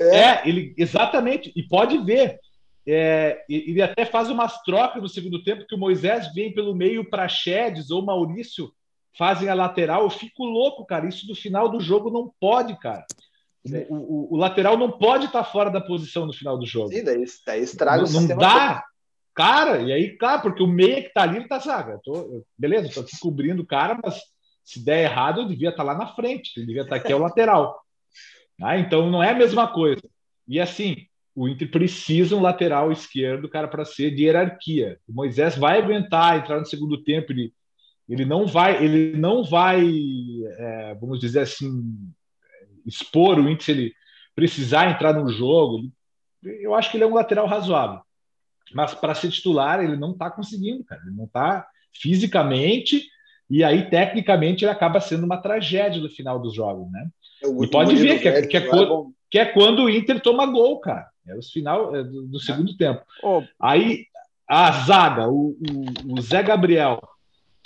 É. é, ele exatamente. E pode ver. É, ele até faz umas trocas no segundo tempo que o Moisés vem pelo meio para Chedes ou Maurício fazem a lateral. Eu fico louco, cara. Isso no final do jogo não pode, cara. O, o, o lateral não pode estar tá fora da posição no final do jogo. Sim, daí, daí estraga não, o Não dá. Cara, e aí, claro, porque o meia que tá ali, ele tá, sabe? Tô, beleza, tô aqui cobrindo o cara, mas se der errado, eu devia estar tá lá na frente, ele devia estar tá aqui ao lateral. Ah, então não é a mesma coisa. E assim, o Inter precisa um lateral esquerdo, cara, para ser de hierarquia. O Moisés vai aguentar entrar no segundo tempo, ele, ele não vai, ele não vai, é, vamos dizer assim, expor o Inter se ele precisar entrar no jogo. Eu acho que ele é um lateral razoável. Mas para ser titular, ele não está conseguindo, cara. Ele não está fisicamente e aí, tecnicamente, ele acaba sendo uma tragédia no final dos jogos, né? É e pode ver que é, que, é quando, que é quando o Inter toma gol, cara. É o final é, do, do, segundo tempo. Aí a zaga, o, o, o, Zé Gabriel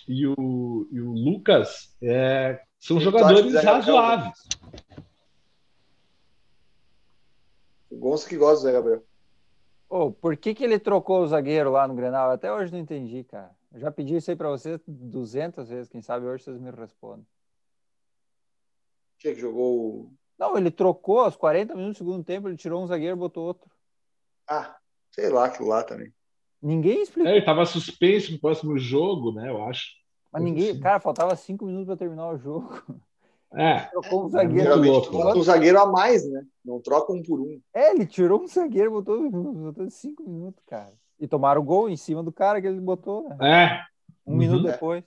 e o, e o Lucas é, são jogadores razoáveis. O Gonçalo que gosta do Zé Gabriel. Oh, por que, que ele trocou o zagueiro lá no Grenal? Até hoje não entendi, cara. Eu já pedi isso aí para vocês 200 vezes, quem sabe hoje vocês me respondem. Quem é que jogou não, ele trocou aos 40 minutos do segundo tempo, ele tirou um zagueiro e botou outro. Ah, sei lá, aquilo lá também. Ninguém explicou. É, ele tava suspenso no próximo jogo, né? Eu acho. Mas ninguém, assim. cara, faltava cinco minutos para terminar o jogo. É. Trocou um zagueiro. um zagueiro a mais, né? Não troca um por um. É, ele tirou um zagueiro, botou, botou cinco minutos, cara. E tomaram o gol em cima do cara que ele botou, né? É. Um uhum. minuto depois.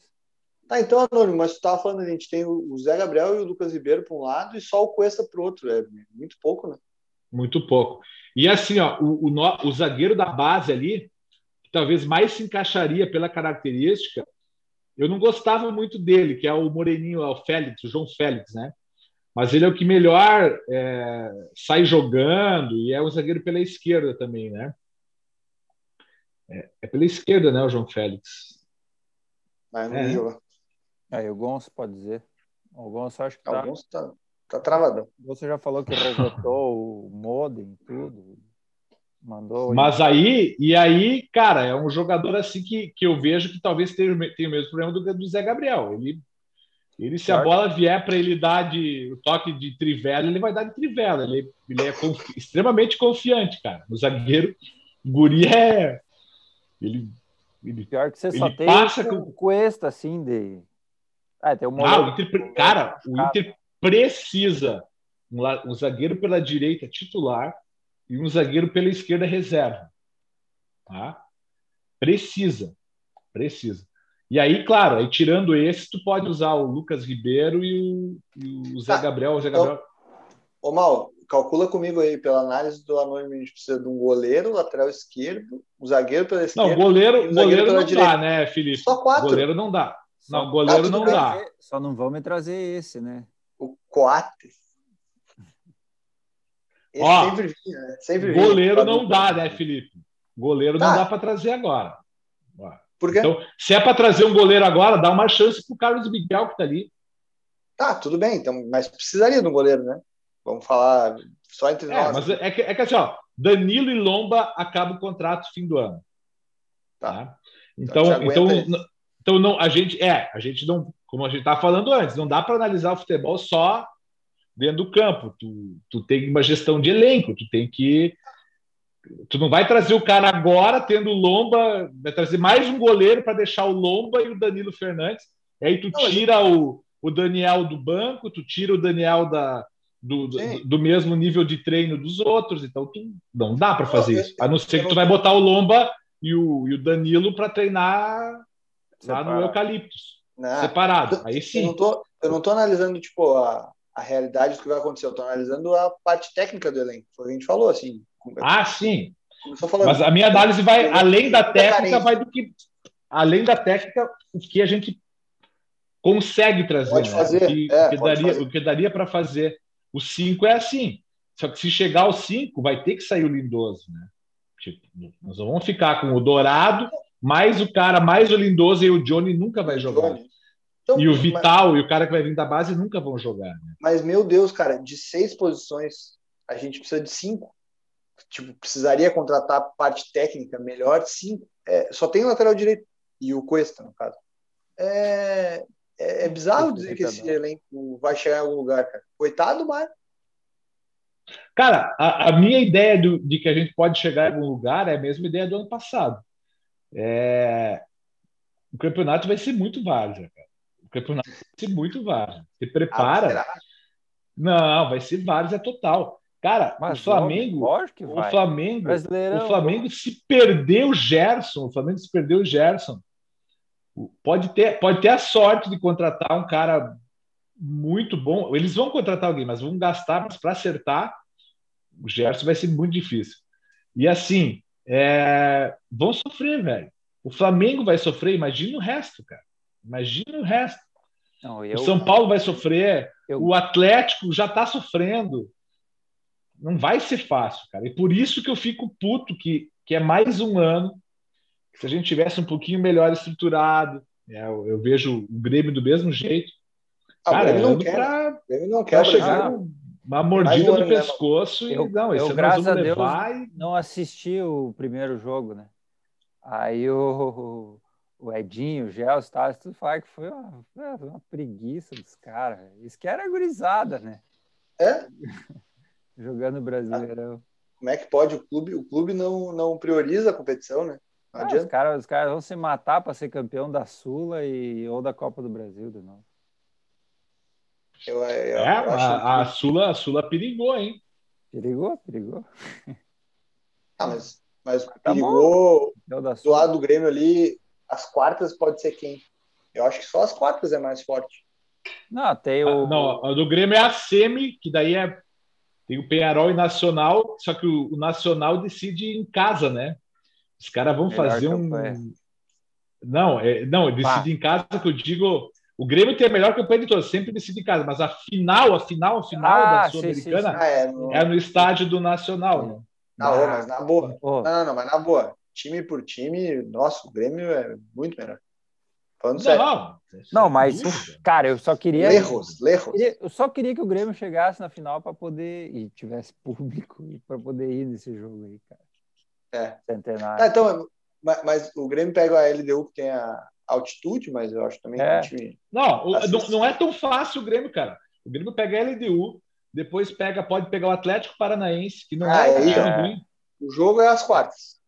Tá, então, Anônimo, mas tu tava falando, a gente tem o Zé Gabriel e o Lucas Ribeiro para um lado e só o Cuesta para o outro. É muito pouco, né? Muito pouco. E assim, ó, o, o, o zagueiro da base ali, talvez mais se encaixaria pela característica, eu não gostava muito dele, que é o Moreninho, é o Félix, o João Félix, né? Mas ele é o que melhor é, sai jogando e é o zagueiro pela esquerda também, né? É, é pela esquerda, né, o João Félix? Mas não é. joga. É, o Gonçalo pode dizer. O Gonçalo acho que tá. O Gonçalo tá, tá travadão. Você já falou que resetou o modem, tudo. Mandou. Mas aí, e aí, cara, é um jogador assim que, que eu vejo que talvez tenha, tenha o mesmo problema do, do Zé Gabriel. Ele, ele se a bola vier para ele dar de, o toque de trivela, ele vai dar de trivela. Ele, ele é confi, extremamente confiante, cara. O zagueiro, o guri é. Ele, ele, Pior que você só tem passa com Cuesta, assim, de. Ah, tem um ah, o Inter, cara, o Inter precisa um, um zagueiro pela direita titular e um zagueiro pela esquerda reserva. Tá? Precisa. Precisa. E aí, claro, aí tirando esse, tu pode usar o Lucas Ribeiro e o, e o Zé ah, Gabriel. O Zé então, Gabriel. Ô, Mal, calcula comigo aí, pela análise do Anônimo, a gente precisa de um goleiro, lateral esquerdo, um zagueiro pela esquerda. Não, goleiro, um goleiro não direita. dá, né, Felipe? Só quatro. Goleiro não dá. Não, goleiro não dá. Só não vamos trazer esse, né? O Coates. Esse Ó, sempre vinha, né? sempre goleiro não dá, né, Felipe? Goleiro tá. não dá para trazer agora. Por quê? Então, se é para trazer um goleiro agora, dá uma chance para o Carlos Miguel que está ali. Tá, tudo bem, então, mas precisaria de um goleiro, né? Vamos falar só entre é, nós. Mas é que, é que assim, ó, Danilo e Lomba acabam o contrato fim do ano. Tá. tá? Então, então, então, então não, a gente é, a gente não, como a gente estava falando antes, não dá para analisar o futebol só dentro do campo. Tu, tu tem uma gestão de elenco, tu tem que. Tu não vai trazer o cara agora tendo o Lomba, vai trazer mais um goleiro para deixar o Lomba e o Danilo Fernandes. E aí tu tira o, o Daniel do banco, tu tira o Daniel da, do, do, do, mesmo nível de treino dos outros, então tu, não dá para fazer isso. A não ser que tu vai botar o Lomba e o, e o Danilo para treinar lá no Eucaliptus. Não, separado. Aí sim. Eu não tô, eu não tô analisando tipo a, a realidade do que vai acontecer. Eu estou analisando a parte técnica do elenco. Foi o que a gente falou, assim. Ah, sim. Mas a minha análise vai além da técnica, vai do que além da técnica, o que a gente consegue trazer, pode né? fazer. O que, é, que daria, fazer. o que daria para fazer. O 5 é assim. Só que se chegar ao 5, vai ter que sair o Lindoso, né? Tipo, nós vamos ficar com o Dourado, mais o cara, mais o Lindoso e o Johnny nunca vai jogar. Johnny. Então, e o Vital mas... e o cara que vai vir da base nunca vão jogar. Né? Mas, meu Deus, cara, de seis posições, a gente precisa de cinco. Tipo, precisaria contratar a parte técnica melhor, cinco. É, só tem o lateral direito e o Cuesta, no caso. É, é, é bizarro dizer que esse elenco vai chegar em algum lugar, cara. Coitado, mas. Cara, a, a minha ideia do, de que a gente pode chegar em algum lugar é a mesma ideia do ano passado. É, o campeonato vai ser muito válido, cara campeonato vai ser muito válido. Se prepara. Ah, não, vai ser vários, é total. Cara, Mas o Flamengo, o Flamengo, o Flamengo se perdeu o Gerson, o Flamengo se perdeu o Gerson. Pode ter, pode ter a sorte de contratar um cara muito bom. Eles vão contratar alguém, mas vão gastar, mas para acertar, o Gerson vai ser muito difícil. E assim, é, vão sofrer, velho. O Flamengo vai sofrer, imagina o resto, cara. Imagina o resto. Não, eu... O São Paulo vai sofrer, eu... o Atlético já está sofrendo. Não vai ser fácil, cara. E por isso que eu fico puto que, que é mais um ano. Se a gente tivesse um pouquinho melhor estruturado, é, eu, eu, vejo o Grêmio do mesmo jeito. Ah, cara, ele não quer. Pra, ele não quer chegar uma mordida no né, pescoço e eu, não, eu, graças a Deus, e... não assisti o primeiro jogo, né? Aí o, o Edinho, o Gelson, tal, tudo fala que foi uma, uma preguiça dos caras. Isso que era gurizada, né? É? Jogando Brasileirão. Como é que pode o clube? O clube não, não prioriza a competição, né? Não ah, os caras os cara vão se matar para ser campeão da Sula e, ou da Copa do Brasil de novo. Eu, eu, é, eu a, a, Sula, a Sula perigou, hein? Perigou, perigou. Ah, mas, mas tá perigou do lado do Grêmio ali, as quartas pode ser quem? Eu acho que só as quartas é mais forte. Não, tem o. Ah, não, a do Grêmio é a Semi, que daí é. Tem o Penharol e Nacional, só que o, o Nacional decide em casa, né? Os caras vão Melhor fazer um. Não, é, não, decide em casa que eu digo. O Grêmio tem a melhor campanha de todas, sempre decide em casa, mas a final, a final, a final ah, da Sul-Americana ah, é, no... é, no... estádio do Nacional. Né? Na, mas na boa. Oh. Não, não, mas na boa. Time por time, nosso, o Grêmio é muito melhor. Falando sério. Não, não mas, cara, eu só queria. Lerros, lerros. Eu só queria que o Grêmio chegasse na final para poder. e tivesse público para poder ir nesse jogo aí, cara. É. Centenário. Ah, então, mas, mas, o Grêmio pega a LDU que tem a altitude, mas eu acho também é. que o time. Não, não, não é tão fácil o Grêmio, cara. O Grêmio pega a LDU, depois pega, pode pegar o Atlético Paranaense, que não ah, é, é ruim. O jogo é às quartas.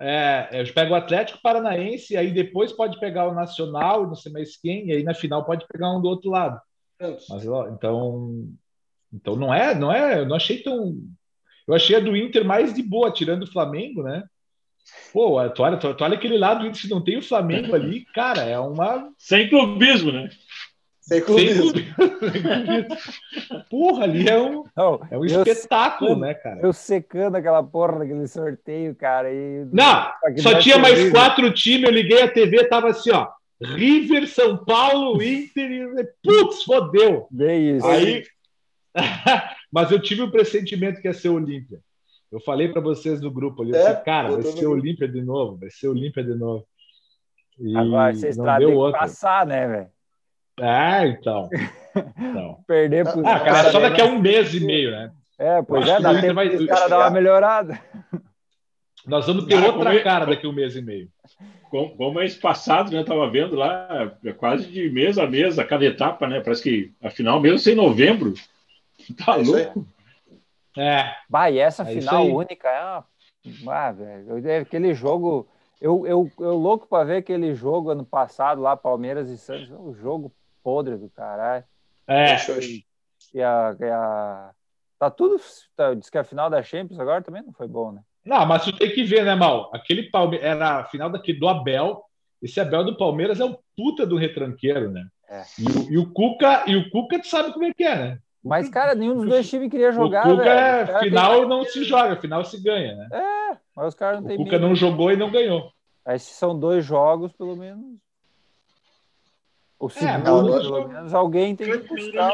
É, é pega o Atlético Paranaense, aí depois pode pegar o Nacional, não sei mais quem, e aí na final pode pegar um do outro lado. Mas, então, então não é, não é, eu não achei tão. Eu achei a do Inter mais de boa, tirando o Flamengo, né? Pô, tu olha, tu, tu olha aquele lado do Inter, se não tem o Flamengo ali, cara, é uma. Sem clubismo, né? Sem clubismo. porra, ali é um, não, é um espetáculo, né, cara? Eu secando aquela porra daquele sorteio, cara. E... Não, só tinha mais quatro times, eu liguei a TV, tava assim, ó. River, São Paulo, Inter e. Putz, fodeu! Bem isso. Aí. Mas eu tive o um pressentimento que ia ser Olímpia. Eu falei para vocês do grupo ali, é, disse, cara, vai ser Olímpia de novo, vai ser Olímpia de novo. E Agora vocês não deu outra. passar, né, velho? Ah, então. então. Perder pro Ah, cara, só daqui a um mês e meio, né? É, pois é, dá tempo vai... os caras dar uma melhorada. Nós vamos ter outra como... É- cara daqui a um mês e meio. Como, como é espaçado, né? Tava vendo lá, quase de mês a mês, a cada etapa, né? Parece que a final mesmo sem novembro. Tá é louco. É. Bah, e essa é final única é uma. Ah, velho, aquele jogo. Eu, eu, eu louco para ver aquele jogo ano passado lá, Palmeiras e Santos, um jogo podre do caralho. É. E, e, a, e a, Tá tudo. Tá, diz que a final da Champions agora também não foi bom, né? Não, mas tu tem que ver, né, Mal? Aquele Palmeiras era a final daqui do Abel. Esse Abel do Palmeiras é um puta do retranqueiro, né? É. E, e, o Cuca, e o Cuca, tu sabe como é que é, né? Mas, cara, nenhum dos dois times queria jogar. O Cuca, velho. É, final não se joga, final se ganha, né? É, mas os caras não tem. O Cuca não jogou e não ganhou. Aí se são dois jogos, pelo menos. O é, segundo, é, pelo menos, alguém tem que buscar.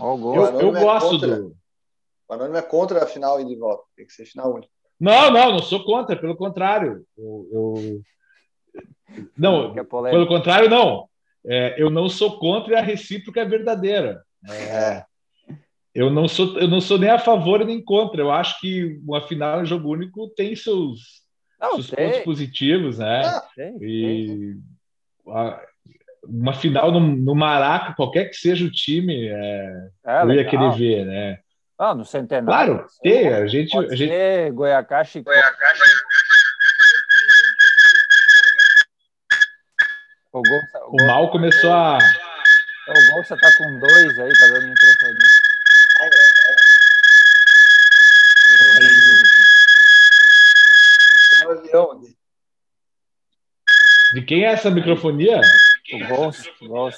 Oh, eu, eu gosto é do. O Anônimo é contra a final e de volta. Tem que ser final única. Não, não, não sou contra, pelo contrário. Eu, eu... Não, pelo contrário, não. É, eu não sou contra e a recíproca é verdadeira. É, eu não sou, eu não sou nem a favor nem contra. Eu acho que uma final em jogo único tem seus, não, seus pontos positivos, né? Ah, tem, e tem. A, uma final no, no, Maraca, qualquer que seja o time, é, é eu ia querer ver, né? Ah, no centenário. Claro, tem, a gente, a gente... Goiacás, Goiacás O, gol, o, o mal começou a. O gol você tá com dois aí, tá dando microfone. De quem é essa microfonia? O Gonça. Gonça.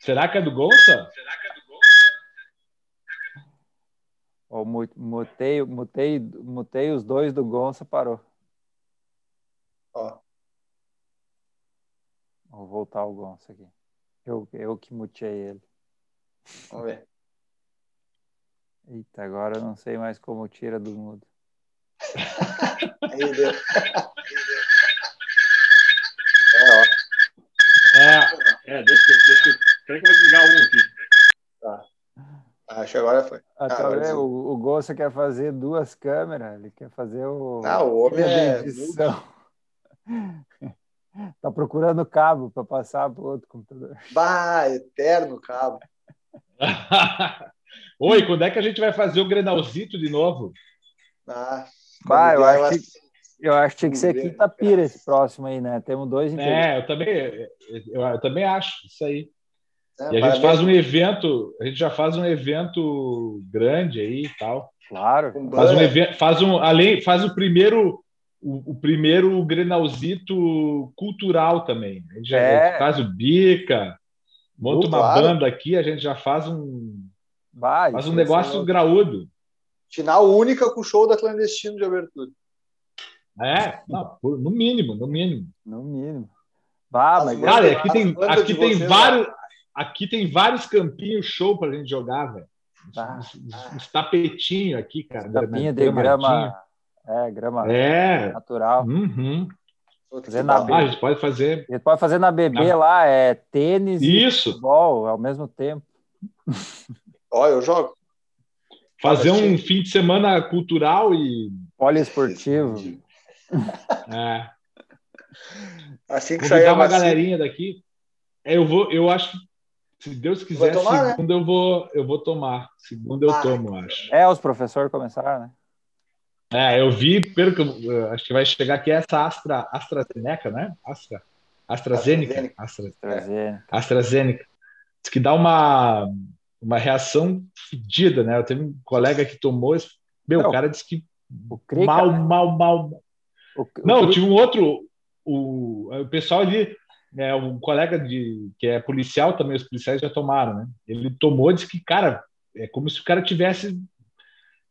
Será que é do Gonça? Será que é do Gonça? Oh, mutei, mutei, mutei os dois do Gonça, parou. Ó. Vou voltar o Gonçalo aqui. Eu, eu que mutei ele. Vamos ver. Eita, agora eu não sei mais como tira do mudo. Aí deu. É, é deixa, deixa, peraí que eu vou desligar um aqui. Tá. Acho que agora foi. Ah, tá ah, o, o Gonça quer fazer duas câmeras, ele quer fazer o. Ah, o homem é. Edição. Tá procurando cabo para passar para outro computador. Bah, eterno cabo. Oi, quando é que a gente vai fazer o Grenalzito de novo? Ah, bah, eu acho que Eu acho que tinha que ser quinta-pira esse próximo aí, né? Temos dois É, eu também, eu, eu, também acho isso aí. É, e a gente faz um evento, a gente já faz um evento grande aí e tal. Claro. Faz um evento, faz um, além, faz o primeiro o, o primeiro Grenalzito cultural também. A gente já é. faz o bica, monta uma claro. banda aqui, a gente já faz um Vai, faz um negócio graúdo. Final única com o show da clandestino de abertura. É, não, no mínimo, no mínimo. No mínimo. Bah, mas Cara, aqui tem, aqui tem vários, aqui tem vários campinhos show pra gente jogar, velho. Ah, uns, uns, uns tapetinhos aqui, cara. Tapinha de grama. É, grama é. natural. Uhum. Fazer na ah, a gente pode fazer. A gente pode fazer na BB na... lá, é tênis Isso. e futebol ao mesmo tempo. Olha, eu jogo. Fazer um fim de semana cultural e. Poliesportivo. É. Assim que sair uma galerinha daqui. É, eu vou, eu acho que se Deus quiser, tomar, segunda né? eu vou, eu vou tomar. Segunda eu ah, tomo, acho. É, os professores começaram, né? É, eu vi, pelo que eu, acho que vai chegar aqui essa Astra, AstraZeneca, né? Astra, AstraZeneca. AstraZeneca. AstraZeneca. Diz que dá uma, uma reação fedida, né? Eu tenho um colega que tomou, meu, Não, o cara disse que mal, mal, mal, o, Não, o... tive um outro, o, o pessoal ali, é, um colega de que é policial também, os policiais já tomaram, né? Ele tomou, disse que, cara, é como se o cara tivesse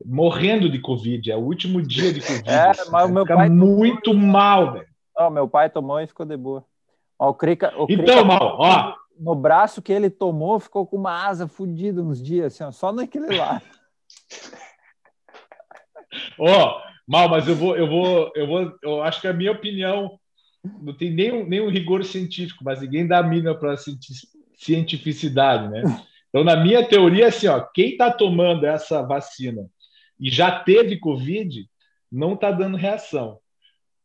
morrendo de Covid, é o último dia de Covid. É, mas o meu pai muito tomou... mal, velho. Oh, meu pai tomou e ficou de boa. Ó, o Crica, o então, Crica, mal, ó. No braço que ele tomou, ficou com uma asa fodida uns dias, assim, ó, só naquele lá. Ó, Mal, mas eu vou, eu vou, eu vou, eu acho que a minha opinião não tem nenhum, nenhum rigor científico, mas ninguém dá a mínima para cientificidade, né? Então, na minha teoria, assim, ó, quem está tomando essa vacina e já teve Covid, não está dando reação.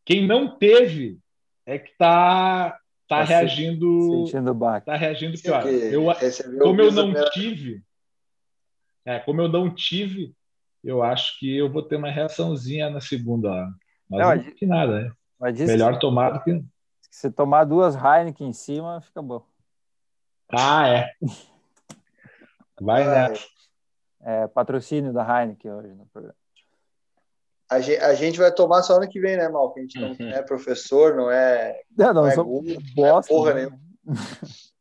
Quem não teve é que está tá, tá reagindo. Sentindo baque. Tá reagindo pior. Eu, como eu não tive. É, como eu não tive, eu acho que eu vou ter uma reaçãozinha na segunda. Mas não, não que nada, né? Melhor tomar do que. Se tomar duas Heineken em cima, fica bom. Ah, é. Vai nessa. É, patrocínio da Heineken hoje no programa. A gente, a gente vai tomar só ano que vem, né, Mal? Que a gente não uhum. é professor, não é. Não, não, não é Google, bosta, não é porra né? nenhuma.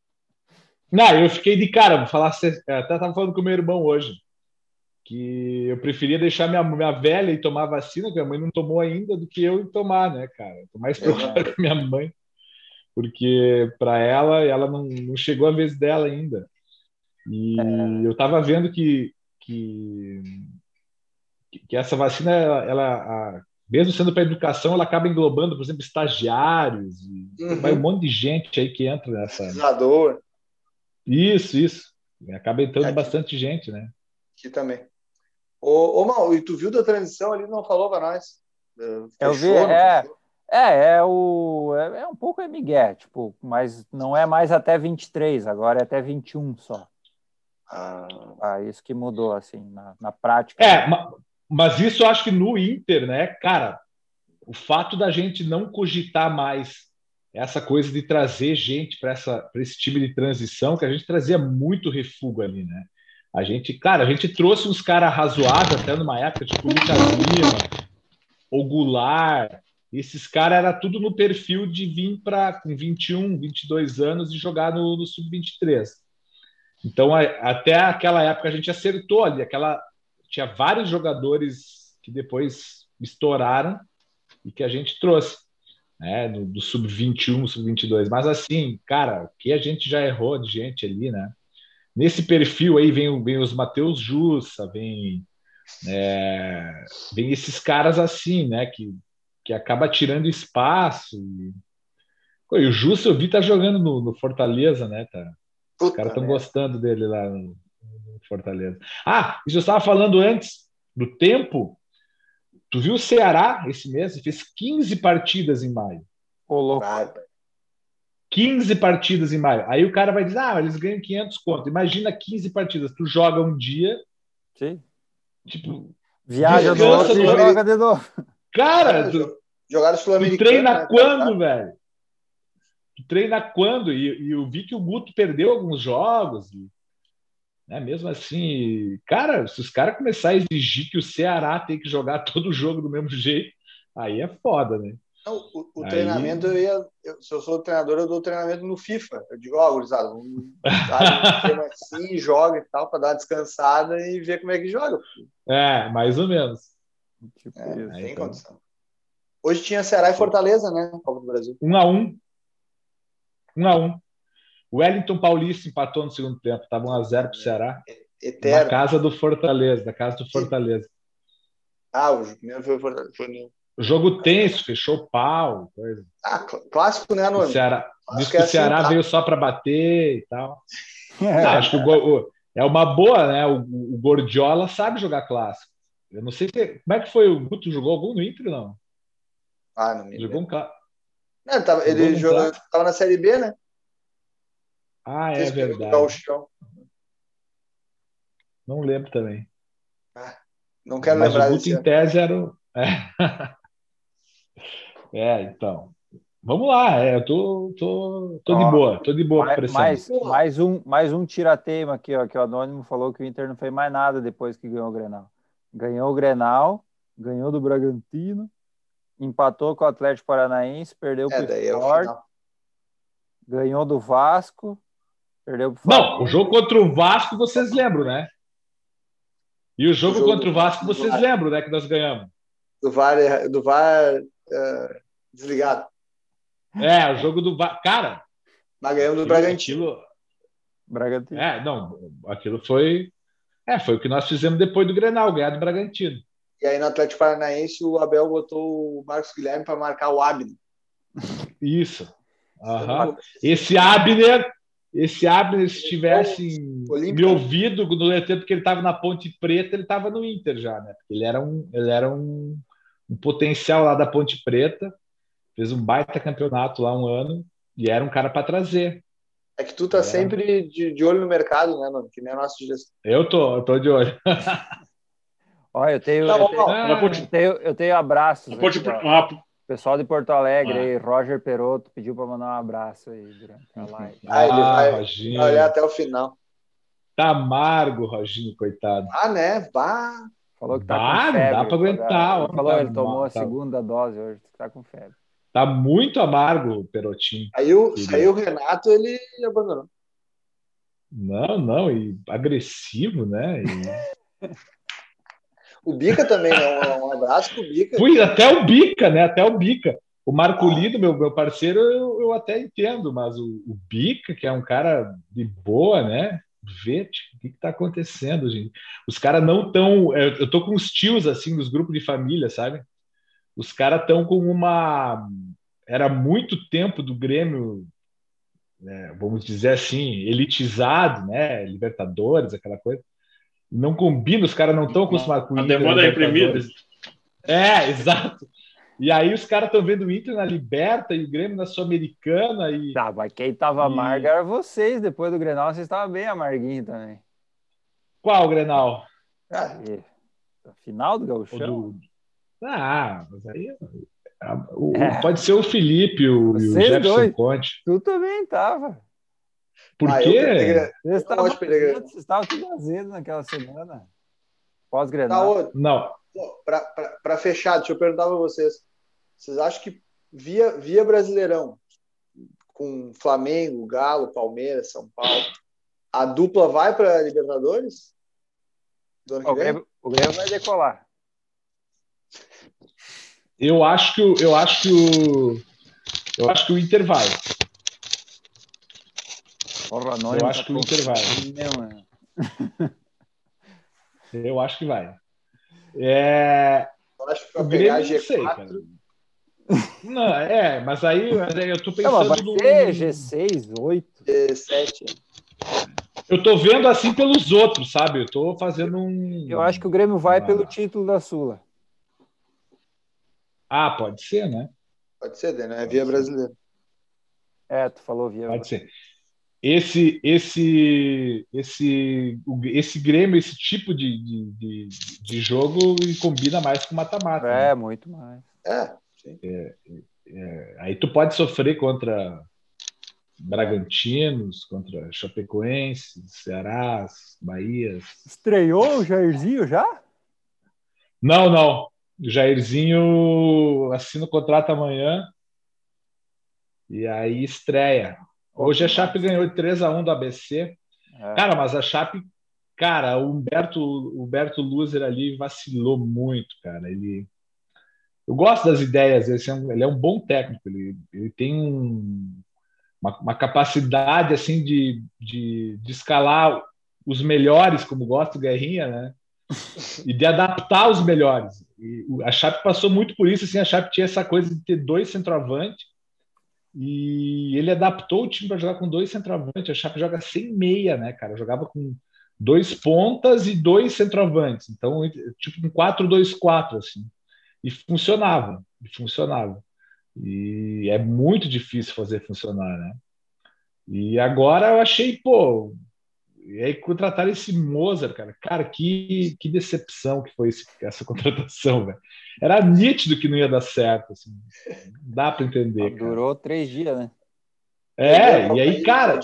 Não, eu fiquei de cara, vou falar, até tava falando com meu irmão hoje que eu preferia deixar minha, minha velha e tomar vacina, que minha mãe não tomou ainda, do que eu tomar, né, cara? Tô mais preocupado com minha mãe, porque para ela, ela não, não, chegou a vez dela ainda. E é. eu tava vendo que, que, que essa vacina, ela, ela a, mesmo sendo para educação, ela acaba englobando, por exemplo, estagiários, uhum. vai um monte de gente aí que entra nessa. Isso, isso. Acaba entrando é bastante gente, né? Aqui também. Ô, ô Mal, e tu viu da transição ali, não falou para nós? Fechou, eu vi, é, é, é, o, é, é, um pouco é Miguel, tipo, mas não é mais até 23, agora é até 21 só. Ah, ah isso que mudou, assim, na, na prática. É, mas isso eu acho que no Inter, né, cara, o fato da gente não cogitar mais essa coisa de trazer gente para esse time de transição, que a gente trazia muito refugo ali, né? A gente, cara, a gente trouxe uns caras razoáveis até numa época, tipo Lucas Lima. Esses caras era tudo no perfil de vir para com 21, 22 anos e jogar no, no sub-23. Então, a, até aquela época a gente acertou ali, aquela tinha vários jogadores que depois estouraram e que a gente trouxe, né, do sub-21, sub-22. Mas assim, cara, o que a gente já errou de gente ali, né? Nesse perfil aí vem, vem os Matheus Jussa, vem, é, vem esses caras assim, né? Que, que acaba tirando espaço. E, Pô, e o Jussa eu vi tá jogando no, no Fortaleza, né? Tá, os caras estão gostando dele lá no, no Fortaleza. Ah, isso eu estava falando antes do tempo. Tu viu o Ceará esse mês? Fez 15 partidas em maio. Ô, louco. 15 partidas em maio. Aí o cara vai dizer, ah, eles ganham 500 conto. Imagina 15 partidas. Tu joga um dia. Sim. Tipo. Viaja do outro e joga de novo. Cara, tu, Jogaram Sul-Americano. Tu treina né, quando, velho? Tu treina quando? E, e eu vi que o Guto perdeu alguns jogos. E, né, mesmo assim, cara, se os caras começarem a exigir que o Ceará tem que jogar todo o jogo do mesmo jeito, aí é foda, né? Não, o, o aí... treinamento, eu ia, eu, se eu sou treinador, eu dou treinamento no FIFA. Eu digo, ó, oh, gurizada, vamos assim, joga e tal, para dar uma descansada e ver como é que joga. É, mais ou menos. Tipo é, isso. Tem então. condição. Hoje tinha Ceará e Fortaleza, né? Copa do Brasil. Um a um. Um a um. O Wellington Paulista empatou no segundo tempo. Tava 1 a 0 pro Ceará. Eterno. Na casa do Fortaleza, da casa do Fortaleza. Ah, o primeiro foi o Fortaleza. Foi Jogo tenso, fechou o pau. Coisa. Ah, clássico, né, Nuno? Ceará, diz que, é o Ceará assim, tá? veio só para bater e tal. É, acho que o, o, é uma boa, né? O, o Gordiola sabe jogar clássico. Eu não sei se, como é que foi. O Guto jogou algum no Inter, não? Ah, não me Jogou um clássico. Não, tava, ele jogou, tava na Série B, né? Ah, é verdade. Não lembro também. Ah, não quero Mas lembrar o Guto, em tese, era o... É. É, então. Vamos lá, é, eu tô, tô, tô de boa, tô de boa mais, mais, mais, um, mais um tirateima aqui, ó, que o Anônimo falou que o Inter não fez mais nada depois que ganhou o Grenal. Ganhou o Grenal, ganhou do Bragantino, empatou com o Atlético Paranaense, perdeu é, pro Sport, é ganhou do Vasco, perdeu pro Não, o jogo contra o Vasco vocês lembram, né? E o jogo, o jogo contra o Vasco vocês lembram, né, que nós ganhamos. Do VAR, do VAR uh, desligado. É, o jogo do. Cara. Mas ganhamos do Bragantino. Aquilo... Bragantino. É, não, aquilo foi. É, foi o que nós fizemos depois do Grenal, ganhar do Bragantino. E aí no Atlético Paranaense o Abel botou o Marcos Guilherme para marcar o Abner. Isso. Uhum. Esse Abner, esse Abner, se tivesse me ouvido no tempo que ele estava na Ponte Preta, ele estava no Inter já, né? Porque ele era um, ele era um, um potencial lá da Ponte Preta, fez um baita campeonato lá um ano e era um cara para trazer. É que tu tá era... sempre de, de, olho no mercado, né, mano? Que nem a nossa gestão. Eu tô, eu tô de olho. Olha, eu tenho, tá eu, tenho, ah, eu, tenho, eu tenho abraços. Ponte, aqui, Pessoal de Porto Alegre, ah. aí, Roger Peroto pediu para mandar um abraço aí durante a live. Ah, ele vai, vai olhar até o final. Tá amargo, Roginho, coitado. Ah, né? Bah. Falou que tá com febre. Dá para aguentar. Falou, tá ele tomou mal, a tá... segunda dose hoje, tá com febre. Tá muito amargo o Perotinho. Aí o, aí o Renato, ele abandonou. Não, não, e agressivo, né? E... o Bica também, né? Um abraço pro Bica. Fui até o Bica, né? Até o Bica. O Marco. Lido, meu, meu parceiro, eu, eu até entendo, mas o, o Bica, que é um cara de boa, né? Vê tipo, o que está acontecendo, gente. Os caras não estão. Eu tô com os tios, assim, dos grupos de família, sabe? Os caras estão com uma. Era muito tempo do Grêmio, né, vamos dizer assim, elitizado, né? Libertadores, aquela coisa. Não combina, os caras não estão acostumados com isso. A demanda é reprimida. É, exato. E aí os caras estão vendo o Inter na Liberta e o Grêmio na Sul-Americana. E... Tá, mas quem tava e... amargo era vocês. Depois do Grenal, vocês estavam bem amarguinhos também. Qual Grenal? Ah, final do Gauchão? Do... Ah, mas aí... O, é. Pode ser o Felipe o, o Jefferson dois. Conte. Tu também tava. Por ah, quê? Vocês estavam tudo azedo naquela semana. Pós-Grenal. Tá, Não para fechar, deixa eu perguntar para vocês. Vocês acham que via, via Brasileirão, com Flamengo, Galo, Palmeiras, São Paulo, a dupla vai para Libertadores? O Grêmio, o Grêmio vai decolar. Eu acho que eu acho que o eu acho que o Inter vai. Porra, eu acho tá que o Inter vai. Eu acho que vai. É... Eu acho que vai pegar Grêmio, G4. Sei, cara. Não, é, mas aí eu tô pensando. Não, vai no... G6, 8. G7. Eu tô vendo assim pelos outros, sabe? Eu tô fazendo um. Eu acho que o Grêmio vai ah. pelo título da Sula. Ah, pode ser, né? Pode ser, né? É via brasileira. É, tu falou via. Pode ser esse esse esse esse Grêmio esse tipo de, de, de, de jogo combina mais com mata-mata é né? muito mais é É, é, aí tu pode sofrer contra Bragantinos, contra Chapecoense, Cearás, Bahias. Estreou o Jairzinho já? Não, não. O Jairzinho assina o contrato amanhã e aí estreia. Hoje a Chape ganhou de 3 a 1 do ABC. É. Cara, mas a Chape, cara, o Humberto, o Humberto Luzer ali vacilou muito, cara. Ele eu gosto das ideias, ele é um, ele é um bom técnico, ele, ele tem um, uma, uma, capacidade assim de, de, de, escalar os melhores, como gosta o Guerrinha, né? E de adaptar os melhores. E a Chape passou muito por isso, assim, a Chape tinha essa coisa de ter dois centroavantes e ele adaptou o time para jogar com dois centroavantes. A Chape joga sem meia, né, cara? Jogava com dois pontas e dois centroavantes. Então, tipo um 4-2-4, assim. E funcionava, e funcionava. E é muito difícil fazer funcionar, né? E agora eu achei, pô, e aí contrataram esse Mozart, cara. Cara, que, que decepção que foi esse, essa contratação, velho. Era nítido que não ia dar certo, assim. Dá para entender. Durou três dias, né? É, e aí, cara.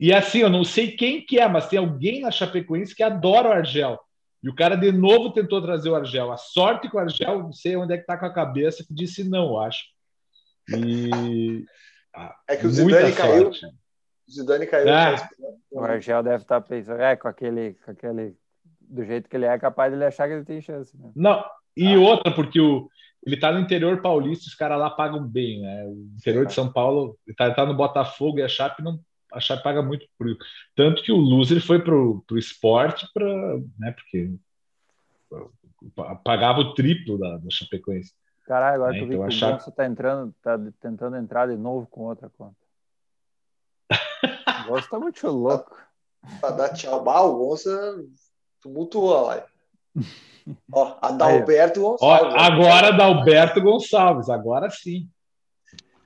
E assim, eu não sei quem que é, mas tem alguém na Chapecoense que adora o Argel. E o cara de novo tentou trazer o Argel. A sorte que o Argel, não sei onde é que tá com a cabeça, que disse não, eu acho. E. É que o Zidane caiu. O Zidane caiu. É. O Argel deve estar tá pensando, é, com aquele, com aquele. Do jeito que ele é, é capaz de ele achar que ele tem chance. Né? Não, e ah. outra, porque o, ele tá no interior paulista, os caras lá pagam bem, né? O interior de São Paulo, ele tá, tá no Botafogo e a Chape não a Chape paga muito por tanto que o Loser foi pro, pro esporte para, né, porque pagava o triplo da, da Chapecoense. Caralho, agora né? tu então, que o Chape... tá entrando, tá tentando entrar de novo com outra conta. O Gonçalo tá muito louco. Pra dar tchau, bah, o Gonçalo tumultuou lá. Ó, a Dalberto Gonçalves. Ó, agora Dalberto Gonçalves, agora sim.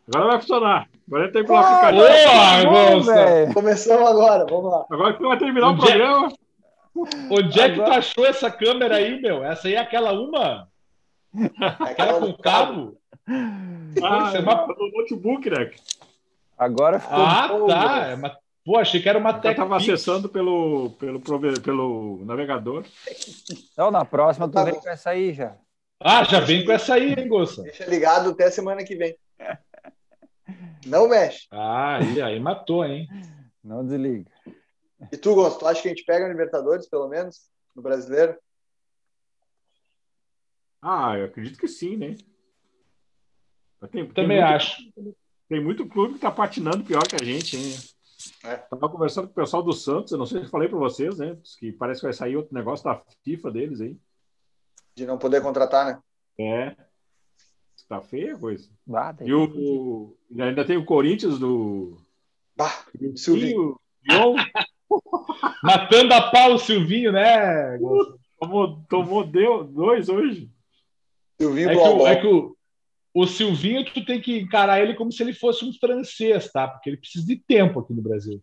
Agora vai funcionar. Agora tem pelo aplicativo. Boa, Começamos agora, vamos lá. Agora que vai terminar o é- programa. Onde é que tu achou essa câmera aí, meu? Essa aí é aquela uma? Aquela com cabo? Ah, é uma... do notebook, né? Agora ficou. Ah, tá. É uma... Pô, achei que era uma tech. Eu estava acessando pelo, pelo, pelo navegador. Então, na próxima, tu tá vem com essa aí já. Ah, já vem com essa aí, hein, Gossa? Deixa ligado até semana que vem. Não mexe. Ah, aí, aí matou, hein? Não desliga. E tu, Gonçalo, tu acha que a gente pega a Libertadores, pelo menos, no brasileiro? Ah, eu acredito que sim, né? Tem, Também tem muito, acho. Tem muito clube que tá patinando pior que a gente, hein? É. Tava conversando com o pessoal do Santos, eu não sei se falei para vocês, né? Que parece que vai sair outro negócio da FIFA deles aí. De não poder contratar, né? É. Tá feia a coisa. e o, o, ainda tem o Corinthians do. Bah, Silvinho. Matando a pau o Silvinho, né? tomou, tomou deu, dois hoje. Silvinho é, que o, é que o, o Silvinho, tu tem que encarar ele como se ele fosse um francês, tá? Porque ele precisa de tempo aqui no Brasil.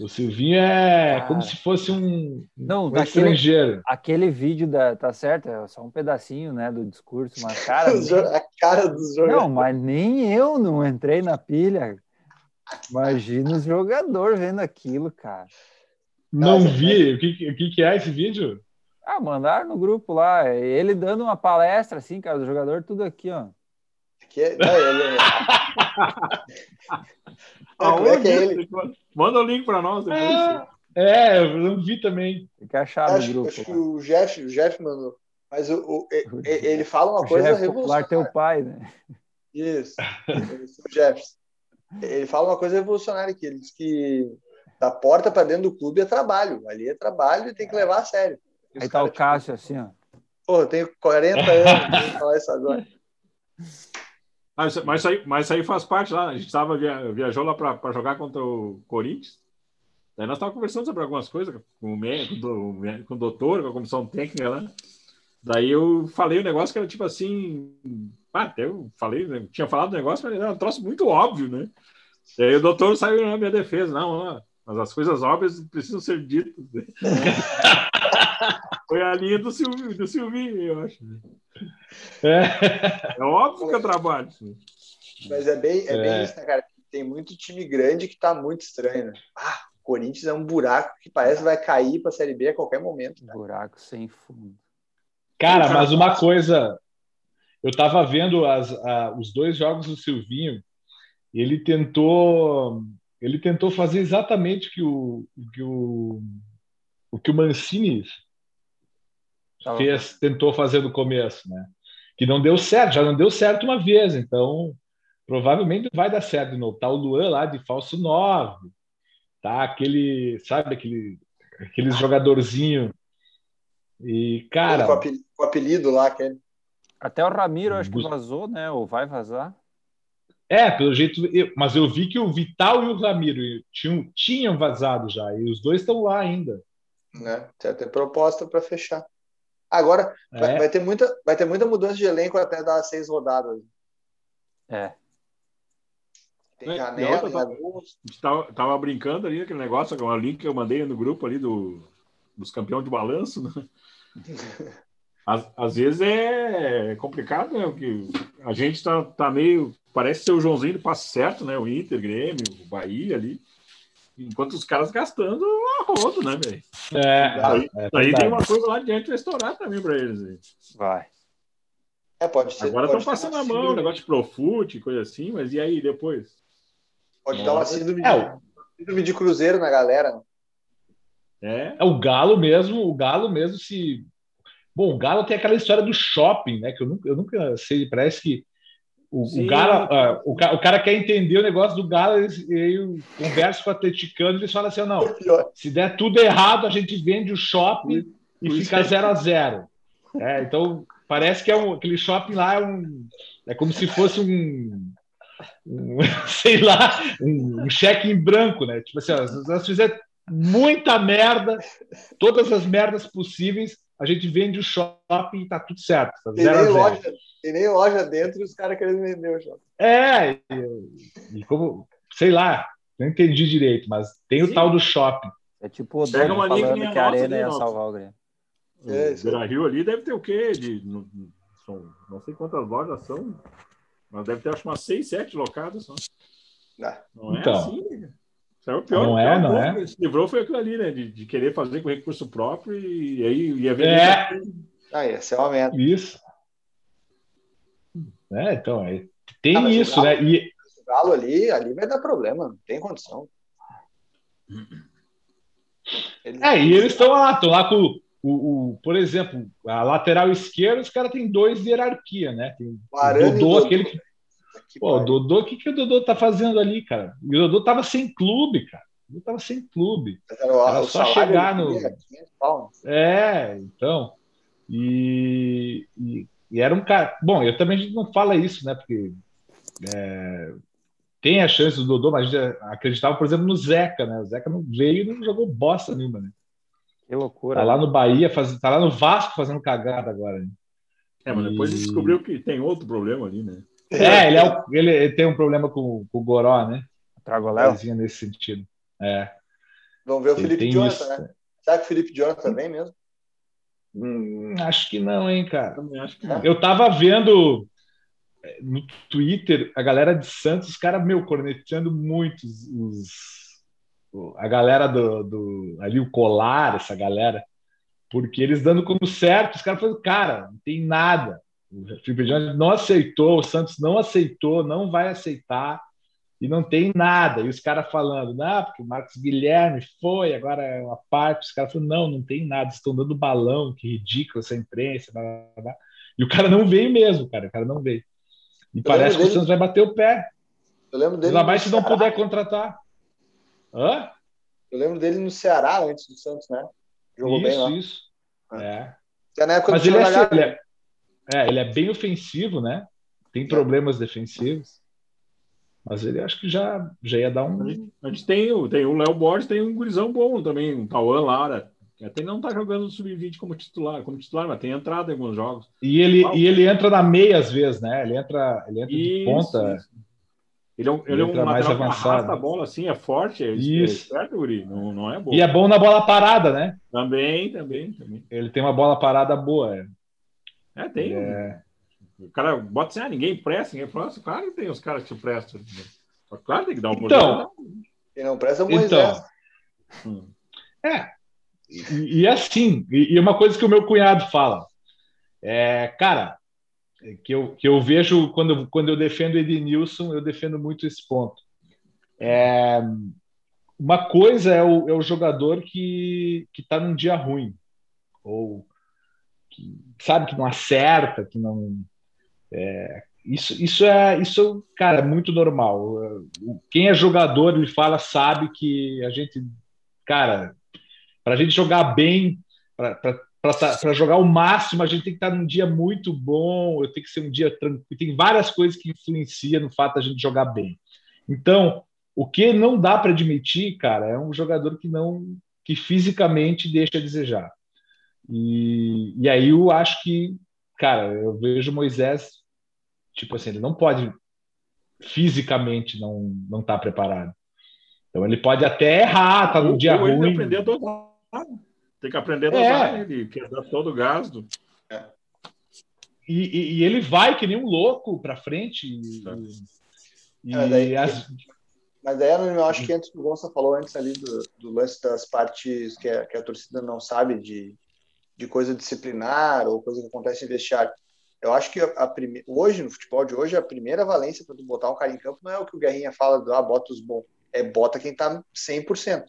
O Silvinho é ah. como se fosse um, não, um daquele, estrangeiro. Aquele vídeo da. Tá certo, é só um pedacinho né, do discurso, mas cara. nem, a cara dos jogadores. Não, mas nem eu não entrei na pilha. Imagina os jogadores vendo aquilo, cara. Não Nossa, vi. O que, o que é esse vídeo? Ah, mandaram no grupo lá. Ele dando uma palestra, assim, cara, do jogador, tudo aqui, ó. Que, é, não, ele... É- é que é ele? Manda o link para nós depois. É, é, eu não vi também. Tem que achar acho, no grupo. Acho que o Jeff, o Jeff mandou. Mas o, o, ele fala uma coisa Jeff revolucionária. teu pai, né? Isso. o Jeff. Ele fala uma coisa revolucionária aqui. Ele diz que da porta para dentro do clube é trabalho. Ali é trabalho e tem que levar a sério. Aí tá o tipo, Cássio tipo, assim, ó. Pô, eu tenho 40 anos, vou falar isso agora. Mas, mas, aí, mas aí faz parte lá. A gente tava, via, viajou lá para jogar contra o Corinthians. Daí nós estávamos conversando sobre algumas coisas com o, médico, com o doutor, com a comissão técnica lá. Daí eu falei o um negócio que era tipo assim. Ah, até eu falei, né? tinha falado o negócio, mas era um troço muito óbvio, né? Daí o doutor saiu na minha defesa. Não, mas as coisas óbvias precisam ser ditas. Foi a linha do Silvinho, do Silvinho eu acho. É, é óbvio que eu trabalho. Mas é bem, é, é. bem isso, né, cara? Tem muito time grande que tá muito estranho, né? Ah, Corinthians é um buraco que parece que vai cair para a Série B a qualquer momento. Cara. Buraco sem fundo. Cara, mas uma coisa, eu estava vendo as, a, os dois jogos do Silvinho, ele tentou, ele tentou fazer exatamente que o que o, o que o Mancini fez, tentou fazer no começo, né? Que não deu certo, já não deu certo uma vez, então provavelmente vai dar certo de novo. Tá o Luan lá de falso 9, tá aquele, sabe, aquele aqueles jogadorzinho e cara, o apelido lá, aquele. Até o Ramiro acho que vazou, né? Ou vai vazar. É, pelo jeito, eu, mas eu vi que o Vital e o Ramiro tinham, tinham vazado já, e os dois estão lá ainda. Né? Tem até proposta para fechar. Agora é. vai, vai, ter muita, vai ter muita mudança de elenco até dar seis rodadas. É. Tem janela, outra, tava, tava, tava, brincando ali aquele negócio, com a link que eu mandei no grupo ali do, dos campeões de balanço, né? às, às vezes é complicado, né? Porque a gente tá, tá meio. Parece ser o Joãozinho do passo certo, né? O Inter, Grêmio, o Bahia ali. Enquanto os caras gastando a rodo, né, velho? É, aí, é aí tem uma coisa lá diante que vai estourar também para eles. Véio. Vai. É, pode ser. Agora estão passando a mão, negócio de Profute, coisa assim, mas e aí depois? Pode dar uma síndrome, é, de, síndrome de cruzeiro na galera. É. é. O Galo mesmo, o Galo mesmo se Bom, o Galo tem aquela história do shopping, né? Que eu nunca, eu nunca sei, parece que o, o, Galo, uh, o, o, cara quer entender o negócio do Galo, e eu converso com o atleticano, eles falam assim: não, se der tudo errado, a gente vende o shopping e fica zero a zero. É, então, parece que é um, aquele shopping lá é, um, é como se fosse um, um sei lá, um, um, cheque em branco, né? Tipo assim, ó, se nós fizermos muita merda, todas as merdas possíveis, a gente vende o shopping e tá tudo certo. Tá tem, nem loja, tem nem loja dentro e os caras querendo vender o shopping. É, e, e, como, sei lá, não entendi direito, mas tem Sim. o tal do shopping. É tipo o Dono falando que, a Arena ia salvar o Grêmio. É, o Rio ali deve ter o quê? De, não, são, não sei quantas lojas são, mas deve ter acho umas seis, sete locadas só. Não, não é então, assim, né? Isso é o pior. Não é, não é? Se livrou foi aquilo ali, né? De, de, querer fazer com recurso próprio e, aí ia ver. É. Ah, esse é uma meta. Isso. É, então, é, tem ah, isso, galo, né? E... O galo ali, ali vai dar problema, não tem condição. Eles... É, e eles estão lá, estão lá com o, o, por exemplo, a lateral esquerda, os caras têm dois de hierarquia, né? Tem o Dodô, aquele que Pô, o Dodô, o que, que o Dodô tá fazendo ali, cara? E o Dodô tava sem clube, cara. Ele tava sem clube. Era, era só chegar no. É, então. E, e, e, era um cara. Bom, eu também a gente não fala isso, né? Porque é, tem a chance do Dodô, mas a gente acreditava, por exemplo, no Zeca, né? O Zeca não veio e não jogou bosta nenhuma, né? Que loucura. Tá lá né? no Bahia, faz, tá lá no Vasco fazendo cagada agora. Né? É, mas depois e... descobriu que tem outro problema ali, né? É, ele, é o, ele, ele, tem um problema com, com o Goró, né? Trago Léo? nesse sentido. É. Vamos ver o ele Felipe Jonathan, isso. né? Será que o Felipe Jonathan vem mesmo? Hum, acho que não, hein, cara. Não. Eu tava vendo é, no Twitter a galera de Santos, os caras, meu, cornetando muito os, a galera do, do, ali, o colar, essa galera, porque eles dando como certo, os caras falando, cara, não tem nada. O Felipe Jones não aceitou, o Santos não aceitou, não vai aceitar e não tem nada. E os caras falando, não, porque o Marcos Guilherme foi, agora é uma parte. Os caras falando, não, não tem nada, estão dando balão, que ridículo essa imprensa. Blá, blá, blá. E o cara não veio mesmo, cara, o cara não veio. E eu parece que dele... o Santos vai bater o pé. Eu lembro dele. Ainda mais se não puder contratar. Hã? Eu lembro dele no Ceará antes do Santos, né? Jogou isso, bem lá. Isso, é. é. Na época Mas ele é, ele é, é, ele é bem ofensivo, né? Tem problemas defensivos. Mas ele acho que já, já ia dar um. A gente tem, tem o Léo Borges, tem um gurizão bom também, um Tauan Lara. Que até não tá jogando no sub-20 como titular, como titular, mas tem entrado em alguns jogos. E ele, e ele entra na meia às vezes, né? Ele entra, ele entra isso, de ponta. Isso. Ele é um, ele, ele é um mais avançado. a bola assim, é forte, é, isso. é Guri. Não, não é bom. E é bom na bola parada, né? Também, também, também. Ele tem uma bola parada boa. É. É, tem. É... O cara bota assim, ah, ninguém presta, ninguém presta. Claro que tem os caras que te prestam. Claro tem que dar uma então, Quem não presta é o Moisés. Então, é. E, e assim, e, e uma coisa que o meu cunhado fala. É, cara, que eu, que eu vejo quando, quando eu defendo Ednilson, eu defendo muito esse ponto. É, uma coisa é o, é o jogador que está num dia ruim, ou que sabe que não acerta, que não. É, isso, isso é isso, cara, é muito normal. Quem é jogador, ele fala, sabe que a gente, cara, para a gente jogar bem, para para jogar o máximo, a gente tem que estar num dia muito bom, tenho que ser um dia tranquilo. Tem várias coisas que influenciam no fato da gente jogar bem. Então, o que não dá para admitir, cara, é um jogador que não que fisicamente deixa a desejar. E, e aí eu acho que, cara, eu vejo Moisés, tipo assim, ele não pode fisicamente não não estar tá preparado. Então ele pode até errar, tá no dia ou ruim. Ele aprender a tem que aprender a dosar é. ele, que é dar todo o gás. Do... É. E, e, e, ele vai que nem um louco para frente. E, e é, daí, as... Mas daí eu acho que antes o Gonça falou antes ali do, do lance das partes que a, que a torcida não sabe de, de coisa disciplinar ou coisa que acontece em vestiário. Eu acho que a, prime... hoje, no futebol de hoje, a primeira valência para tu botar um cara em campo não é o que o Guerrinha fala do ah, bota os bons. É bota quem tá 100%.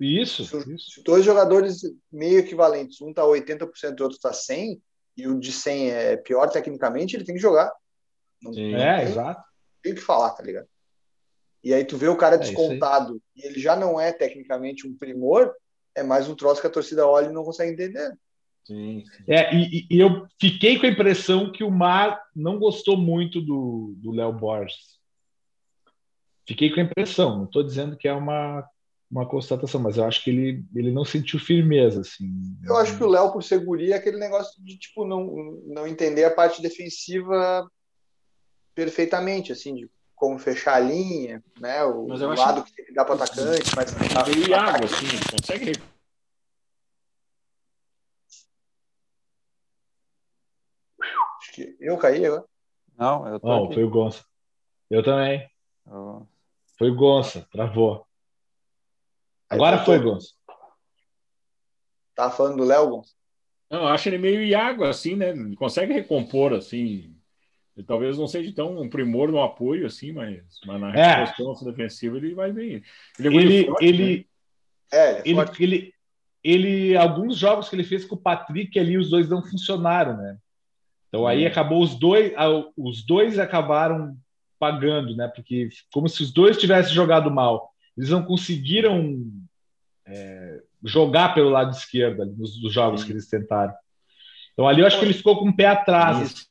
Isso, se, isso. Se dois jogadores meio equivalentes, um tá 80% e o outro tá 100, e o de 100 é pior tecnicamente, ele tem que jogar. Não, Sim, não é, tem, exato. Tem que falar, tá ligado? E aí tu vê o cara é descontado e ele já não é tecnicamente um primor, é mais um troço que a torcida olha e não consegue entender. Sim, sim. É, e, e, eu fiquei com a impressão que o Mar não gostou muito do Léo Borges. Fiquei com a impressão, não estou dizendo que é uma uma constatação, mas eu acho que ele, ele não sentiu firmeza, assim. Eu acho que o Léo, por segurança, é aquele negócio de, tipo, não, não entender a parte defensiva perfeitamente, assim, de como fechar a linha, né, o, o lado que... que dá para atacante, mas... Meio Iago, assim, consegue... Acho que eu caí agora. Não, eu tô Não, aqui. foi o Gonça. Eu também. Oh. Foi o Gonça, travou. Agora foi, Gonçalo. Tá falando do Léo, Gonçalo? Não, eu acho ele meio Iago, assim, né? Ele consegue recompor, assim. Ele talvez não seja tão um primor no apoio, assim, mas, mas na é. resposta defensiva ele vai bem. Ele, é ele, forte, ele, né? é, ele, é ele, ele, ele, alguns jogos que ele fez com o Patrick ali, os dois não funcionaram, né? Então aí hum. acabou os dois, os dois acabaram pagando, né? Porque como se os dois tivessem jogado mal eles não conseguiram é, jogar pelo lado esquerdo ali, nos, nos jogos Sim. que eles tentaram. Então ali eu acho que ele ficou com o pé atrás.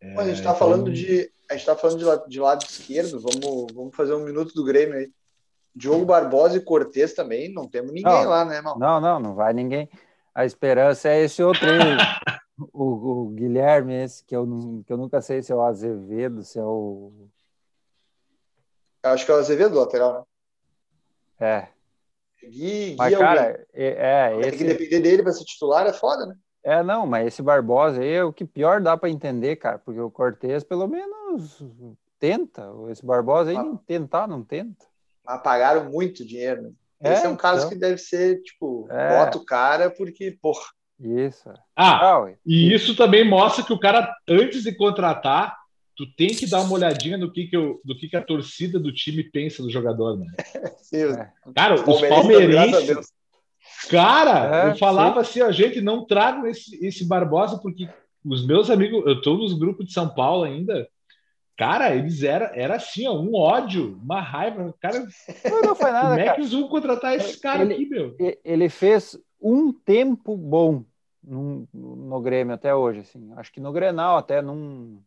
É, a gente está então... falando de a gente está falando de lado, de lado, esquerdo. Vamos, vamos fazer um minuto do Grêmio aí. Diogo Barbosa e Cortez também, não temos ninguém não, lá, né, irmão? Não, não, não vai ninguém. A esperança é esse outro aí, o, o, Guilherme, esse que eu, que eu nunca sei se é o Azevedo, se é o Acho que é o Azevedo, lateral, né? É. Gui, Gui mas, é cara, é, é esse... Tem que depender dele para ser titular, é foda, né? É, não, mas esse Barbosa aí é o que pior dá para entender, cara, porque o Cortez pelo menos tenta, esse Barbosa aí ah. tentar, não tenta. Mas pagaram muito dinheiro, né? É, esse é um caso então... que deve ser, tipo, é. bota o cara porque, porra. Isso. Ah, ah e isso também mostra que o cara, antes de contratar, tu tem que dar uma olhadinha no que, que, eu, do que, que a torcida do time pensa do jogador, né? É. Cara, os palmeirenses. Cara, é, eu falava sim. assim, a gente não traga esse, esse Barbosa, porque os meus amigos, eu tô nos grupos de São Paulo ainda. Cara, eles eram era assim, ó, um ódio, uma raiva. Cara, não, não foi nada. Como é que eles vão contratar esse cara ele, aqui, meu? Ele fez um tempo bom no, no Grêmio até hoje, assim. Acho que no Grenal até num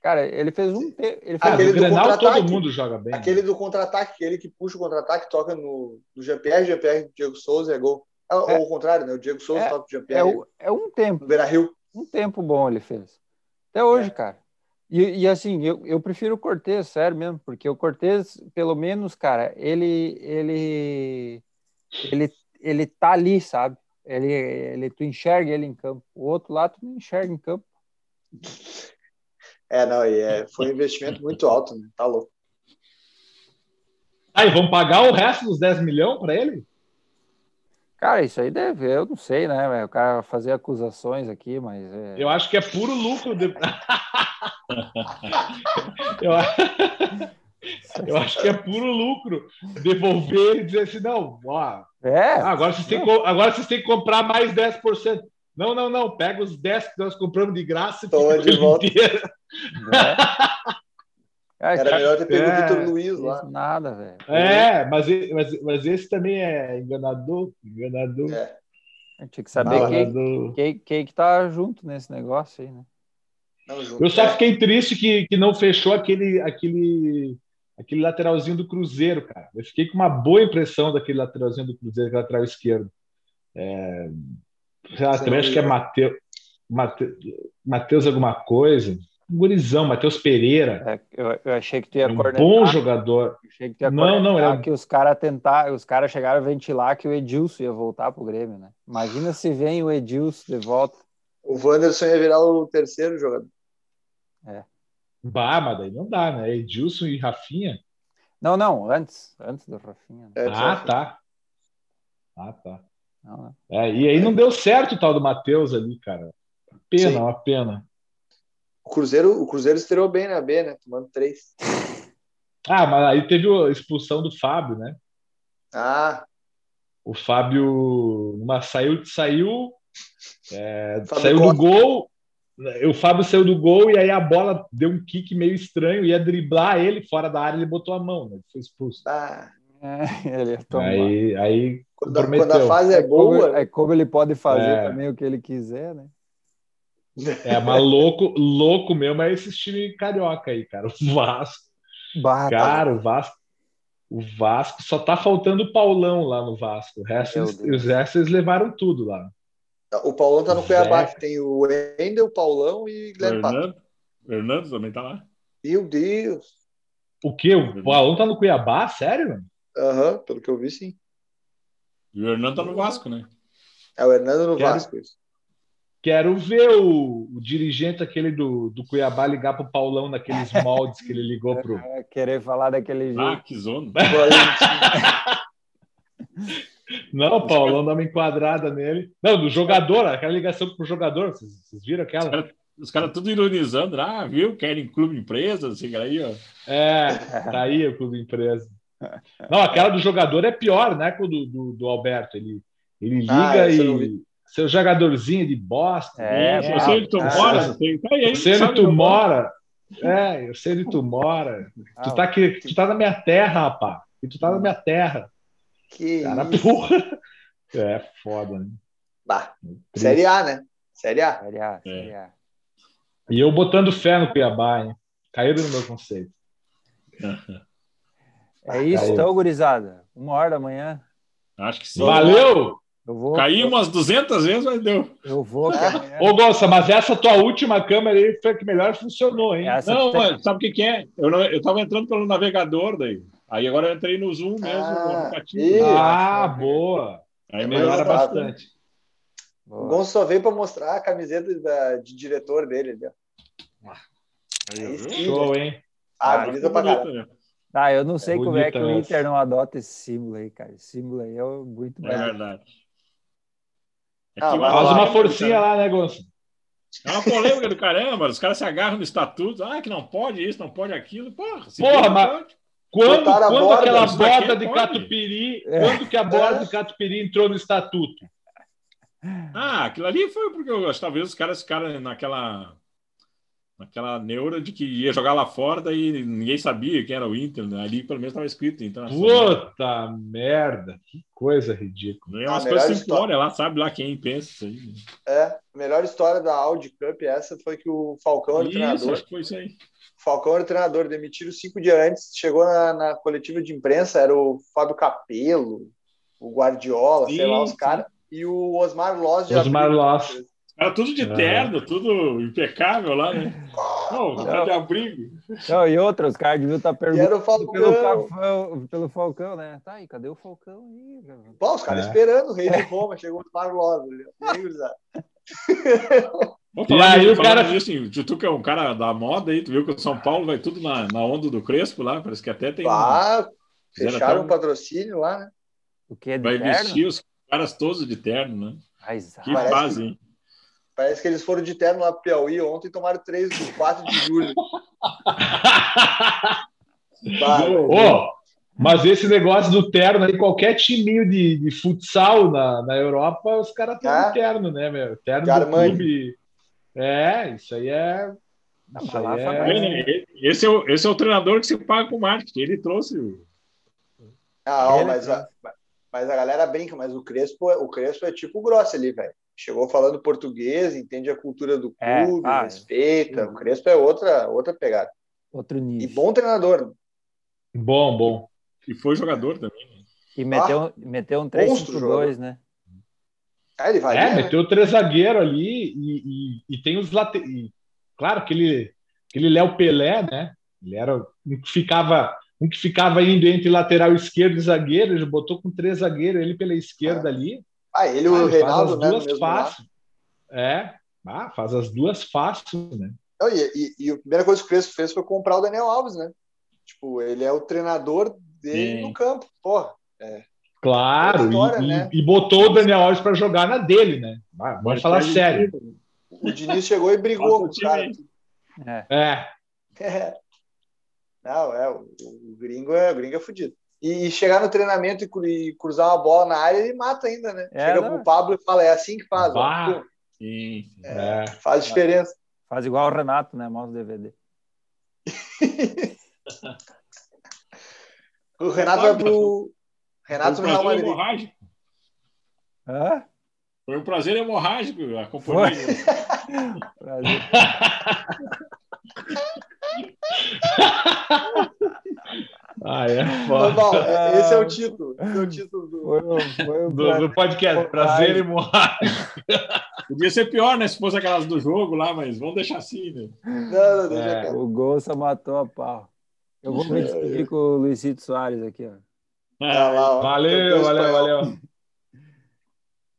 Cara, ele fez um. Ele fez aquele do Grenal, todo mundo joga bem. Aquele né? do contra-ataque, aquele que puxa o contra-ataque, toca no, no Jean-Pierre, Jean-Pierre, Diego Souza é gol. É, é, ou o contrário, né? O Diego Souza é, toca o Jean-Pierre. É, é, um tempo. Beira Rio. Um tempo bom ele fez. Até hoje, é. cara. E, e, assim, eu, eu prefiro o Cortez, sério mesmo, porque o Cortez, pelo menos, cara, ele, ele, ele, ele tá ali, sabe? Ele, ele, tu enxerga ele em campo. O outro lá tu não enxerga em campo. É, não, e é, foi um investimento muito alto, né? Tá louco. Aí, vamos pagar o resto dos 10 milhões para ele? Cara, isso aí deve, eu não sei, né? O cara fazer acusações aqui, mas. É... Eu acho que é puro lucro. De... eu... eu acho que é puro lucro devolver e dizer assim: não, ó, é. agora, vocês têm, agora vocês têm que comprar mais 10%. Não, não, não, pega os 10 que nós compramos de graça e fica de volta. Inteiro. É, Era melhor ter pego é, o Vitor Luiz lá. Nada, velho. É, mas, mas, mas esse também é enganador. Enganador. É. Tinha que saber quem, quem, quem que tá junto nesse negócio aí, né? Não, eu só fiquei triste que, que não fechou aquele, aquele, aquele lateralzinho do Cruzeiro, cara. Eu fiquei com uma boa impressão daquele lateralzinho do Cruzeiro, aquele lateral esquerdo. É, também acho que é Mateus, Mateus alguma coisa um gurizão, Matheus Pereira. É, eu, eu, achei que tu ia é um bom jogador. Achei que tu ia não, não, é... que os caras tentar, os caras chegaram a ventilar que o Edilson ia voltar pro Grêmio, né? Imagina se vem o Edilson de volta. O Wanderson ia virar o terceiro jogador. É. Bah, mas daí não dá, né? Edilson e Rafinha. Não, não, antes, antes do Rafinha. Né? É, ah, tá. Ah, tá. Não, é, e aí não deu certo o tal do Matheus ali, cara. Pena, Sim. uma pena. O Cruzeiro, o Cruzeiro estreou bem na B, né? Tomando três. Ah, mas aí teve a expulsão do Fábio, né? Ah. O Fábio uma, saiu, saiu, é, saiu do gol. O Fábio saiu do gol e aí a bola deu um kick meio estranho, ia driblar ele fora da área, ele botou a mão, né? Foi expulso. Ah. É, ele aí, aí quando, quando, a fase é, é boa. Como, é como ele pode fazer é. também o que ele quiser, né? É, mas louco, louco mesmo é esse time carioca aí, cara. O Vasco. Bah, cara, o Vasco. O Vasco só tá faltando o Paulão lá no Vasco. O resto, eles, os restos eles levaram tudo lá. O Paulão tá no Cuiabá, que tem o Wendel, o Paulão e Guilherme Fernando, Fernando também tá lá. Meu Deus. O quê? O Paulão tá no Cuiabá? Sério? Aham, uhum, pelo que eu vi, sim. E o Hernando tá no Vasco, né? É o Hernando no Quero... Vasco, isso. Quero ver o, o, dirigente aquele do, do Cuiabá ligar para o Paulão naqueles moldes que ele ligou pro. É, querer falar daquele jeito. Ah, que zona. Não, o Paulão dá uma enquadrada nele. Não, do jogador, aquela ligação pro jogador. Vocês, vocês viram aquela? Os caras tudo ironizando. Ah, viu? Querem clube empresa, assim, aí, ó. É, tá aí o clube empresa. Não, aquela do jogador é pior, né? Com o do, do, do Alberto. Ele, ele ah, liga ah, e seu jogadorzinho de bosta. É, eu sei onde tu mora. Eu sei onde tu mora. É, eu sei onde tu mora. Ah, tu, tá aqui, tu tá na minha terra, rapaz. E tu tá na minha terra. Que Cara, porra. É foda, né? Bah, série A, né? Série A. Série A, série A. E eu botando fé no Cuiabá, hein? Caíram no meu conceito. É isso, Caiu. então, gurizada. Uma hora da manhã. Acho que sim. Valeu! Eu vou. Caiu umas 200 vezes, mas deu. Eu vou. É. Ô, Gonça, mas essa tua última câmera aí foi a que melhor funcionou, hein? Essa não, tem... sabe o que, que é? Eu, não, eu tava entrando pelo navegador daí. Aí agora eu entrei no Zoom mesmo, ah, no aplicativo. Ah, boa. Aí melhora bastante. Boa. O Gonçalo só veio para mostrar a camiseta da, de diretor dele. Ali, Aí, Show, hein? Ah, ah bonita pra caralho. Ah, eu não sei é como é que o Inter não adota esse símbolo aí, cara. Esse símbolo aí é muito É verdade. É ah, faz uma forcinha lá, né, Gonçalo? É uma polêmica do caramba, os caras se agarram no estatuto, ah, que não pode isso, não pode aquilo. Porra, Porra mas quando, quando borda, aquela borda de Catupiry, é. quando que a borda é. de Catupiry entrou no estatuto? Ah, aquilo ali foi porque eu, talvez os caras ficaram naquela Aquela neura de que ia jogar lá fora, daí ninguém sabia quem era o Inter, né? ali pelo menos estava escrito internacional. Puta merda, que coisa ridícula. É umas coisas simplórias lá, sabe lá quem pensa isso aí. É, a melhor história da Audi Cup essa foi que o Falcão era o treinador. Acho que foi isso aí. Falcão era o treinador, demitiram cinco dias antes, chegou na, na coletiva de imprensa, era o Fábio Capello, o Guardiola, sim, sei lá, os caras, e o Osmar Loz Osmar Loz. Era tudo de terno, é. tudo impecável lá, né? Não, não. de abrigo. Não, e outra, os caras deviam estar perguntando pelo Falcão, pelo Falcão, né? Tá aí, cadê o Falcão aí? Pô, os caras é. esperando, o rei de Roma, chegou o Lobo. e aí o cara assim, tu que é um cara da moda aí, tu viu que o São Paulo vai tudo na, na onda do Crespo lá, parece que até tem. Ah, um... fecharam um patrocínio lá, né? O que é Vai terno? vestir os caras todos de terno, né? Ah, exato. Que fazem. Parece que eles foram de terno lá pro Piauí ontem e tomaram 3 de 4 de julho. oh, mas esse negócio do terno aí, qualquer timinho de, de futsal na, na Europa, os caras têm é? terno, né, meu? Terno do clube. É, isso aí é. Isso aí é... Esse, é o, esse é o treinador que se paga com marketing. Ele trouxe o. Ah, mas, a, mas a galera brinca, mas o Crespo, o Crespo é tipo grosso ali, velho chegou falando português, entende a cultura do é, clube, é, ah, respeita. O Crespo é outra, outra pegada. Outro nível. E bom treinador. Bom, bom. E foi jogador também. Né? E meteu, ah, meteu um 3-5-2, né? É, ele vai. É, né? meteu três zagueiros ali e, e, e tem os laterais. Claro que ele, aquele Léo Pelé, né? Ele era um que ficava um que ficava indo entre lateral esquerdo e zagueiro, ele botou com três zagueiros, ele pela esquerda ah. ali. Ah, ele e o ah, Reinaldo, faz as né, duas fácil. É, ah, faz as duas fácil, né? Não, e, e, e, a primeira coisa que o Crespo fez foi comprar o Daniel Alves, né? Tipo, ele é o treinador dele Sim. no campo, porra. É. Claro, história, e, né? e, botou o Daniel Alves para jogar na dele, né? Vamos falar sério. O Diniz chegou e brigou com o cara. É. é. é. Não, é, o, o, gringo é, o gringo é fudido. E, chegar no treinamento e, cruzar uma bola na área, ele mata ainda, né? É, Chega não. pro Pablo e fala, é assim que faz. Ó, sim, é, é. Faz diferença. Faz igual o Renato, né? Mostra o DVD. o Renato vai pro. Renato Real Madrid. Hemorrágico. Hã? Foi um prazer hemorrágico acompanhar. prazer. Ah, é foda. Bom, esse é o título. Esse é o título do, foi, foi do, do podcast. Prazer e morrer. Podia ser pior, né? Se fosse aquelas do jogo lá, mas vamos deixar assim, né? Não, não, deixa é, O Gonça matou a pau. Eu vou me despedir com o Luizito Soares aqui, ó. Ah, lá, valeu, valeu, valeu.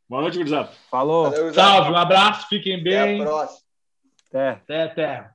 Boa noite, gurizada. Falou. Valeu, Salve, um abraço, fiquem bem. Até a próxima. Até. Até, até.